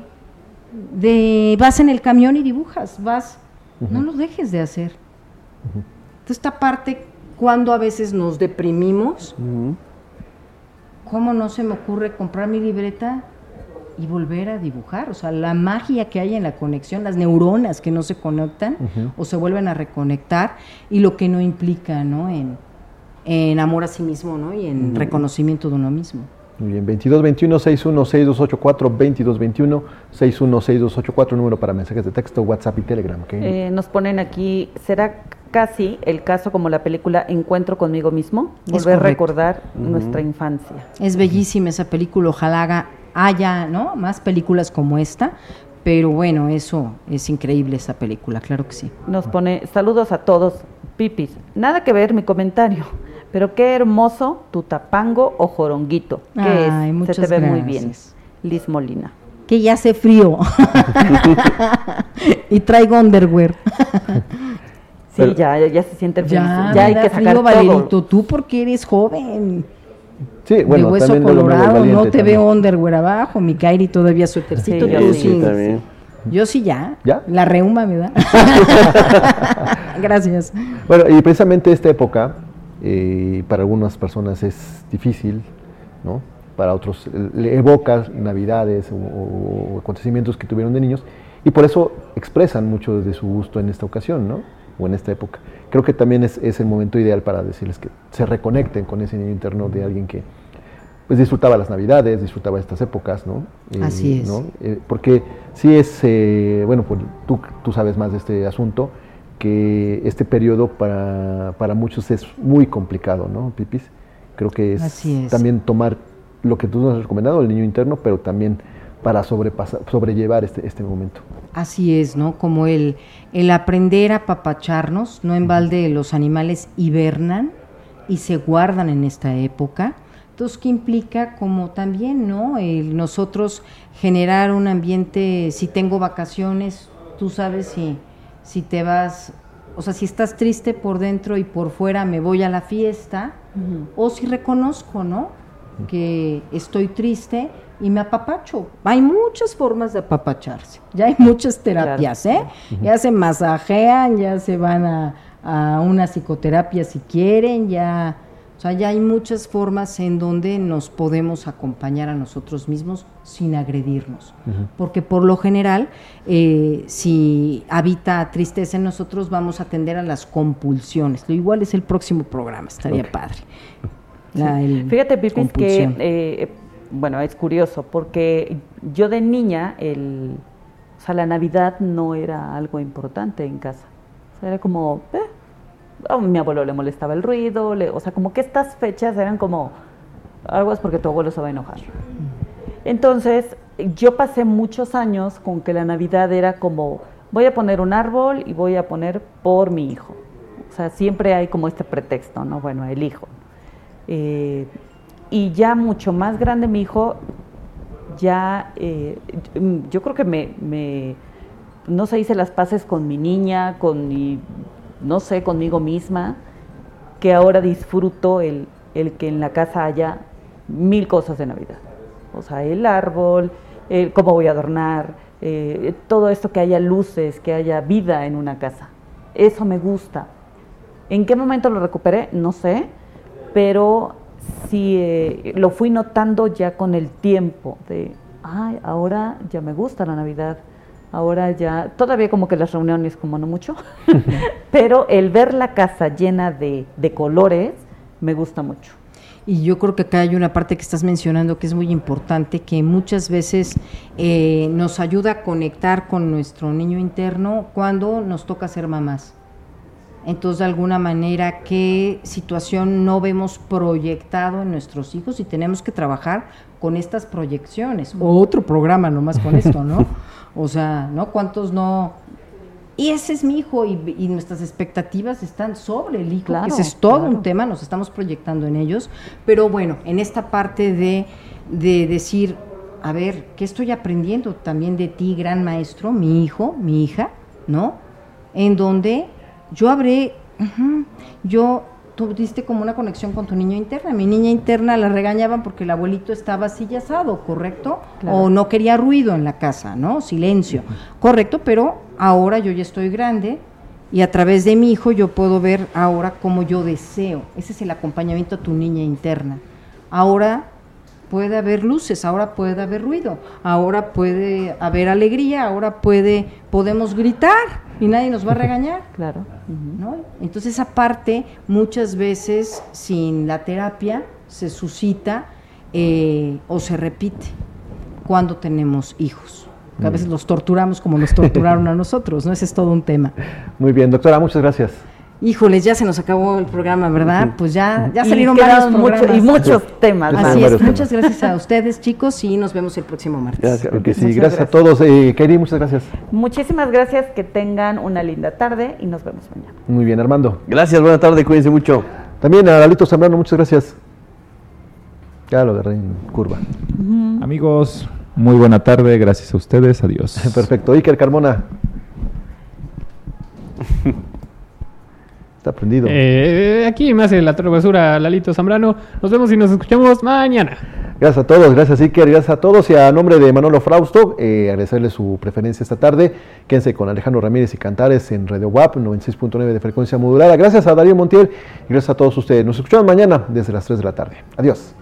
de vas en el camión y dibujas, vas, no lo dejes de hacer. Entonces, esta parte, cuando a veces nos deprimimos, ¿cómo no se me ocurre comprar mi libreta y volver a dibujar? O sea, la magia que hay en la conexión, las neuronas que no se conectan o se vuelven a reconectar y lo que no implica, ¿no? En, en amor a sí mismo, ¿no? Y en reconocimiento de uno mismo. Muy bien, 2221 616284 2221 616284 número para mensajes de texto, WhatsApp y Telegram. Eh, nos ponen aquí, ¿será casi el caso como la película Encuentro conmigo mismo? Volver a recordar nuestra infancia. Es bellísima esa película, ojalá haga- haya ¿no? más películas como esta, pero bueno, eso es increíble esa película, claro que sí. Nos pone, saludos a todos, pipis. Nada que ver mi comentario, pero qué hermoso tu tapango o joronguito. ¿Qué Ay, es? muchas Se te ve muy bien. Liz Molina. Que ya hace frío y traigo underwear. Sí, ya, ya, ya se siente el Ya, ya hay que sacar frío, todo. Valerito, tú porque eres joven. Sí, bueno, de hueso también colorado, no te también. veo underwear abajo, mi Kairi todavía suétercito, Sí, yo sí. también. Yo sí ya. ¿Ya? La reuma me da. Gracias. Bueno, y precisamente esta época, eh, para algunas personas es difícil, ¿no? Para otros le evoca navidades o, o acontecimientos que tuvieron de niños y por eso expresan mucho de su gusto en esta ocasión, ¿no? O en esta época. Creo que también es, es el momento ideal para decirles que se reconecten con ese niño interno de alguien que pues disfrutaba las navidades, disfrutaba estas épocas, ¿no? Eh, Así es. ¿no? Eh, porque sí es, eh, bueno, pues tú, tú sabes más de este asunto, que este periodo para, para muchos es muy complicado, ¿no, Pipis? Creo que es, Así es. también tomar lo que tú nos has recomendado, el niño interno, pero también para sobrepasar, sobrellevar este, este momento. Así es, ¿no? Como el, el aprender a papacharnos, no en balde los animales hibernan y se guardan en esta época. Entonces, ¿qué implica? Como también, ¿no? El nosotros generar un ambiente, si tengo vacaciones, tú sabes si, si te vas, o sea, si estás triste por dentro y por fuera me voy a la fiesta, o si reconozco, ¿no? Que estoy triste y me apapacho. Hay muchas formas de apapacharse. Ya hay muchas terapias, ¿eh? Ya se masajean, ya se van a, a una psicoterapia si quieren, ya, sea, ya hay muchas formas en donde nos podemos acompañar a nosotros mismos sin agredirnos. Porque por lo general, eh, si habita tristeza en nosotros, vamos a atender a las compulsiones. Lo igual es el próximo programa, estaría padre. La- Fíjate, Pipis, que, eh, bueno, es curioso, porque yo de niña, el, o sea, la Navidad no era algo importante en casa. O sea, era como, eh, a mi abuelo le molestaba el ruido, le- o sea, como que estas fechas eran como, algo es porque tu abuelo se va a enojar. Entonces, yo pasé muchos años con que la Navidad era como, voy a poner un árbol y voy a poner por mi hijo. O sea, siempre hay como este pretexto, ¿no? Bueno, el hijo. Eh, y ya mucho más grande mi hijo, ya, eh, yo creo que me, no sé, hice las paces con mi niña, con mi, no sé, conmigo misma, que ahora disfruto el, el que en la casa haya mil cosas de Navidad. O sea, el árbol, el cómo voy a adornar, eh, todo esto que haya luces, que haya vida en una casa. Eso me gusta. ¿En qué momento lo recuperé? No sé, pero sí eh, lo fui notando ya con el tiempo de, ay, ahora ya me gusta la Navidad, ahora ya, todavía como que las reuniones como no mucho, pero el ver la casa llena de, de colores me gusta mucho. Y yo creo que acá hay una parte que estás mencionando que es muy importante, que muchas veces eh, nos ayuda a conectar con nuestro niño interno cuando nos toca ser mamás. Entonces, de alguna manera, qué situación no vemos proyectado en nuestros hijos y tenemos que trabajar con estas proyecciones. Otro programa nomás con esto, ¿no? O sea, ¿no? ¿Cuántos no? Y ese es mi hijo y, y nuestras expectativas están sobre el hijo, Claro, ese es todo claro. un tema, nos estamos proyectando en ellos, pero bueno, en esta parte de, de decir, a ver, ¿qué estoy aprendiendo también de ti, gran maestro, mi hijo, mi hija, ¿no? En donde yo habré, ujú, yo tuviste como una conexión con tu niña interna. Mi niña interna la regañaban porque el abuelito estaba asado, ¿correcto? Claro. O no quería ruido en la casa, ¿no? Silencio, correcto, pero ahora yo ya estoy grande y a través de mi hijo yo puedo ver ahora como yo deseo. Ese es el acompañamiento a tu niña interna. Ahora puede haber luces, ahora puede haber ruido, ahora puede haber alegría, ahora puede podemos gritar y nadie nos va a regañar. Claro. ¿no? Entonces esa parte muchas veces sin la terapia se suscita eh, o se repite cuando tenemos hijos. A veces los torturamos como nos torturaron a nosotros, ¿no? Ese es todo un tema. Muy bien, doctora, muchas gracias. Híjoles, ya se nos acabó el programa, ¿verdad? Pues ya, ya salieron varios mucho- y muchos temas Así es, muchas gracias a ustedes, chicos, y nos vemos el próximo martes. Gracias, porque sí, Muchas gracias, a todos. Eh, Kairi, muchas gracias. Muchísimas gracias, que tengan una linda tarde y nos vemos mañana. Muy bien, Armando. Gracias, buena tarde, cuídense mucho. También a Lalito Zambrano, muchas gracias. Ya lo agarré en curva. Amigos, muy buena tarde, gracias a ustedes, adiós. Perfecto. Iker Carmona. Está prendido. Eh, aquí me hace la travesura Lalito Zambrano. Nos vemos y nos escuchamos mañana. Gracias a todos, gracias Iker, gracias a todos y a nombre de Manolo Frausto, eh, agradecerle su preferencia esta tarde. Quédense con Alejandro Ramírez y Cantares en Radio WAP 96.9 de frecuencia modulada. Gracias a Darío Montiel y gracias a todos ustedes. Nos escuchamos mañana desde las 3 de la tarde. Adiós.